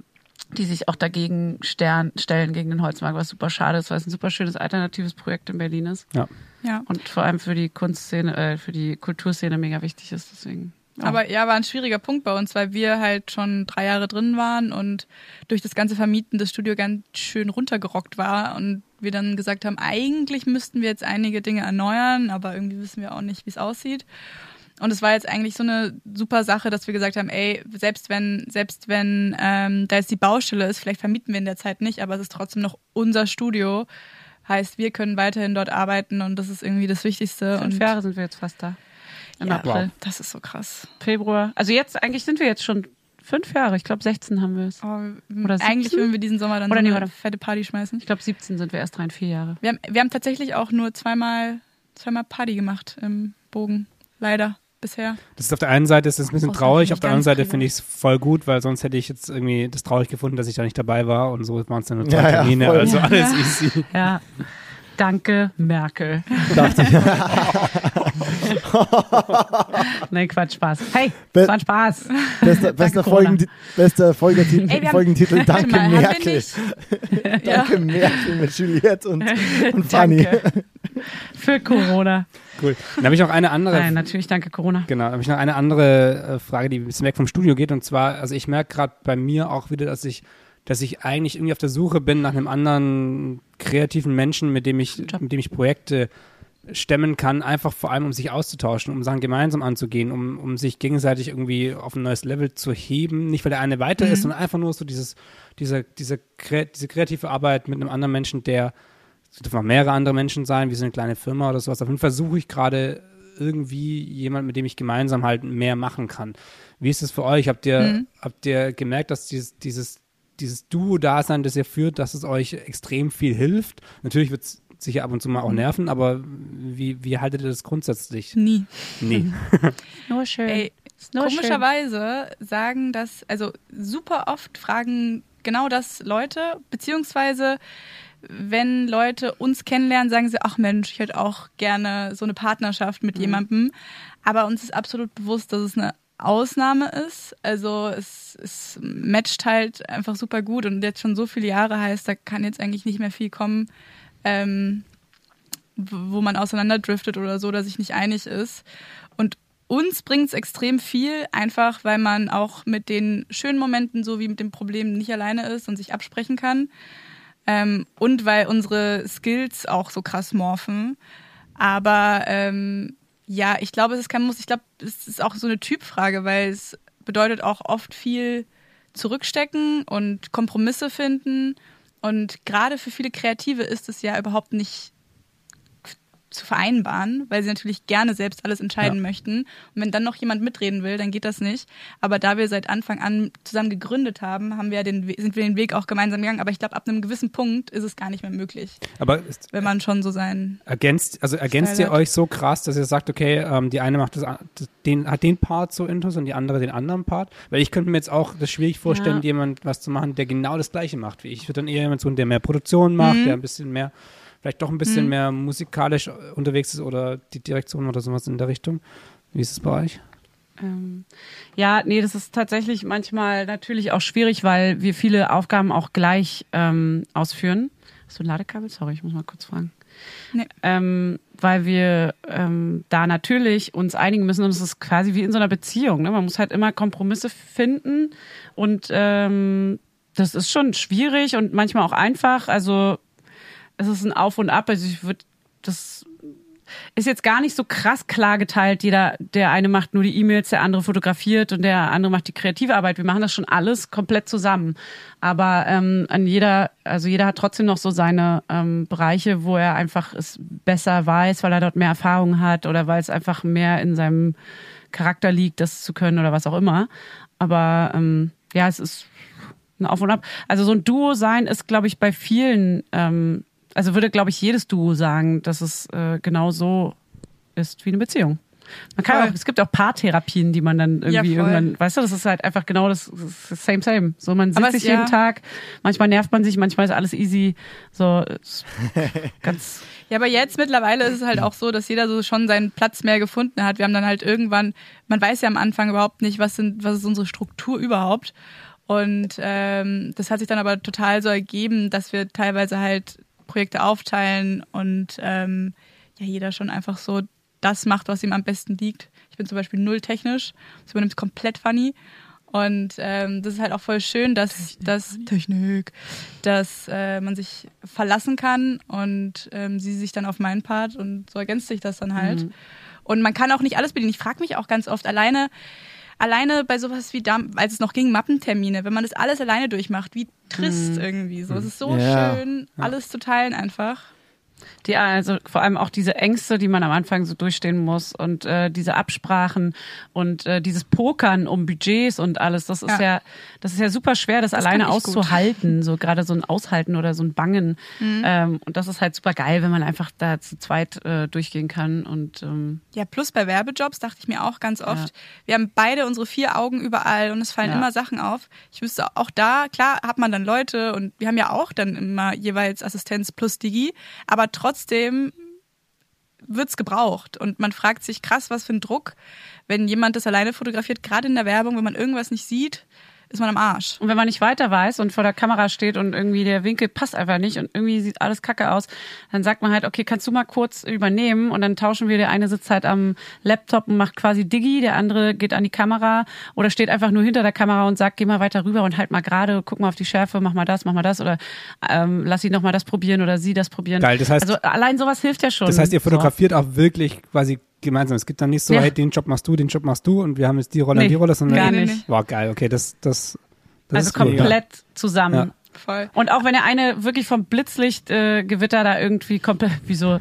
die sich auch dagegen stern, stellen, gegen den Holzmarkt, was super schade ist, weil es ein super schönes alternatives Projekt in Berlin ist. ja. ja. Und vor allem für die Kunstszene, äh, für die Kulturszene mega wichtig ist. Deswegen. ja. Aber ja, war ein schwieriger Punkt bei uns, weil wir halt schon drei Jahre drin waren und durch das ganze Vermieten das Studio ganz schön runtergerockt war und wir dann gesagt haben, eigentlich müssten wir jetzt einige Dinge erneuern, aber irgendwie wissen wir auch nicht, wie es aussieht. Und es war jetzt eigentlich so eine super Sache, dass wir gesagt haben, ey, selbst wenn, selbst wenn ähm, da jetzt die Baustelle ist, vielleicht vermieten wir in der Zeit nicht, aber es ist trotzdem noch unser Studio. Heißt, wir können weiterhin dort arbeiten und das ist irgendwie das Wichtigste. Fünf und Jahre sind wir jetzt fast da. Im Ja. April, das ist so krass. Februar. Also jetzt, eigentlich sind wir jetzt schon fünf Jahre. Ich glaube, 16 haben wir es. Oh, Oder eigentlich 17? würden wir diesen Sommer dann Oder so nee, eine warte. fette Party schmeißen. Ich glaube, 17 sind wir erst rein, vier Jahre. Wir haben, wir haben tatsächlich auch nur zweimal, zweimal Party gemacht im Bogen. Leider. Bisher. Das ist auf der einen Seite ist es ein bisschen traurig, auf der anderen Seite finde ich es voll gut, weil sonst hätte ich jetzt irgendwie das traurig gefunden, dass ich da nicht dabei war und so waren es dann nur zwei Ja, ja, Termine, also Ja. alles easy. Ja. Danke, Merkel. Dachte ich. Nee, Quatsch, Spaß. Hey, Be- das war ein Spaß. Bester, bester. Folgen, bester Folgetitel, Ey, Folgentitel Danke Merkel. Danke Merkel mit Juliette und, und Fanny. Danke. Für Corona. Cool. Dann habe ich noch eine andere Nein, natürlich danke Corona. Genau, habe ich noch eine andere äh, Frage, die ein bisschen weg vom Studio geht. Und zwar, also ich merke gerade bei mir auch wieder, dass ich, dass ich eigentlich irgendwie auf der Suche bin nach einem anderen kreativen Menschen, mit dem ich, Job. mit dem ich Projekte stemmen kann, einfach vor allem, um sich auszutauschen, um Sachen gemeinsam anzugehen, um, um sich gegenseitig irgendwie auf ein neues Level zu heben. Nicht, weil der eine weiter ist, sondern einfach nur so dieses, diese, diese, diese kreative Arbeit mit einem anderen Menschen, der, es dürfen auch mehrere andere Menschen sein, wie so eine kleine Firma oder sowas. Auf jeden Fall suche ich gerade irgendwie jemand, mit dem ich gemeinsam halt mehr machen kann. Wie ist es für euch? Habt ihr, Mhm. habt ihr gemerkt, dass dieses, dieses, dieses Duo-Dasein, das ihr führt, dass es euch extrem viel hilft? Natürlich wird es sicher ab und zu mal Mhm. auch nerven, aber wie, wie haltet ihr das grundsätzlich? Nie. Nee. Nur schön. Ey, nur schön. Komischerweise sagen das, also super oft fragen genau das Leute, beziehungsweise wenn Leute uns kennenlernen, sagen sie, ach Mensch, ich hätte auch gerne so eine Partnerschaft mit jemandem. Aber uns ist absolut bewusst, dass es eine Ausnahme ist. Also es, es matcht halt einfach super gut und jetzt schon so viele Jahre heißt, da kann jetzt eigentlich nicht mehr viel kommen, ähm, wo man auseinanderdriftet oder so, oder sich nicht einig ist. Und uns bringt es extrem viel, einfach weil man auch mit den schönen Momenten sowie mit den Problemen nicht alleine ist und sich absprechen kann. Ähm, und weil unsere Skills auch so krass morphen. Aber ähm, ja, ich glaube, es ist kein Muss. Ich glaube, es ist auch so eine Typfrage, weil es bedeutet auch oft viel zurückstecken und Kompromisse finden. Und gerade für viele Kreative ist es ja überhaupt nicht zu vereinbaren, weil sie natürlich gerne selbst alles entscheiden Ja. möchten. Und wenn dann noch jemand mitreden will, dann geht das nicht. Aber da wir seit Anfang an zusammen gegründet haben, haben wir den, sind wir den Weg auch gemeinsam gegangen. Aber ich glaube, ab einem gewissen Punkt ist es gar nicht mehr möglich, Aber wenn man schon so sein. ergänzt, also ergänzt ihr hat. euch so krass, dass ihr sagt, okay, ähm, die eine macht das- den, hat den Part so intus und die andere den anderen Part? Weil ich könnte mir jetzt auch das schwierig vorstellen, Ja. jemand was zu machen, der genau das Gleiche macht wie ich. Ich würde dann eher jemand suchen, der mehr Produktion macht, Mhm. der ein bisschen mehr, vielleicht doch ein bisschen mehr musikalisch unterwegs ist oder die Direktion oder sowas in der Richtung. Wie ist es bei euch? Ähm, ja, nee, das ist tatsächlich manchmal natürlich auch schwierig, weil wir viele Aufgaben auch gleich ähm, ausführen. Hast du ein Ladekabel? Sorry, ich muss mal kurz fragen. Nee. Ähm, weil wir ähm, da natürlich uns einigen müssen und es ist quasi wie in so einer Beziehung. Ne? Man muss halt immer Kompromisse finden und ähm, das ist schon schwierig und manchmal auch einfach. Also es ist ein Auf und Ab. Also ich würde das ist jetzt gar nicht so krass klar geteilt. Jeder, der eine macht nur die E-Mails, der andere fotografiert und der andere macht die kreative Arbeit. Wir machen das schon alles komplett zusammen. Aber ähm, an jeder, also jeder hat trotzdem noch so seine ähm, Bereiche, wo er einfach es besser weiß, weil er dort mehr Erfahrung hat oder weil es einfach mehr in seinem Charakter liegt, das zu können oder was auch immer. Aber ähm, ja, es ist ein Auf und Ab. Also so ein Duo sein ist, glaube ich, bei vielen, ähm, also würde, glaube ich, jedes Duo sagen, dass es äh, genau so ist wie eine Beziehung. Man kann Voll. auch, es gibt auch Paartherapien, die man dann Ja, irgendwie voll. irgendwann, weißt du, das ist halt einfach genau das, das ist same, same. So, man sitzt es- sich jeden ja. Tag, manchmal nervt man sich, manchmal ist alles easy. So, ganz, Ja, aber jetzt mittlerweile ist es halt auch so, dass jeder so schon seinen Platz mehr gefunden hat. Wir haben dann halt irgendwann, man weiß ja am Anfang überhaupt nicht, was sind, was ist unsere Struktur überhaupt. Und ähm, das hat sich dann aber total so ergeben, dass wir teilweise halt Projekte aufteilen und ähm, ja, jeder schon einfach so das macht, was ihm am besten liegt. Ich bin zum Beispiel null technisch, das übernimmt komplett funny. Und ähm, das ist halt auch voll schön, dass das Technik, dass äh, man sich verlassen kann und ähm, sie sich dann auf meinen Part und so ergänzt sich das dann halt. Und man kann auch nicht alles bedienen. Ich frage mich auch ganz oft alleine, alleine bei sowas wie dam als es noch ging, Mappentermine, wenn man das alles alleine durchmacht, wie trist irgendwie so. Es ist so Ja. schön, alles zu teilen einfach. Die, also vor allem auch diese Ängste, die man am Anfang so durchstehen muss und äh, diese Absprachen und äh, dieses Pokern um Budgets und alles, das ist ja, Ja. das ist ja super schwer, das, Das alleine ich gut. auszuhalten, so gerade so ein Aushalten oder so ein Bangen. Mhm. Ähm, und das ist halt super geil, wenn man einfach da zu zweit äh, durchgehen kann und ähm, Ja, plus bei Werbejobs dachte ich mir auch ganz oft, wir haben beide unsere vier Augen überall und es fallen Ja. immer Sachen auf. Ich wüsste auch da, klar hat man dann Leute und wir haben ja auch dann immer jeweils Assistenz plus Digi, aber trotzdem wird's gebraucht. Und man fragt sich krass, was für ein Druck, wenn jemand das alleine fotografiert, gerade in der Werbung, wenn man irgendwas nicht sieht, ist man am Arsch. Und wenn man nicht weiter weiß und vor der Kamera steht und irgendwie der Winkel passt einfach nicht und irgendwie sieht alles kacke aus, dann sagt man halt, okay, kannst du mal kurz übernehmen und dann tauschen wir. Der eine sitzt halt am Laptop und macht quasi Digi, der andere geht an die Kamera oder steht einfach nur hinter der Kamera und sagt, geh mal weiter rüber und halt mal gerade, guck mal auf die Schärfe, mach mal das, mach mal das oder ähm, lass sie noch mal das probieren oder sie das probieren. Geil, das heißt- also allein sowas hilft ja schon. Das heißt, ihr So. fotografiert auch wirklich quasi gemeinsam. Es gibt dann nicht so, Ja. hey, den Job machst du, den Job machst du und wir haben jetzt die Rolle Nee, und die Rolle, sondern gar nicht. Wow, geil, okay, das, das, das Also ist mega. komplett zusammen. Ja. Voll. Und auch wenn der eine wirklich vom Blitzlichtgewitter äh, Gewitter da irgendwie komplett wie so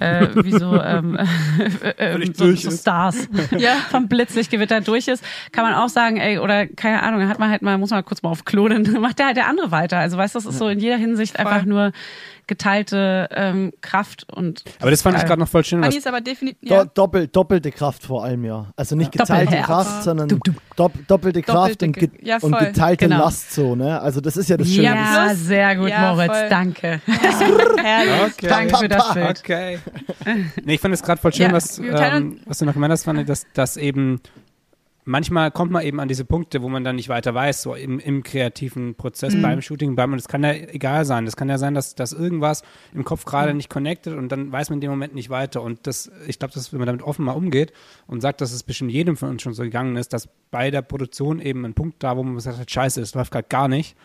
äh, wie so, ähm, äh, äh, so, durch so. Stars Ja. vom Blitzlichtgewitter durch ist, kann man auch sagen, ey oder keine Ahnung, hat man halt mal muss man kurz mal auf Klo, dann macht der halt der andere weiter. Also weißt du, das ist so in jeder Hinsicht einfach nur geteilte ähm, Kraft und Aber das fand ich Geil. gerade noch voll schön. Ist aber definitiv, Do ja. doppel, doppelte Kraft vor allem, ja. Also nicht geteilte Doppelherz. Kraft, sondern Dup, dup. Dopp doppelte Kraft Doppelte und, ge ja, und geteilte Genau. Last so, ne? Also das ist ja das Schöne. ja, plus- sehr gut, Ja, Moritz, voll. danke. Herrlich. Okay. Danke für das Bild. Okay. nee, ich fand es gerade voll schön, Ja, was, ähm, was du noch gemeint hast, fand ich, dass, dass eben manchmal kommt man eben an diese Punkte, wo man dann nicht weiter weiß, so im, im kreativen Prozess, Mhm. beim Shooting, beim, und es kann ja egal sein. Das kann ja sein, dass, dass irgendwas im Kopf gerade Mhm. nicht connected und dann weiß man in dem Moment nicht weiter. Und das, ich glaube, dass wenn man damit offen mal umgeht und sagt, dass es bestimmt jedem von uns schon so gegangen ist, dass bei der Produktion eben ein Punkt da, wo man sagt, hat, scheiße, es läuft gerade gar nicht.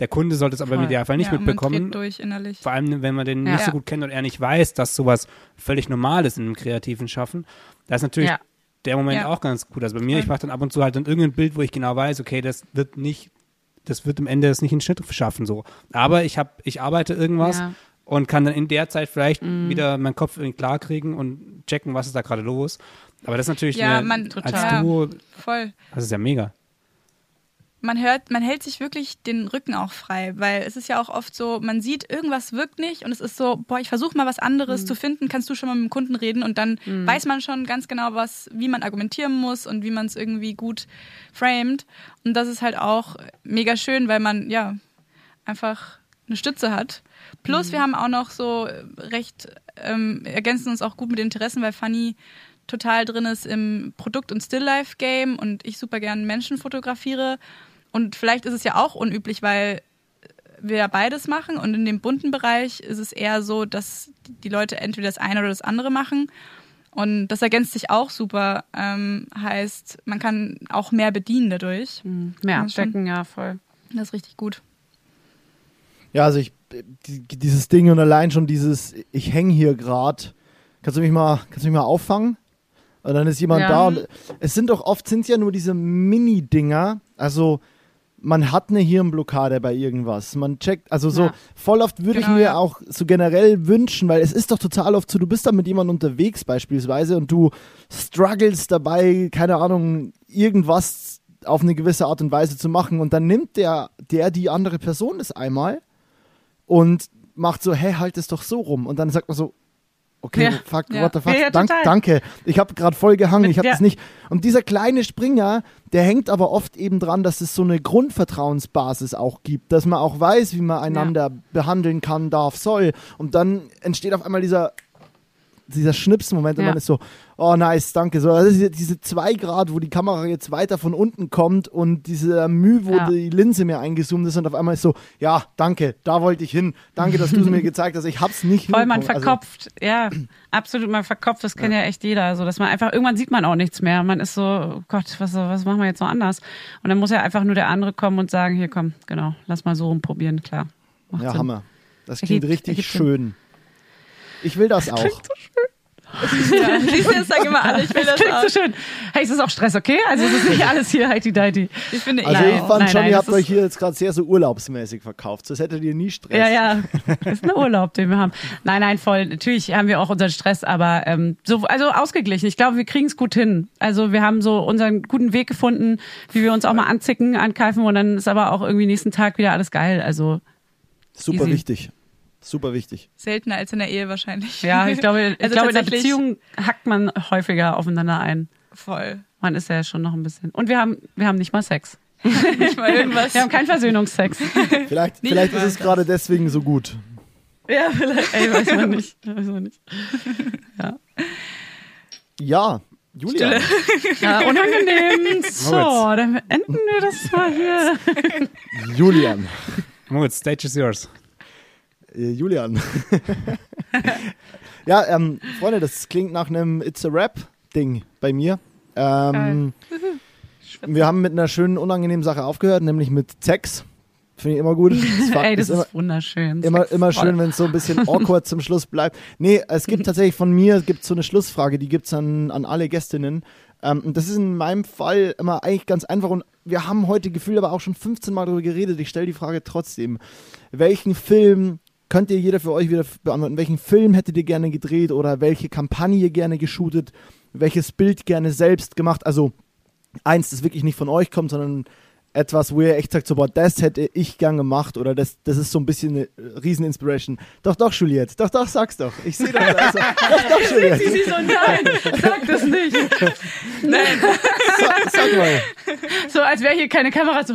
Der Kunde sollte es aber im. Idealfall nicht ja, mitbekommen. durch innerlich. Vor allem, wenn man den Ja. nicht so gut kennt und er nicht weiß, dass sowas völlig normal ist in einem kreativen Schaffen. Da ist natürlich Ja. Der Moment Ja. auch ganz gut. Also bei mir, ich mache dann ab und zu halt dann irgendein Bild, wo ich genau weiß, okay, das wird nicht, das wird am Ende das nicht in Schnitt schaffen so. Aber ich habe, ich arbeite irgendwas Ja. und kann dann in der Zeit vielleicht wieder meinen Kopf irgendwie klar kriegen und checken, was ist da gerade los. Aber das ist natürlich Ja, eine, man- als total. Duo, Voll. das ist ja mega. Man hört, man hält sich wirklich den Rücken auch frei, weil es ist ja auch oft so, man sieht, irgendwas wirkt nicht und es ist so, boah, ich versuche mal was anderes zu finden, kannst du schon mal mit dem Kunden reden und dann weiß man schon ganz genau, was, wie man argumentieren muss und wie man es irgendwie gut framed. Und das ist halt auch mega schön, weil man ja einfach eine Stütze hat. Plus wir haben auch noch so recht, ähm, ergänzen uns auch gut mit Interessen, weil Fanny total drin ist im Produkt- und Still-Life-Game und ich super gern Menschen fotografiere. Und vielleicht ist es ja auch unüblich, weil wir ja beides machen und in dem bunten Bereich ist es eher so, dass die Leute entweder das eine oder das andere machen. Und das ergänzt sich auch super. Ähm, heißt, man kann auch mehr bedienen dadurch. Mehr Ja, schon. abdecken, ja, voll. Das ist richtig gut. Ja, also ich, die, dieses Ding und allein schon dieses, ich hänge hier gerade, kannst du mich mal, kannst du mich mal auffangen? Und dann ist jemand Ja. da und es sind doch oft, sind ja nur diese Mini-Dinger, also man hat eine Hirnblockade bei irgendwas, man checkt, also so Ja. voll oft würde Genau, ich mir ja. auch so generell wünschen, weil es ist doch total oft so, du bist da mit jemandem unterwegs beispielsweise und du struggles dabei, keine Ahnung, irgendwas auf eine gewisse Art und Weise zu machen und dann nimmt der, der die andere Person es einmal und macht so, hey, halt es doch so rum. Und dann sagt man so, okay, Ja. fuck, Ja. what the fuck, Ja, dank, danke. Ich habe gerade voll gehangen, Mit- ich habe das nicht. Und dieser kleine Springer, der hängt aber oft eben dran, dass es so eine Grundvertrauensbasis auch gibt, dass man auch weiß, wie man einander behandeln kann, darf, soll. Und dann entsteht auf einmal dieser dieser Schnipsmoment und man ist so, oh nice, danke. So, also diese, diese zwei Grad, wo die Kamera jetzt weiter von unten kommt und diese Mühe, wo Ja. die Linse mir eingezoomt ist und auf einmal ist so, ja, danke, da wollte ich hin. Danke, dass du es mir gezeigt hast. Ich hab's nicht Voll, man hinbekommen. verkopft. ja, absolut, man verkopft. Das kennt ja. echt jeder. So, dass man einfach, irgendwann sieht man auch nichts mehr. Man ist so, oh Gott, was, was machen wir jetzt noch anders? Und dann muss ja einfach nur der andere kommen und sagen, hier komm, genau, lass mal so rumprobieren, klar. Macht Also, ja, Sinn. Hammer. Das Ergibt- klingt richtig ergibt Sinn. schön. Ich will das auch. Ja, siehst du, das sagen immer alle, ich will das Klingt auch. so schön. Hey, es ist auch Stress, okay? Also es ist nicht alles hier heidi deidi. Ich finde, Also Nein, ich fand nein, schon, nein, ihr das habt euch hier jetzt gerade sehr so urlaubsmäßig verkauft. Das hättet ihr nie Stress. Ja, ja, das ist ein Urlaub, den wir haben. Nein, nein, voll. Natürlich haben wir auch unseren Stress, aber ähm, so, also ausgeglichen. Ich glaube, wir kriegen es gut hin. Also wir haben so unseren guten Weg gefunden, wie wir uns auch mal anzicken, ankeifen und dann ist aber auch irgendwie nächsten Tag wieder alles geil. Also Super Easy. wichtig. Super wichtig. seltener als in der Ehe wahrscheinlich. ja, ich glaube, ich Also glaube in der Beziehung hackt man häufiger aufeinander ein. Voll. Man ist ja schon noch ein bisschen. Und wir haben, wir haben nicht mal Sex. Nicht mal irgendwas. Wir haben keinen Versöhnungsex. Vielleicht, Nicht vielleicht ist es das. gerade deswegen so gut. ja, vielleicht. Ey, weiß man nicht. Weiß man nicht. Ja, Julia. Ja, unangenehm. So, dann enden wir das mal hier. Julian. Moritz, stage is yours. Äh, Julian. ja, ähm, Freunde, das klingt nach einem It's a Rap-Ding bei mir. Ähm, wir haben mit einer schönen, unangenehmen Sache aufgehört, nämlich mit Sex. Finde ich immer gut. Das Ey, das ist immer, ist wunderschön. immer, immer schön, wenn es so ein bisschen awkward zum Schluss bleibt. Nee, es gibt tatsächlich von mir gibt's so eine Schlussfrage, die gibt's an, an alle Gästinnen. Ähm, und das ist in meinem Fall immer eigentlich ganz einfach und wir haben heute gefühlt aber auch schon 15 Mal darüber geredet. Ich stelle die Frage trotzdem. Welchen Film könnt ihr jeder für euch wieder beantworten? Welchen Film hättet ihr gerne gedreht oder welche Kampagne gerne geshootet? Welches Bild gerne selbst gemacht? Also eins, das wirklich nicht von euch kommt, sondern etwas, wo ihr echt sagt, so, boah, das hätte ich gern gemacht oder das, das ist so ein bisschen eine Rieseninspiration. Doch, doch, Juliette, doch, doch, sag's doch. Ich sehe doch, also, doch, doch, Juliette, Sie so, nein, sag das nicht. sag, sag mal. So, als wäre hier keine Kamera. So,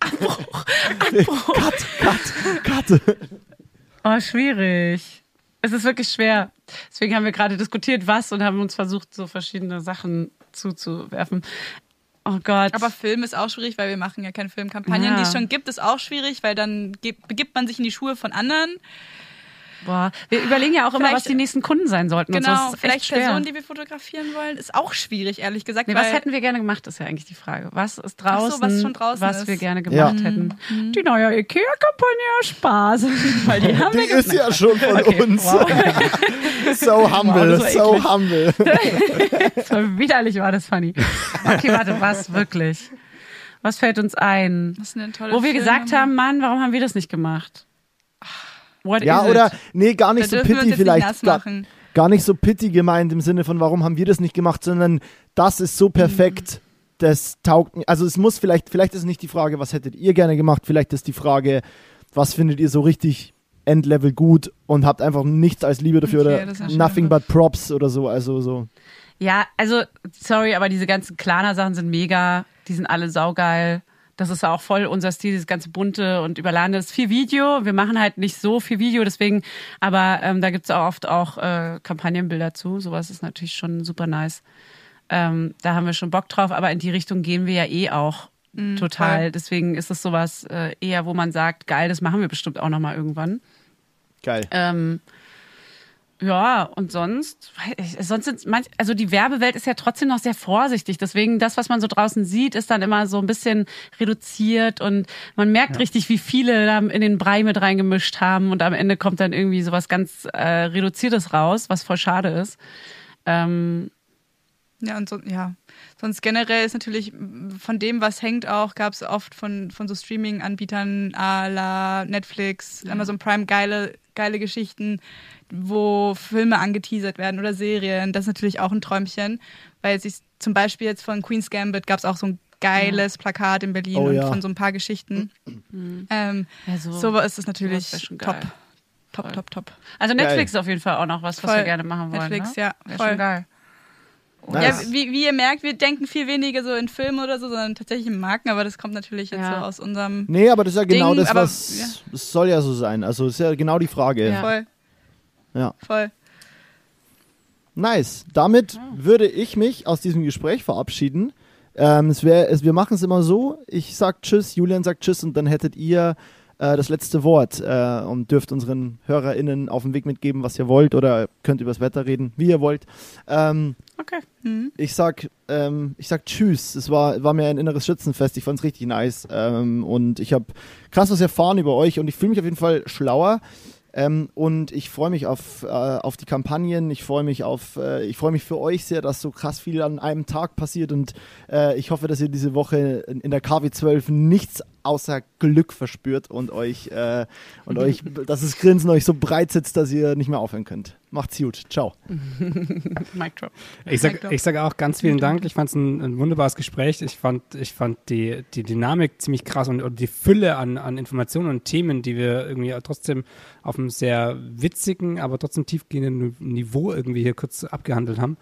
Abbruch, Abbruch. Cut, cut, cut. Oh, schwierig. Es ist wirklich schwer. Deswegen haben wir gerade diskutiert, was und haben uns versucht, so verschiedene Sachen zuzuwerfen. Oh Gott. Aber Film ist auch schwierig, weil wir machen ja keine Filmkampagnen. Ja. Die es schon gibt, ist auch schwierig, weil dann begibt man sich in die Schuhe von anderen. Boah. Wir überlegen ja auch immer, Vielleicht- was die nächsten Kunden sein sollten. und so. Genau, Das ist echt vielleicht. Personen, die wir fotografieren wollen, ist auch schwierig, ehrlich gesagt. Nee, weil was hätten wir gerne gemacht, ist ja eigentlich die Frage. Was ist draußen, was schon draußen was ist. wir gerne Ja. gemacht hätten? Die neue Ikea-Kampagne Spaß. Weil die haben Die wir ist ja schon von Okay, uns. wow. So humble, war so humble. So widerlich war das funny. Okay, warte, was wirklich? Was fällt uns ein? Das ist eine tolle Wo wir Filme. gesagt haben, Mann, warum haben wir das nicht gemacht? What Ja, oder, it? nee, gar nicht Da so jetzt vielleicht. Gar, gar nicht so pitti gemeint im Sinne von, warum haben wir das nicht gemacht, sondern das ist so perfekt, das taugt mir. Also es muss vielleicht, vielleicht ist nicht die Frage, was hättet ihr gerne gemacht, vielleicht ist die Frage, was findet ihr so richtig Endlevel gut und habt einfach nichts als Liebe dafür Okay, oder nothing but props oder so, also so. Ja, also, sorry, aber diese ganzen Klana-Sachen sind mega. Die sind alle saugeil. Das ist auch voll unser Stil, dieses ganze bunte und überladene. Das ist viel Video. Wir machen halt nicht so viel Video, deswegen, aber ähm, da gibt's auch oft auch äh, Kampagnenbilder zu. Sowas ist natürlich schon super nice. Ähm, da haben wir schon Bock drauf, aber in die Richtung gehen wir ja eh auch total. voll. Deswegen ist es sowas äh, eher, wo man sagt, geil, das machen wir bestimmt auch nochmal irgendwann. Geil. Ähm, ja, und sonst, sonst sind manch, also die Werbewelt ist ja trotzdem noch sehr vorsichtig. Deswegen, das, was man so draußen sieht, ist dann immer so ein bisschen reduziert und man merkt richtig, wie viele da in den Brei mit reingemischt haben und am Ende kommt dann irgendwie sowas ganz äh, Reduziertes raus, was voll schade ist. Ähm, Ja, und so, ja. Sonst generell ist natürlich von dem, was hängt auch, gab es oft von, von so Streaming-Anbietern à la Netflix, Amazon Prime geile, geile Geschichten, wo Filme angeteasert werden oder Serien. Das ist natürlich auch ein Träumchen, weil sich zum Beispiel jetzt von Queen's Gambit gab es auch so ein geiles Plakat in Berlin Oh und ja. von so ein paar Geschichten. Ähm, ja, so, so ist es natürlich top. Top, top, top. Also Netflix Geil. ist auf jeden Fall auch noch was, was Voll. wir gerne machen wollen. Netflix, ne? ja, Wäre voll. schon geil. Nice. Ja, wie, wie ihr merkt, wir denken viel weniger so in Filmen oder so, sondern tatsächlich in Marken, aber das kommt natürlich jetzt Ja. so aus unserem Nee, aber das ist ja genau Ding, das, aber- was, ja. es soll ja so sein. Also ist ja genau die Frage. Ja. voll, ja. voll. Nice. Damit würde ich mich aus diesem Gespräch verabschieden. Ähm, es wär, es, wir machen es immer so. Ich sag Tschüss, Julian sagt Tschüss und dann hättet ihr äh, das letzte Wort äh, und dürft unseren HörerInnen auf den Weg mitgeben, was ihr wollt oder könnt übers Wetter reden, wie ihr wollt. Ähm, Okay. Mhm. ich sag, ähm, ich sag Tschüss. Es war, war mir ein inneres Schützenfest. Ich fand's richtig nice. Ähm, und ich habe krass was erfahren über euch und ich fühle mich auf jeden Fall schlauer. Ähm, und ich freue mich auf, äh, auf die Kampagnen. Ich freue mich auf, äh, ich freue mich für euch sehr, dass so krass viel an einem Tag passiert. Und äh, ich hoffe, dass ihr diese Woche in, in der KW12 nichts außer Glück verspürt und euch äh, und euch, dass das Grinsen euch so breit sitzt, dass ihr nicht mehr aufhören könnt. Macht's gut. Ciao. Mic drop. Ich sag, ich sag auch ganz vielen Dank. Ich fand es ein, ein wunderbares Gespräch. Ich fand, ich fand die, die Dynamik ziemlich krass und, und die Fülle an, an Informationen und Themen, die wir irgendwie trotzdem auf einem sehr witzigen, aber trotzdem tiefgehenden Niveau irgendwie hier kurz abgehandelt haben.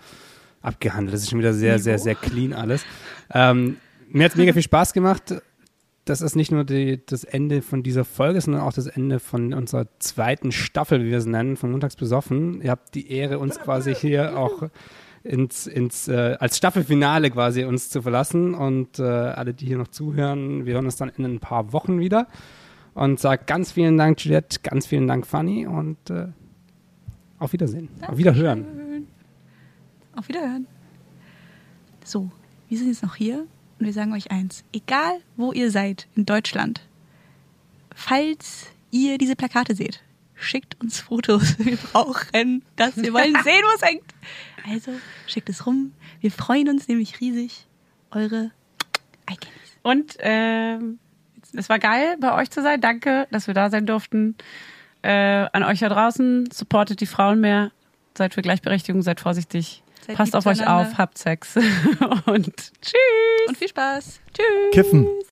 Abgehandelt, das ist schon wieder sehr, sehr, sehr clean alles. Ähm, mir hat es mega viel Spaß gemacht. Das ist nicht nur die, das Ende von dieser Folge, sondern auch das Ende von unserer zweiten Staffel, wie wir es nennen, von Montags besoffen. Ihr habt die Ehre, uns quasi hier auch ins, ins äh, als Staffelfinale quasi uns zu verlassen. Und äh, alle, die hier noch zuhören, wir hören uns dann in ein paar Wochen wieder. Und sag ganz vielen Dank, Juliette, ganz vielen Dank, Fanny und äh, auf Wiedersehen. Auf Wiederhören. Auf Wiederhören. So, wir sind jetzt noch hier und wir sagen euch eins. Egal, wo ihr seid in Deutschland, falls ihr diese Plakate seht, schickt uns Fotos. Wir brauchen das. Wir wollen sehen, wo es hängt. Also, schickt es rum. Wir freuen uns nämlich riesig. Eure Icons. Und ähm, es war geil, bei euch zu sein. Danke, dass wir da sein durften. Äh, an euch da draußen, supportet die Frauen mehr. Seid für Gleichberechtigung, seid vorsichtig. Seid Passt auf euch auf, habt Sex. Und tschüss. Und viel Spaß. Tschüss. Kiffen.